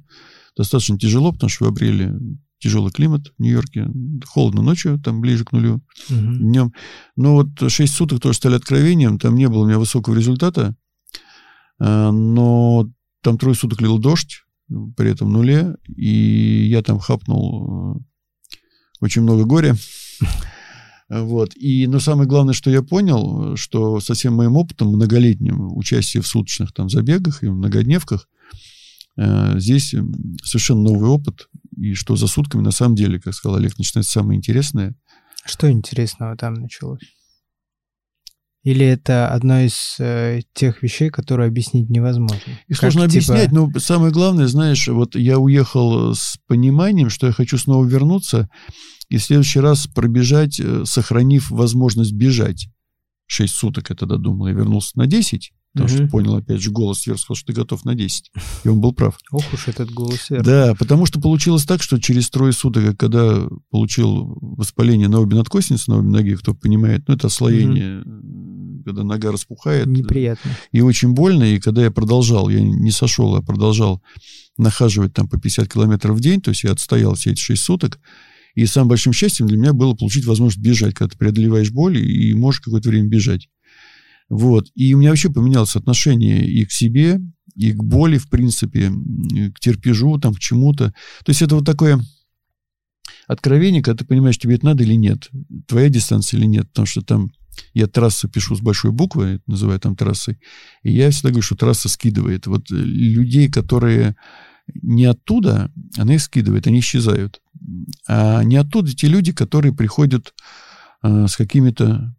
Достаточно тяжело, потому что в апреле тяжелый климат в Нью-Йорке. Холодно ночью, там ближе к нулю, Мгм. днем. Но вот 6 суток тоже стали откровением. Там не было у меня высокого результата. А, Но там трое суток лил дождь, при этом нуле. И я там хапнул э, очень много горя. Вот. И, но самое главное, что я понял, что со всем моим опытом, многолетним участием в суточных там забегах и многодневках, э, здесь совершенно новый опыт. И что за сутками, на самом деле, как сказал Олег, начинается самое интересное. Что интересного там началось? Или это одно из э, тех вещей, которые объяснить невозможно? И Как, сложно типа, объяснять, но самое главное, знаешь, вот я уехал с пониманием, что я хочу снова вернуться и в следующий раз пробежать, э, сохранив возможность бежать. Шесть суток я тогда думал. Я вернулся на 10, потому что Мгм. понял, опять же, голос сверху сказал, что ты готов на 10. И он был прав. Ох уж этот голос сверху. Да, потому что получилось так, что через трое суток, я когда получил воспаление на обе надкосницы, на обе ноги, кто понимает, ну, это ослоение, когда нога распухает. Неприятно. И очень больно, и когда я продолжал, я не сошел, а продолжал нахаживать там по 50 километров в день, то есть я отстоял все эти 6 суток, и самым большим счастьем для меня было получить возможность бежать, когда ты преодолеваешь боль и можешь какое-то время бежать. Вот. И у меня вообще поменялось отношение и к себе, и к боли, в принципе, к терпежу, там, к чему-то. То есть это вот такое откровение, когда ты понимаешь, тебе это надо или нет, твоя дистанция или нет, потому что там я трассу пишу с большой буквы, называю там трассой, и я всегда говорю, что трасса скидывает. Вот э, людей, которые не оттуда, она их скидывает, они исчезают. А не оттуда те люди, которые приходят э, с какими-то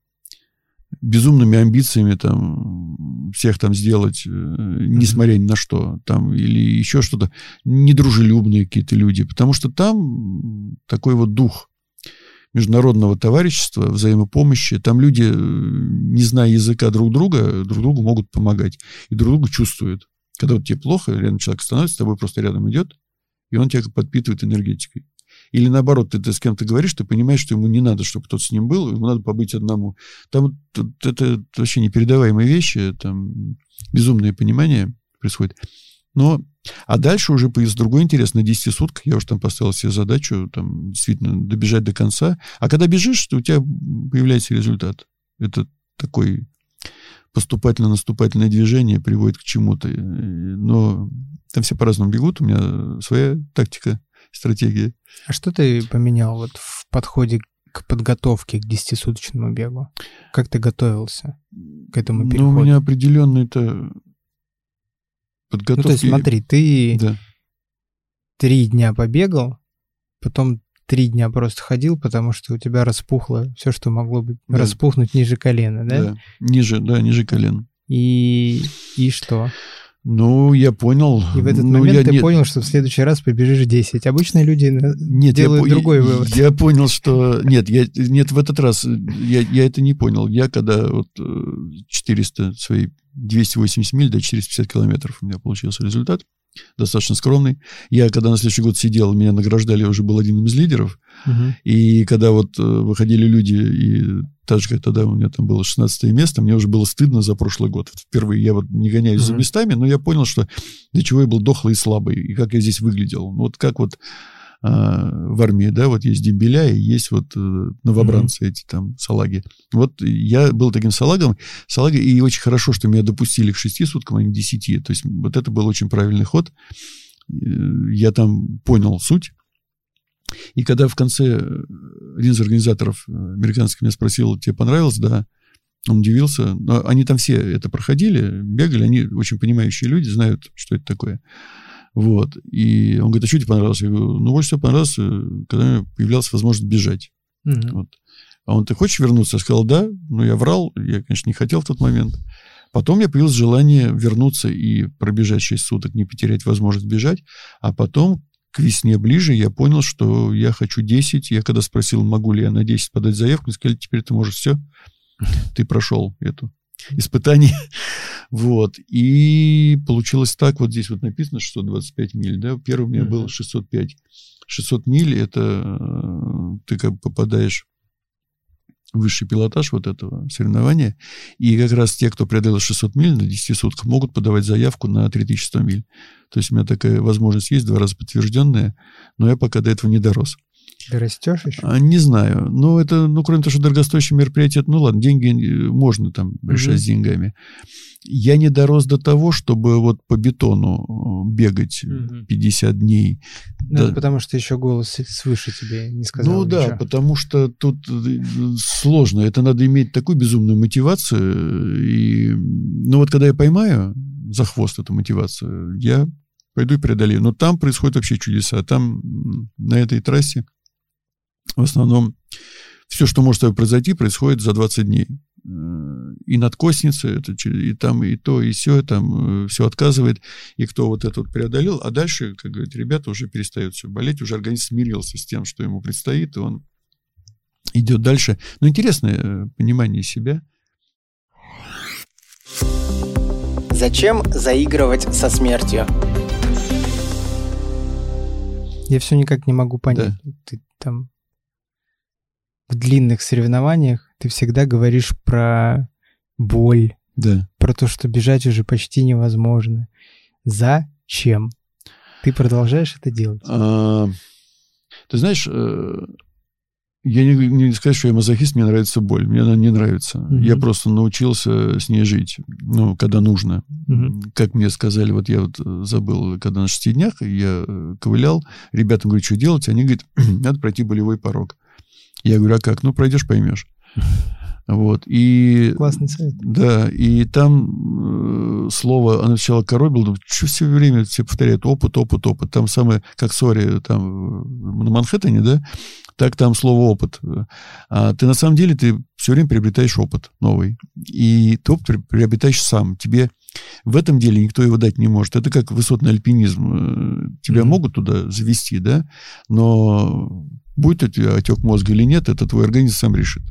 безумными амбициями там всех там сделать, э, несмотря ни на что, там, или еще что-то, недружелюбные какие-то люди, потому что там такой вот дух международного товарищества, взаимопомощи, там люди, э, не зная языка друг друга, друг другу могут помогать, и друг другу чувствуют. Когда вот тебе плохо, рядом человек становится, с тобой просто рядом идет, и он тебя подпитывает энергетикой. Или наоборот, ты, ты с кем-то говоришь, ты понимаешь, что ему не надо, чтобы кто-то с ним был, ему надо побыть одному. Там тут это вообще непередаваемые вещи, там безумное понимание происходит. Но, а дальше уже появился другой интерес. На 10 сутках я уже там поставил себе задачу там действительно добежать до конца. А когда бежишь, то у тебя появляется результат. Это такой поступательно-наступательное движение приводит к чему-то. Но там все по-разному бегут. У меня своя тактика, стратегия. А что ты поменял вот в подходе к подготовке к десятисуточному бегу? Как ты готовился к этому переходу? Ну, у меня определенно это подготовки... Ну, то есть смотри, ты Да. три дня побегал, потом три дня просто ходил, потому что у тебя распухло все, что могло бы Да. распухнуть ниже колена, да? Да. Ниже, да, ниже колен. И, и что? Ну, я понял. И в этот Ну, момент я ты не- понял, что в следующий раз побежишь 10. Обычно люди на- Нет, я делают по- другой я, вывод. Я понял, что... Нет, я, нет, в этот раз я, я это не понял. Я когда вот э, 400, свои 280 миль до 450 километров у меня получился результат, достаточно скромный. Я когда на следующий год сидел, меня награждали, я уже был одним из лидеров. Мгм. И когда вот э, выходили люди, и так же, как тогда у меня там было 16 место, мне уже было стыдно за прошлый год. Вот Впервые я вот не гоняюсь за Мгм. местами, но я понял, что для чего я был дохлый и слабый, и как я здесь выглядел. Вот как вот в армии, да, вот есть дембеля и есть вот э, новобранцы эти там, салаги. Вот я был таким салагом, салагой, и очень хорошо, что меня допустили к шести суткам, а не к десяти. То есть вот это был очень правильный ход. Я там понял суть. И когда в конце э, один из организаторов э, американских меня спросил, тебе понравилось? Да. Он удивился. Но они там все это проходили, бегали, они очень понимающие люди, знают, что это такое. Вот. И он говорит, а что тебе понравилось? Я говорю, ну, больше всего понравилось, э, когда появлялась возможность бежать. Мгм. Вот. А он, ты хочешь вернуться? Я сказал, да. Ну, я врал, я, конечно, не хотел в тот момент. Потом я появилось желание вернуться и пробежать 6 суток, не потерять возможность бежать. А потом, к весне ближе, я понял, что я хочу 10. Я когда спросил, могу ли я на 10 подать заявку, мне сказали, теперь ты можешь все. Ты прошел эту испытание. Вот. И получилось так, вот здесь вот написано 625 миль, да, первый у меня был Мгм. 605. 600 миль, это э, ты как бы попадаешь высший пилотаж вот этого соревнования. И как раз те, кто преодолел 600 миль на 10 сутках, могут подавать заявку на 3100 миль. То есть у меня такая возможность есть, два раза подтвержденная, но я пока до этого не дорос. Растешь еще? А, не знаю. Ну, это, ну, кроме того, что дорогостоящее мероприятие, ну, ладно, деньги э, можно там решать угу. с деньгами. Я не дорос до того, чтобы вот по бетону э, бегать угу. 50 дней. Ну, да. это потому что еще голос свыше тебе не сказал Ну, ничего. да, потому что тут э, сложно. Это надо иметь такую безумную мотивацию. И, ну, вот когда я поймаю за хвост эту мотивацию, я пойду и преодолею. Но там происходят вообще чудеса. Там на этой трассе в основном все, что может с тобой произойти, происходит за 20 дней. Э, и надкосница, это, и там и то, и все, там э, все отказывает. И кто вот это вот преодолел, а дальше, как говорят, ребята уже перестают все болеть, уже организм смирился с тем, что ему предстоит, и он идет дальше. Но интересное э, понимание себя. Зачем заигрывать со смертью? Я все никак не могу понять. Да. Ты там в длинных соревнованиях ты всегда говоришь про боль, да. про то, что бежать уже почти невозможно. Зачем? Ты продолжаешь это делать? А, ты знаешь, э, я не, не сказать, что я мазохист, мне нравится боль. Мне она не нравится. Угу. Я просто научился с ней жить, ну, когда нужно. Угу. Как мне сказали, вот я вот забыл, когда на шести днях я ковылял, ребятам говорю, что делать? Они говорят, надо пройти болевой порог. Я говорю, а как? Ну, пройдешь, поймешь. Вот, и... Классный сайт. Да, и там э, слово, оно сначала коробило, что все время все повторяют опыт, опыт, опыт. Там самое, как сори, там на Манхэттене, да, так там слово опыт. А ты на самом деле, ты все время приобретаешь опыт новый. И ты опыт приобретаешь сам. Тебе в этом деле никто его дать не может. Это как высотный альпинизм. Э, тебя mm-hmm. могут туда завести, да, но будет у тебя отек мозга или нет, это твой организм сам решит.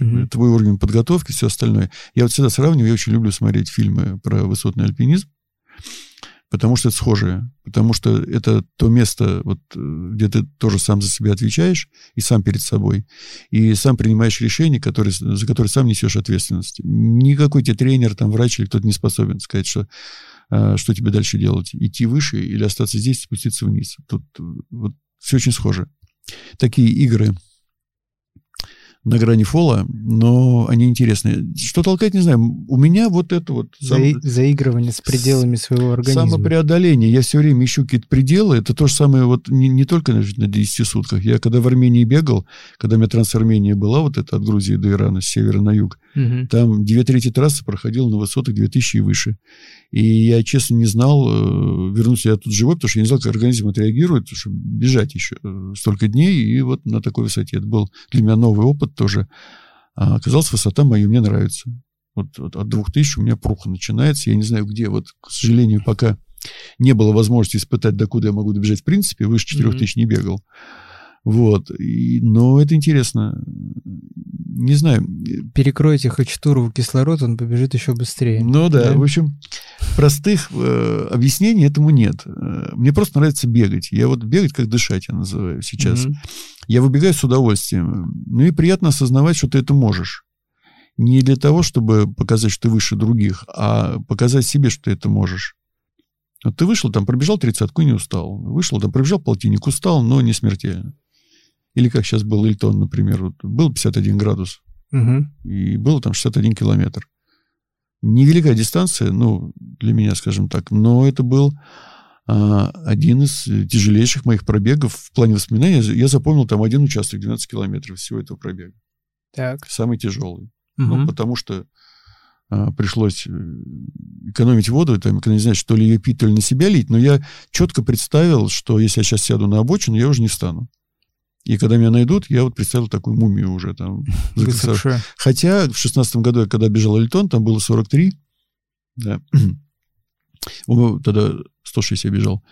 Mm-hmm. Твой уровень подготовки, все остальное. Я вот всегда сравниваю, я очень люблю смотреть фильмы про высотный альпинизм, потому что это схожее. Потому что это то место, вот, где ты тоже сам за себя отвечаешь, и сам перед собой, и сам принимаешь решения, которые, за которые сам несешь ответственность. Никакой тебе тренер, там, врач или кто-то не способен сказать, что а, что тебе дальше делать? Идти выше или остаться здесь, спуститься вниз? Тут вот, все очень схоже такие игры на грани фола, но они интересные. Что толкать, не знаю. У меня вот это вот... Сам... заигрывание с пределами своего организма. Самопреодоление. Я все время ищу какие-то пределы. Это то же самое вот не, не только на 10 сутках. Я когда в Армении бегал, когда у меня трансармения была, вот это от Грузии до Ирана, с севера на юг, угу. там две трети трассы проходила на высотах 2000 и выше. И я, честно, не знал, э, вернусь я тут живой, потому что я не знал, как организм отреагирует, потому что бежать еще э, столько дней, и вот на такой высоте. Это был для меня новый опыт тоже. А оказалось, высота моя мне нравится. Вот, вот от 2000 у меня пруха начинается. Я не знаю, где. Вот, к сожалению, пока не было возможности испытать, докуда я могу добежать в принципе. Выше 4000 mm-hmm. не бегал. Вот. И, но это интересно. Не знаю. Перекройте Хачатурову кислород, он побежит еще быстрее. Ну да, да? в общем, простых э, объяснений этому нет. Э, мне просто нравится бегать. Я вот бегать как дышать, я называю сейчас. Mm-hmm. Я выбегаю с удовольствием. Ну и приятно осознавать, что ты это можешь. Не для того, чтобы показать, что ты выше других, а показать себе, что ты это можешь. Вот ты вышел там, пробежал тридцатку и не устал. Вышел там, пробежал полтинник, устал, но не смертельно. Или как сейчас был Ильтон, например. Вот был 51 градус. Угу. И было там 61 километр. Невеликая дистанция, ну, для меня, скажем так, но это был а, один из тяжелейших моих пробегов в плане воспоминаний. Я запомнил там один участок, 12 километров всего этого пробега. Так. Самый тяжелый. Угу. Ну, потому что а, пришлось э, экономить воду, там, не знаю, что ли ее пить, то ли на себя лить, но я четко представил, что если я сейчас сяду на обочину, я уже не встану. И когда меня найдут, я вот представил такую мумию уже там. Хотя в шестнадцатом году, я когда бежал Эльтон, там было 43. Да. Тогда 106 я бежал.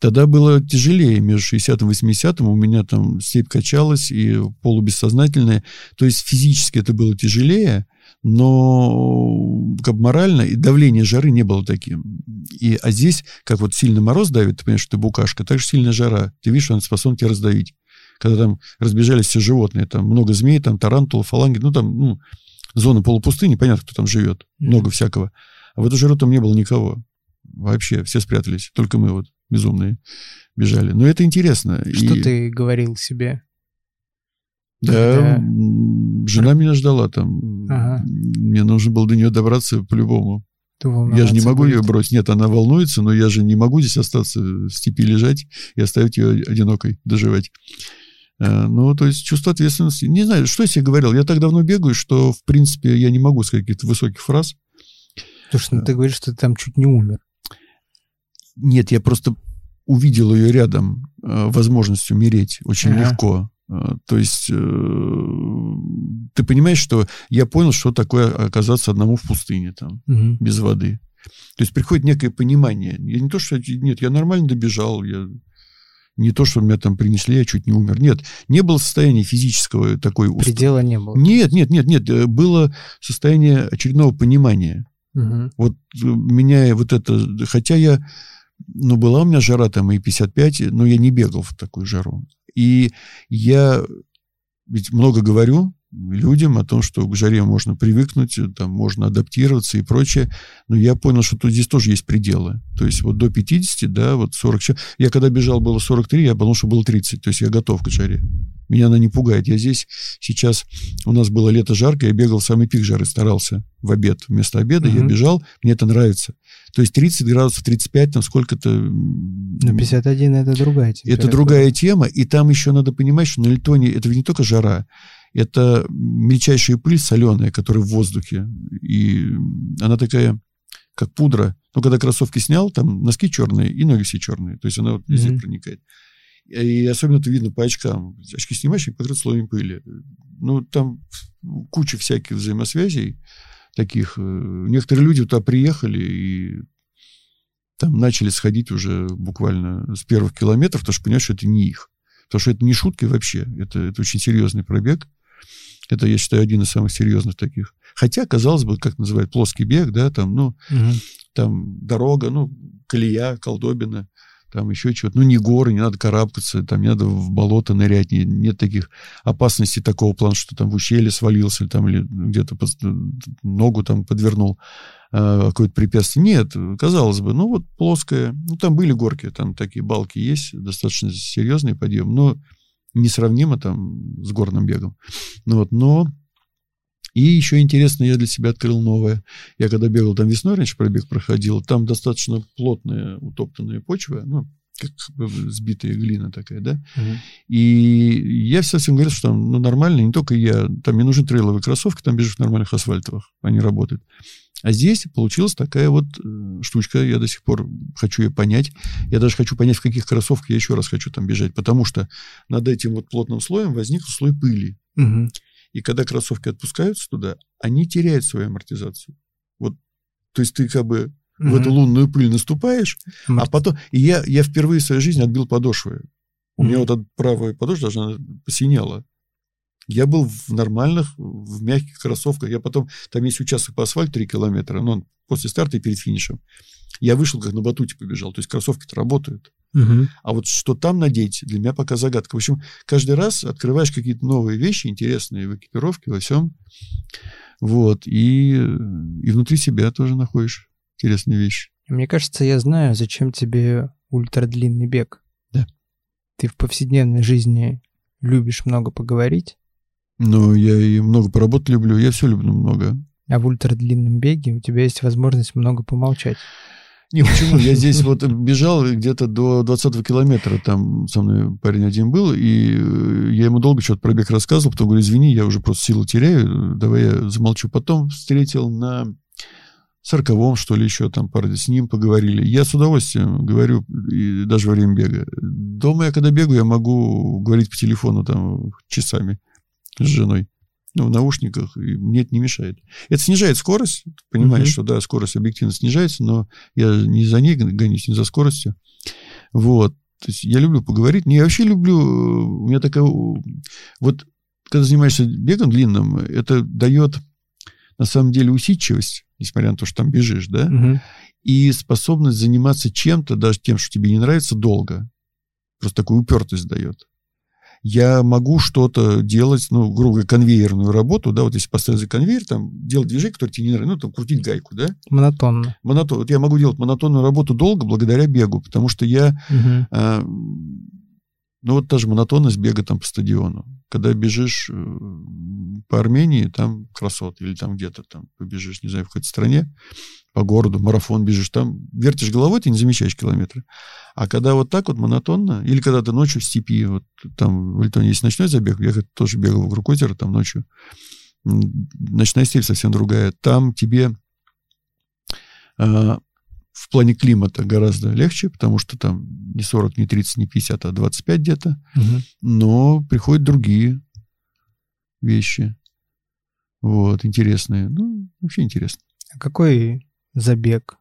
Тогда было тяжелее, между 60 и 80 у меня там степь качалась и полубессознательная. То есть физически это было тяжелее, но как морально и давление жары не было таким. И, а здесь, как вот сильно мороз давит, ты понимаешь, что ты букашка, так же сильная жара. Ты видишь, она способна тебя раздавить когда там разбежались все животные, там много змей, там тарантул, фаланги, ну там, ну, зона полупустыни, понятно, кто там живет, mm-hmm. много всякого. А в эту жару там не было никого. Вообще, все спрятались, только мы вот безумные бежали. Но это интересно. Что и... ты говорил себе? Да, Когда... жена меня ждала там. Ага. Мне нужно было до нее добраться по-любому. Я же не могу будет. ее бросить. Нет, она волнуется, но я же не могу здесь остаться в степи лежать и оставить ее одинокой доживать. А, ну, то есть чувство ответственности. Не знаю, что я себе говорил. Я так давно бегаю, что, в принципе, я не могу сказать каких-то высоких фраз. Слушай, ну ты говоришь, что ты там чуть не умер. Нет, я просто увидел ее рядом, э, возможность умереть очень ага. легко. Э, то есть э, ты понимаешь, что я понял, что такое оказаться одному в пустыне там, угу. без воды. То есть приходит некое понимание. Я не то, что... Нет, я нормально добежал, я... Не то, что меня там принесли, я чуть не умер. Нет, не было состояния физического такой... Предела не было. Нет, нет, нет, нет. Было состояние очередного понимания. Угу. Вот меня вот это... Хотя я... Ну, была у меня жара там и 55, но я не бегал в такую жару. И я ведь много говорю людям о том, что к жаре можно привыкнуть, там можно адаптироваться и прочее. Но я понял, что тут здесь тоже есть пределы. То есть вот до 50, да, вот 40. Я когда бежал, было 43, я подумал, что было 30. То есть я готов к жаре. Меня она не пугает. Я здесь сейчас... У нас было лето жарко, я бегал в самый пик жары, старался в обед. Вместо обеда угу. я бежал, мне это нравится. То есть 30 градусов, 35, там сколько-то... Ну, 51 это другая тема. Это другая тема, и там еще надо понимать, что на Литоне это не только жара, это мельчайшая пыль соленая, которая в воздухе, и она такая, как пудра. Но когда кроссовки снял, там носки черные и ноги все черные, то есть она вот везде mm-hmm. проникает. И особенно это видно по очкам. Очки снимаешь и покрыт слоем пыли. Ну, там куча всяких взаимосвязей таких. Некоторые люди туда приехали и там начали сходить уже буквально с первых километров, потому что понимаешь, что это не их. Потому что это не шутки вообще. Это, это очень серьезный пробег. Это, я считаю, один из самых серьезных таких. Хотя, казалось бы, как называют, плоский бег, да, там, ну, угу. там дорога, ну, колея, колдобина там еще чего-то. Ну, не горы, не надо карабкаться, там не надо в болото нырять, не, нет таких опасностей такого плана, что там в ущелье свалился, там, или где-то под, ногу там подвернул э, какое-то препятствие. Нет, казалось бы, ну, вот плоская, ну, там были горки, там такие балки есть, достаточно серьезный подъем, но несравнимо там с горным бегом. Ну, вот, но и еще интересно, я для себя открыл новое. Я когда бегал там весной, раньше пробег проходил, там достаточно плотная утоптанная почва, ну, как сбитая глина такая, да. Uh-huh. И я всем говорил, что там ну, нормально, не только я, там мне нужны трейловые кроссовки, там бежишь в нормальных асфальтовых, они работают. А здесь получилась такая вот э, штучка, я до сих пор хочу ее понять. Я даже хочу понять, в каких кроссовках я еще раз хочу там бежать, потому что над этим вот плотным слоем возник слой пыли. Uh-huh. И когда кроссовки отпускаются туда, они теряют свою амортизацию. Вот, то есть ты как бы угу. В эту лунную пыль наступаешь, Аморти... а потом... И я, я впервые в своей жизни отбил подошвы. У угу. меня вот от правой подошвы даже посинела. Я был в нормальных, в мягких кроссовках. Я потом... Там есть участок по асфальту 3 километра, но он после старта и перед финишем. Я вышел, как на батуте побежал. То есть кроссовки-то работают. Угу. А вот что там надеть, для меня пока загадка. В общем, каждый раз открываешь какие-то новые вещи, интересные в экипировке, во всем. Вот. И, и внутри себя тоже находишь интересные вещи. Мне кажется, я знаю, зачем тебе ультрадлинный бег. Да. Ты в повседневной жизни любишь много поговорить. Ну, я и много поработать люблю. Я все люблю много. А в ультрадлинном беге у тебя есть возможность много помолчать. Не, почему? Я здесь вот бежал где-то до 20 километра, там со мной парень один был, и я ему долго что-то пробег рассказывал, потом говорю, извини, я уже просто силу теряю, давай я замолчу. Потом встретил на сороковом, что ли, еще там пару с ним поговорили. Я с удовольствием говорю, и даже во время бега. Дома я, когда бегаю, я могу говорить по телефону там часами с женой ну, в наушниках, и мне это не мешает. Это снижает скорость, понимаешь, mm-hmm. что да, скорость объективно снижается, но я не за ней гонюсь, не за скоростью. Вот. То есть я люблю поговорить. Не, я вообще люблю, у меня такая... Вот когда занимаешься бегом длинным, это дает на самом деле усидчивость, несмотря на то, что там бежишь, да, угу. и способность заниматься чем-то, даже тем, что тебе не нравится, долго. Просто такую упертость дает. я могу что-то делать, ну, грубо говоря, конвейерную работу, да, вот если поставить за конвейер, там, делать движение, которое тебе не нравится, ну, там, крутить гайку, да. Монотонно. Монотон. Вот я могу делать монотонную работу долго благодаря бегу, потому что я, Мгм. а, ну, вот та же монотонность бега там по стадиону. Когда бежишь э, по Армении, там красот, или там где-то там побежишь, не знаю, в какой-то стране, по городу, марафон бежишь, там вертишь головой, ты не замечаешь километры. А когда вот так вот монотонно, или когда ты ночью в степи, вот там в Литоне есть ночной забег, я тоже бегал вокруг озера там ночью, ночная степь совсем другая. Там тебе а, в плане климата гораздо легче, потому что там не 40, не 30, не 50, а 25 где-то, Мгм. но приходят другие вещи. Вот, интересные. Ну, вообще интересно. А какой забег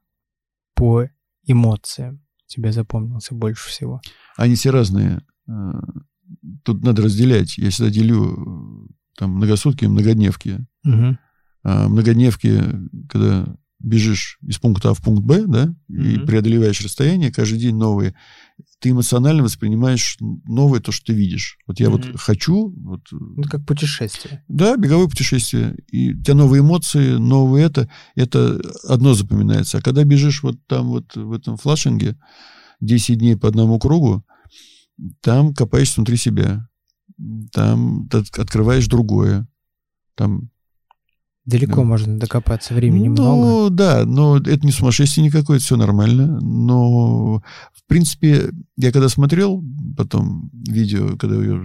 по эмоциям тебе запомнился больше всего? Они все разные. А, Тут надо разделять. Я всегда делю э, там многосутки и многодневки. Мгм. А многодневки, когда бежишь из пункта А в пункт Б, да, и Мгм. преодолеваешь расстояние, каждый день новые, ты эмоционально воспринимаешь новое то, что ты видишь. Вот я Мгм. вот хочу, вот, Ну, как путешествие. да, беговое путешествие, и у тебя новые эмоции, новые это, это одно запоминается. А когда бежишь вот там вот в этом флашинге 10 дней по одному кругу, там копаешься внутри себя, там ты открываешь другое, там Далеко Да. можно докопаться, времени ну, много. да, но это не сумасшествие никакое, это все нормально. Но, в принципе, я когда смотрел потом видео, когда я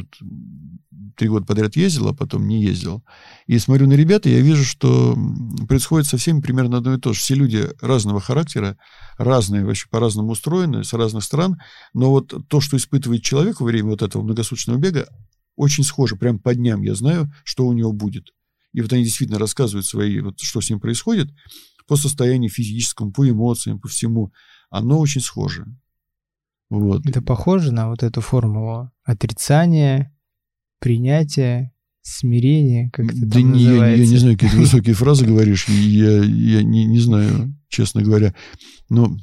три года подряд ездил, а потом не ездил, и смотрю на ребят, и я вижу, что происходит со всеми примерно одно и то же. Все люди разного характера, разные, вообще по-разному устроены, с разных стран, но вот то, что испытывает человек во время вот этого многосуточного бега, очень схоже. Прям по дням я знаю, что у него будет. И вот они действительно рассказывают свои, вот что с ним происходит, по состоянию физическому, по эмоциям, по всему. Оно очень схоже. Вот. Это похоже на вот эту формулу отрицания, принятия, смирения, как это Да там не, я, называется. я не знаю, какие высокие фразы говоришь, я, я не, не знаю, честно говоря. Но,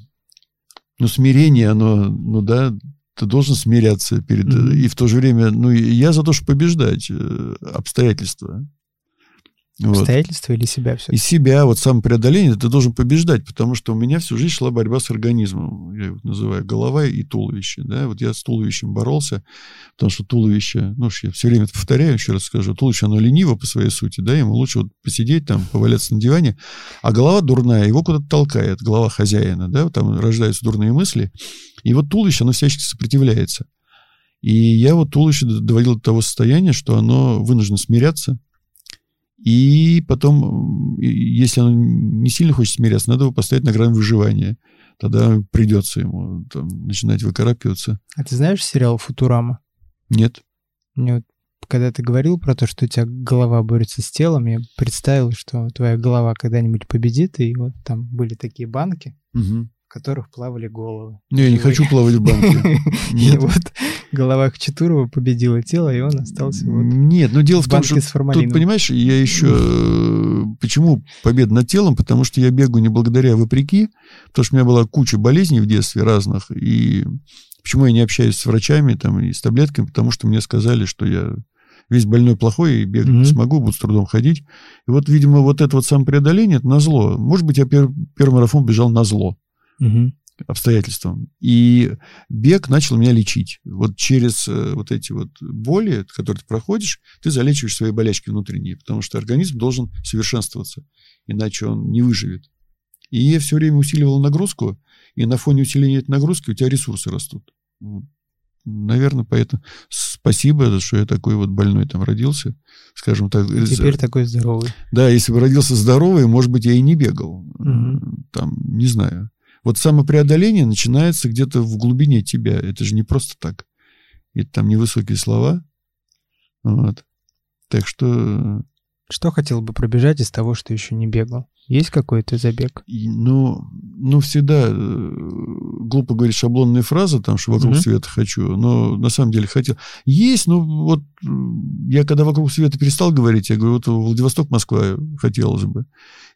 но смирение, оно, ну да, ты должен смиряться перед... Мгм. И в то же время, ну, я за то, чтобы побеждать э, обстоятельства. Вот. Обстоятельства или себя все И себя, вот самопреодоление, ты должен побеждать, потому что у меня всю жизнь шла борьба с организмом. Я его называю голова и туловище. Да? Вот я с туловищем боролся, потому что туловище, ну, я все время это повторяю, еще раз скажу, туловище, оно лениво по своей сути, да, ему лучше вот посидеть там, поваляться на диване, а голова дурная, его куда-то толкает, голова хозяина, да, там рождаются дурные мысли, и вот туловище, оно всячески сопротивляется. И я вот туловище доводил до того состояния, что оно вынуждено смиряться, и потом, и если оно не сильно хочет смиряться, надо его поставить на грань выживания. Тогда придется ему там, начинать выкарабкиваться. А ты знаешь сериал «Футурама»? Нет. Мне вот, когда ты говорил про то, что у тебя голова борется с телом, я представил, что твоя голова когда-нибудь победит, и вот там были такие банки, Мгм. в которых плавали головы. Не, я не хочу плавать в банке. И вот голова Хачатурова победила тело, и он остался вот Нет, но дело в том, банке что. Тут, понимаешь, я еще... э, Почему победа над телом? Потому что я бегаю не благодаря, вопреки. Потому что у меня была куча болезней в детстве разных. И почему я не общаюсь с врачами там, и с таблетками? Потому что мне сказали, что я весь больной плохой, и бегать Мгм. не смогу, буду с трудом ходить. И вот, видимо, вот это вот самопреодоление, это назло. Может быть, я пер- первый марафон бежал на зло Мгм. Обстоятельствам. И бег начал меня лечить. Вот через э, вот эти вот боли, которые ты проходишь, ты залечиваешь свои болячки внутренние, потому что организм должен совершенствоваться, иначе он не выживет. И я все время усиливал нагрузку, и на фоне усиления этой нагрузки у тебя ресурсы растут. Наверное, поэтому спасибо, что я такой вот больной там родился, скажем так. Теперь такой здоровый. Да, если бы родился здоровый, может быть, я и не бегал. Мгм. Там, не знаю. Вот самопреодоление начинается где-то в глубине тебя. Это же не просто так. Это там невысокие слова. Вот. Так что, Что хотел бы пробежать из того, что еще не бегал? Есть какой-то забег? и, ну, ну, всегда э, глупо говорить шаблонные фразы, там, что вокруг Мгм. света хочу, но на самом деле хотел. Есть, ну, вот я когда вокруг света перестал говорить, я говорю, вот Владивосток, Москва хотелось бы.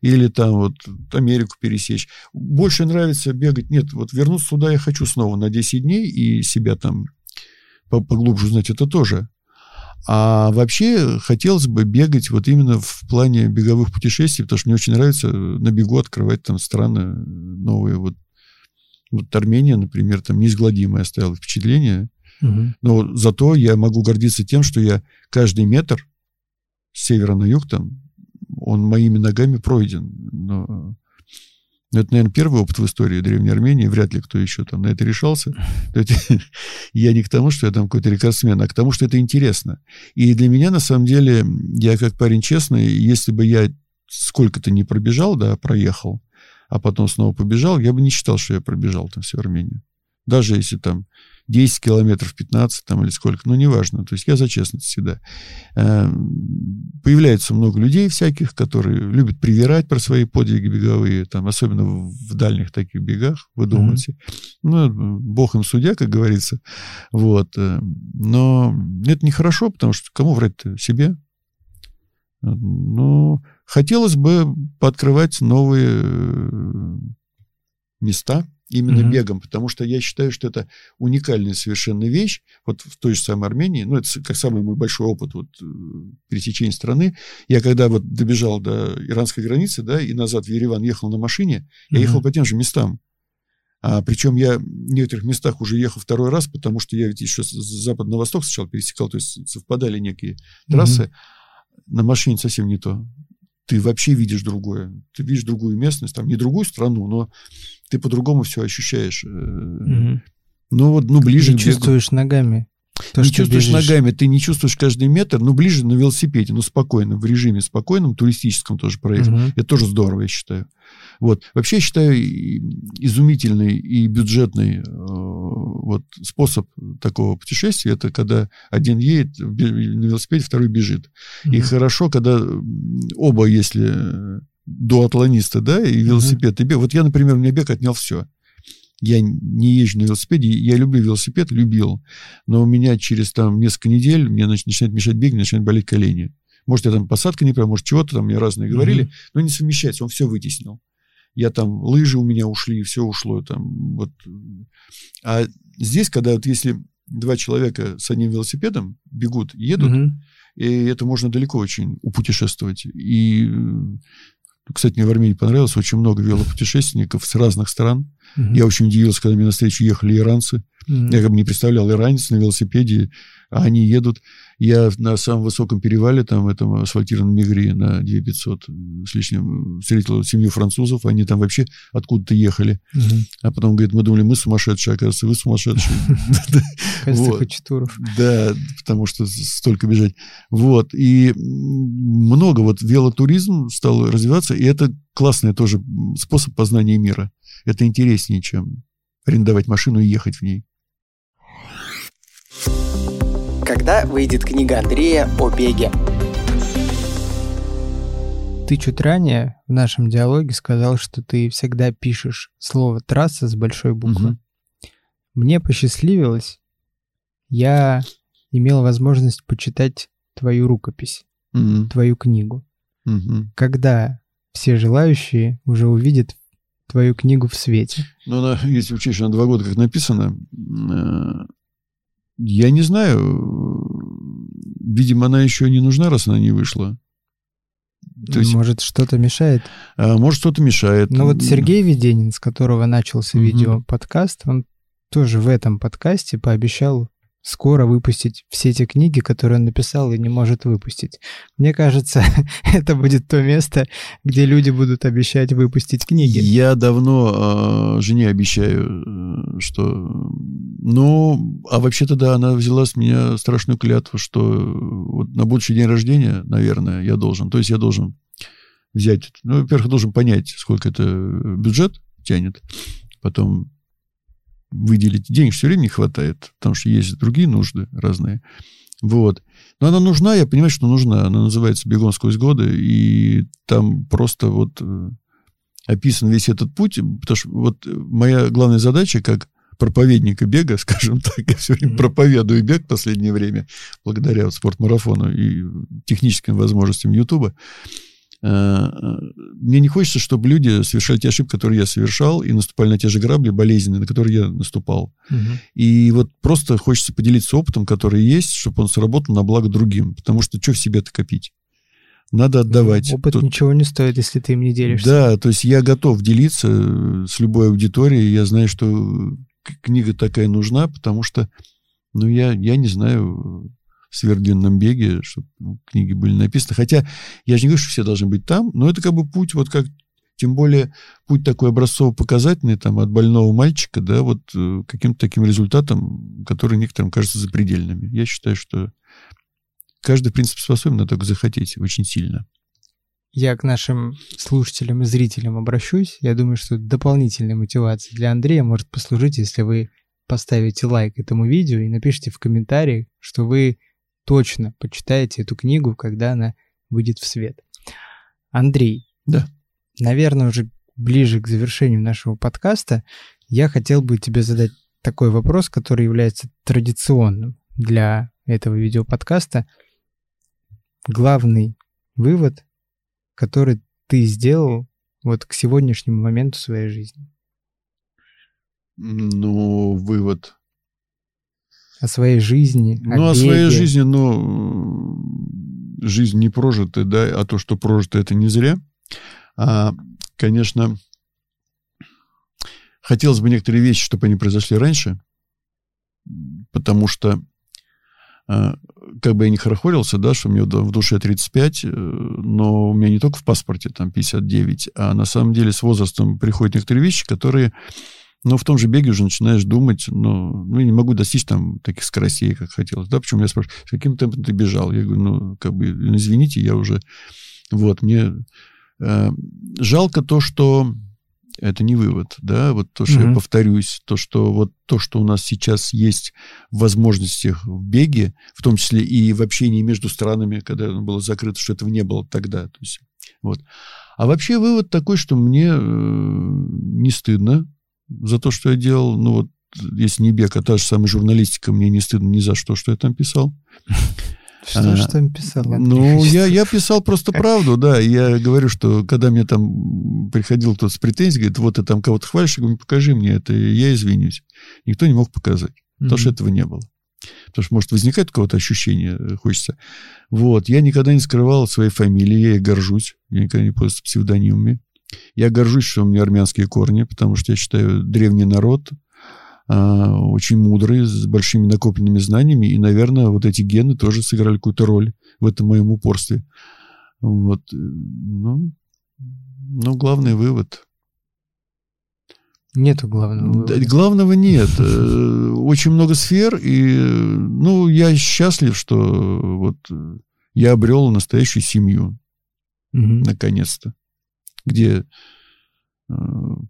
Или там вот Америку пересечь. Больше нравится бегать. Нет, вот вернуться туда я хочу снова на 10 дней и себя там по- поглубже узнать, это тоже. А вообще хотелось бы бегать вот именно в плане беговых путешествий, потому что мне очень нравится на бегу открывать там страны новые. Вот, вот Армения, например, там неизгладимое оставило впечатление. Угу. Но зато я могу гордиться тем, что я каждый метр с севера на юг там, он моими ногами пройден. Но но это, наверное, первый опыт в истории Древней Армении. Вряд ли кто еще там на это решался. Я не к тому, что я там какой-то рекордсмен, а к тому, что это интересно. И для меня, на самом деле, я как парень честный, если бы я сколько-то не пробежал, да, проехал, а потом снова побежал, я бы не считал, что я пробежал там всю Армению. Даже если там 10 километров, 15 там или сколько, ну, неважно. То есть я за честность всегда. Эм, появляется много людей всяких, которые любят привирать про свои подвиги беговые, там, особенно в дальних таких бегах, вы думаете. Mm-hmm. Ну, бог им судья, как говорится. Вот. Э, но это нехорошо, потому что кому врать-то? Себе. Но хотелось бы пооткрывать новые э, места, именно mm-hmm. бегом, потому что я считаю, что это уникальная совершенно вещь. Вот в той же самой Армении, ну, это как самый мой большой опыт вот, э, пересечения страны. Я когда вот добежал до иранской границы, да, и назад в Ереван ехал на машине, mm-hmm. я ехал по тем же местам. А, причем я в некоторых местах уже ехал второй раз, потому что я ведь еще с запада на восток сначала пересекал, то есть совпадали некие трассы. Mm-hmm. На машине совсем не то ты вообще видишь другое. Ты видишь другую местность, там не другую страну, но ты по-другому все ощущаешь. Угу. Ну вот, ну ближе. Ты чувствуешь ногами. То, не чувствуешь бежишь. ногами, ты не чувствуешь каждый метр, но ближе на велосипеде, но спокойно, в режиме спокойном, туристическом тоже проехать. Угу. Это тоже здорово, я считаю. Вот. Вообще, я считаю, изумительный и бюджетный э, вот, способ такого путешествия, это когда один едет на велосипеде, второй бежит. Угу. И хорошо, когда оба, если дуатлониста, да, и велосипед, угу. и бег. Вот я, например, у меня бег отнял все. Я не езжу на велосипеде, я люблю велосипед, любил, но у меня через там несколько недель мне начинает мешать бег, начинает болеть колени. Может, я там посадка не прям, может, чего-то там мне разные говорили, mm но не совмещается, он все вытеснил. Я там, лыжи у меня ушли, все ушло там, вот. А здесь, когда вот если два человека с одним велосипедом бегут, едут, mm и это можно далеко очень упутешествовать. И кстати, мне в Армении понравилось, очень много велопутешественников с разных стран. Uh-huh. Я очень удивился, когда мне навстречу ехали иранцы. Uh-huh. Я как бы не представлял иранец на велосипеде, а они едут. Я на самом высоком перевале, там, этом асфальтированном Мигре на 2500 с лишним, встретил семью французов, они там вообще откуда-то ехали. Угу. А потом, говорит, мы думали, мы сумасшедшие, оказывается, вы сумасшедшие. Кажется, Да, потому что столько бежать. Вот, и много вот велотуризм стал развиваться, и это классный тоже способ познания мира. Это интереснее, чем арендовать машину и ехать в ней. Когда выйдет книга Андрея о беге? Ты чуть ранее в нашем диалоге сказал, что ты всегда пишешь слово «трасса» с большой буквы. Угу. Мне посчастливилось. Я имел возможность почитать твою рукопись, угу. твою книгу. Угу. Когда все желающие уже увидят твою книгу в свете? Ну, она, если учесть, что она два года как написана, э, я не знаю. Видимо, она еще не нужна, раз она не вышла. То есть, может, что-то мешает? А, может, что-то мешает. Ну вот Сергей Веденин, с которого начался угу. видео-подкаст, он тоже в этом подкасте пообещал скоро выпустить все те книги, которые он написал и не может выпустить. Мне кажется, это будет то место, где люди будут обещать выпустить книги. Я давно э, жене обещаю, э, что... Ну, а вообще-то, да, она взяла с меня страшную клятву, что вот на будущий день рождения, наверное, я должен, то есть я должен взять, ну, во-первых, должен понять, сколько это бюджет тянет, потом выделить. Денег все время не хватает, потому что есть другие нужды разные. Вот. Но она нужна, я понимаю, что нужна. Она называется «Бегом сквозь годы», и там просто вот э, описан весь этот путь, потому что вот моя главная задача, как проповедника бега, скажем так, я все время проповедую бег в последнее время, благодаря вот спортмарафону и техническим возможностям Ютуба, э, мне не хочется, чтобы люди совершали те ошибки, которые я совершал, и наступали на те же грабли болезненные, на которые я наступал. Угу. И вот просто хочется поделиться опытом, который есть, чтобы он сработал на благо другим. Потому что что в себе-то копить? Надо отдавать. Опыт Тут... ничего не стоит, если ты им не делишься. Да, то есть я готов делиться э, с любой аудиторией. Я знаю, что книга такая нужна, потому что, ну, я, я не знаю в сверхдлинном беге, чтобы книги были написаны. Хотя я же не говорю, что все должны быть там, но это как бы путь, вот как тем более путь такой образцово-показательный, там, от больного мальчика, да, вот э, каким-то таким результатом, который некоторым кажется запредельными. Я считаю, что каждый, в принципе, способен на только захотеть очень сильно. Я к нашим слушателям и зрителям обращусь. Я думаю, что дополнительной мотивацией для Андрея может послужить, если вы поставите лайк этому видео и напишите в комментариях, что вы точно почитаете эту книгу, когда она выйдет в свет. Андрей. Да. Наверное, уже ближе к завершению нашего подкаста я хотел бы тебе задать такой вопрос, который является традиционным для этого видеоподкаста – главный вывод, который ты сделал вот к сегодняшнему моменту своей жизни? Ну, вывод. О своей жизни. О ну, беге. о своей жизни, ну, жизнь не прожита, да, а то, что прожито, это не зря. А, конечно, хотелось бы некоторые вещи, чтобы они произошли раньше, потому что а, как бы я не хорохорился, да, что мне в душе 35, э, но у меня не только в паспорте там 59, а на самом деле с возрастом приходят некоторые вещи, которые, ну, в том же беге уже начинаешь думать, ну, ну, я не могу достичь там таких скоростей, как хотелось, да, почему меня спрашивают, с каким темпом ты бежал? Я говорю, ну, как бы, ну, извините, я уже, вот, мне э, жалко то, что это не вывод, да, вот то, что mm-hmm. я повторюсь, то, что вот то, что у нас сейчас есть в возможностях в беге, в том числе и в общении между странами, когда оно было закрыто, что этого не было тогда, то есть, вот. А вообще вывод такой, что мне э, не стыдно за то, что я делал, ну вот, если не бег, а та же самая журналистика, мне не стыдно ни за что, что я там писал. Что а, же там писал? Ну, я, я писал просто правду, да. Я говорю, что когда мне там приходил кто-то с претензией, говорит, вот ты там кого-то хвалишь, я говорю, покажи мне это, я извинюсь. Никто не мог показать, потому что этого не было. Потому что, может, возникает какое-то ощущение, э, хочется. Вот, я никогда не скрывал своей фамилии, я ей горжусь. Я никогда не пользуюсь псевдонимами. Я горжусь, что у меня армянские корни, потому что я считаю древний народ, а, очень мудрый, с большими накопленными знаниями, и, наверное, вот эти гены тоже сыграли какую-то роль в этом моем упорстве. Вот. Э, ну, ну главный вывод. Нету главного вывода. Да, главного нет. Э, очень много сфер, и, ну, я счастлив, что вот я обрел настоящую семью. Угу. Наконец-то. Где Э,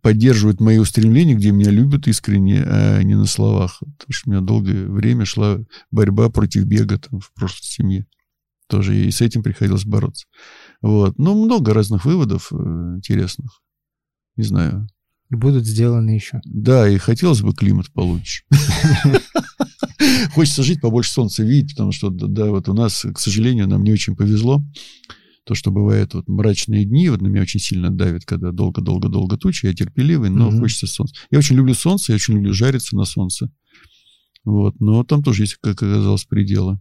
поддерживают мои устремления, где меня любят искренне, а не на словах. Потому что у меня долгое время шла борьба против бега там, в прошлой семье. Тоже и с этим приходилось бороться. Вот. Ну, много разных выводов э, интересных. Не знаю. И будут сделаны еще. Да, и хотелось бы климат получше. Хочется жить побольше солнца видеть, потому что, да, вот у нас, к сожалению, нам не очень повезло то, что бывает вот мрачные дни, вот на меня очень сильно давит, когда долго-долго-долго тучи, я терпеливый, но угу. хочется солнца. Я очень люблю солнце, я очень люблю жариться на солнце. Вот, но там тоже есть, как оказалось, пределы.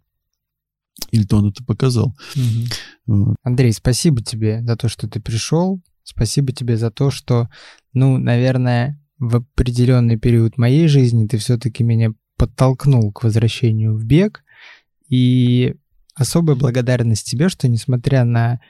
Ильтон это показал. Угу. Вот. Андрей, спасибо тебе за то, что ты пришел. Спасибо тебе за то, что, ну, наверное, в определенный период моей жизни ты все-таки меня подтолкнул к возвращению в бег. И особая благодарность тебе, что несмотря на,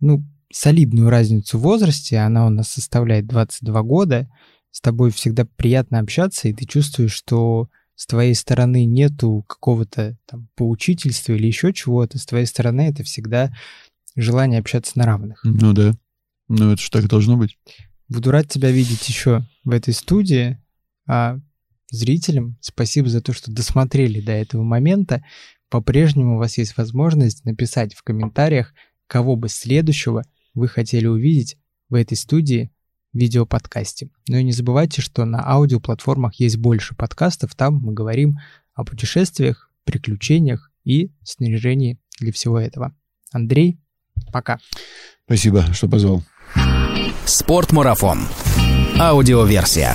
ну, солидную разницу в возрасте, она у нас составляет 22 года, с тобой всегда приятно общаться, и ты чувствуешь, что с твоей стороны нету какого-то там поучительства или еще чего-то, с твоей стороны это всегда желание общаться на равных. Ну да, ну это же так должно быть. Буду рад тебя видеть еще в этой студии, а зрителям спасибо за то, что досмотрели до этого момента. По-прежнему у вас есть возможность написать в комментариях, кого бы следующего вы хотели увидеть в этой студии в видеоподкасте. Ну и не забывайте, что на аудиоплатформах есть больше подкастов, там мы говорим о путешествиях, приключениях и снаряжении для всего этого. Андрей, пока. Спасибо, что позвал. Спортмарафон. Аудиоверсия.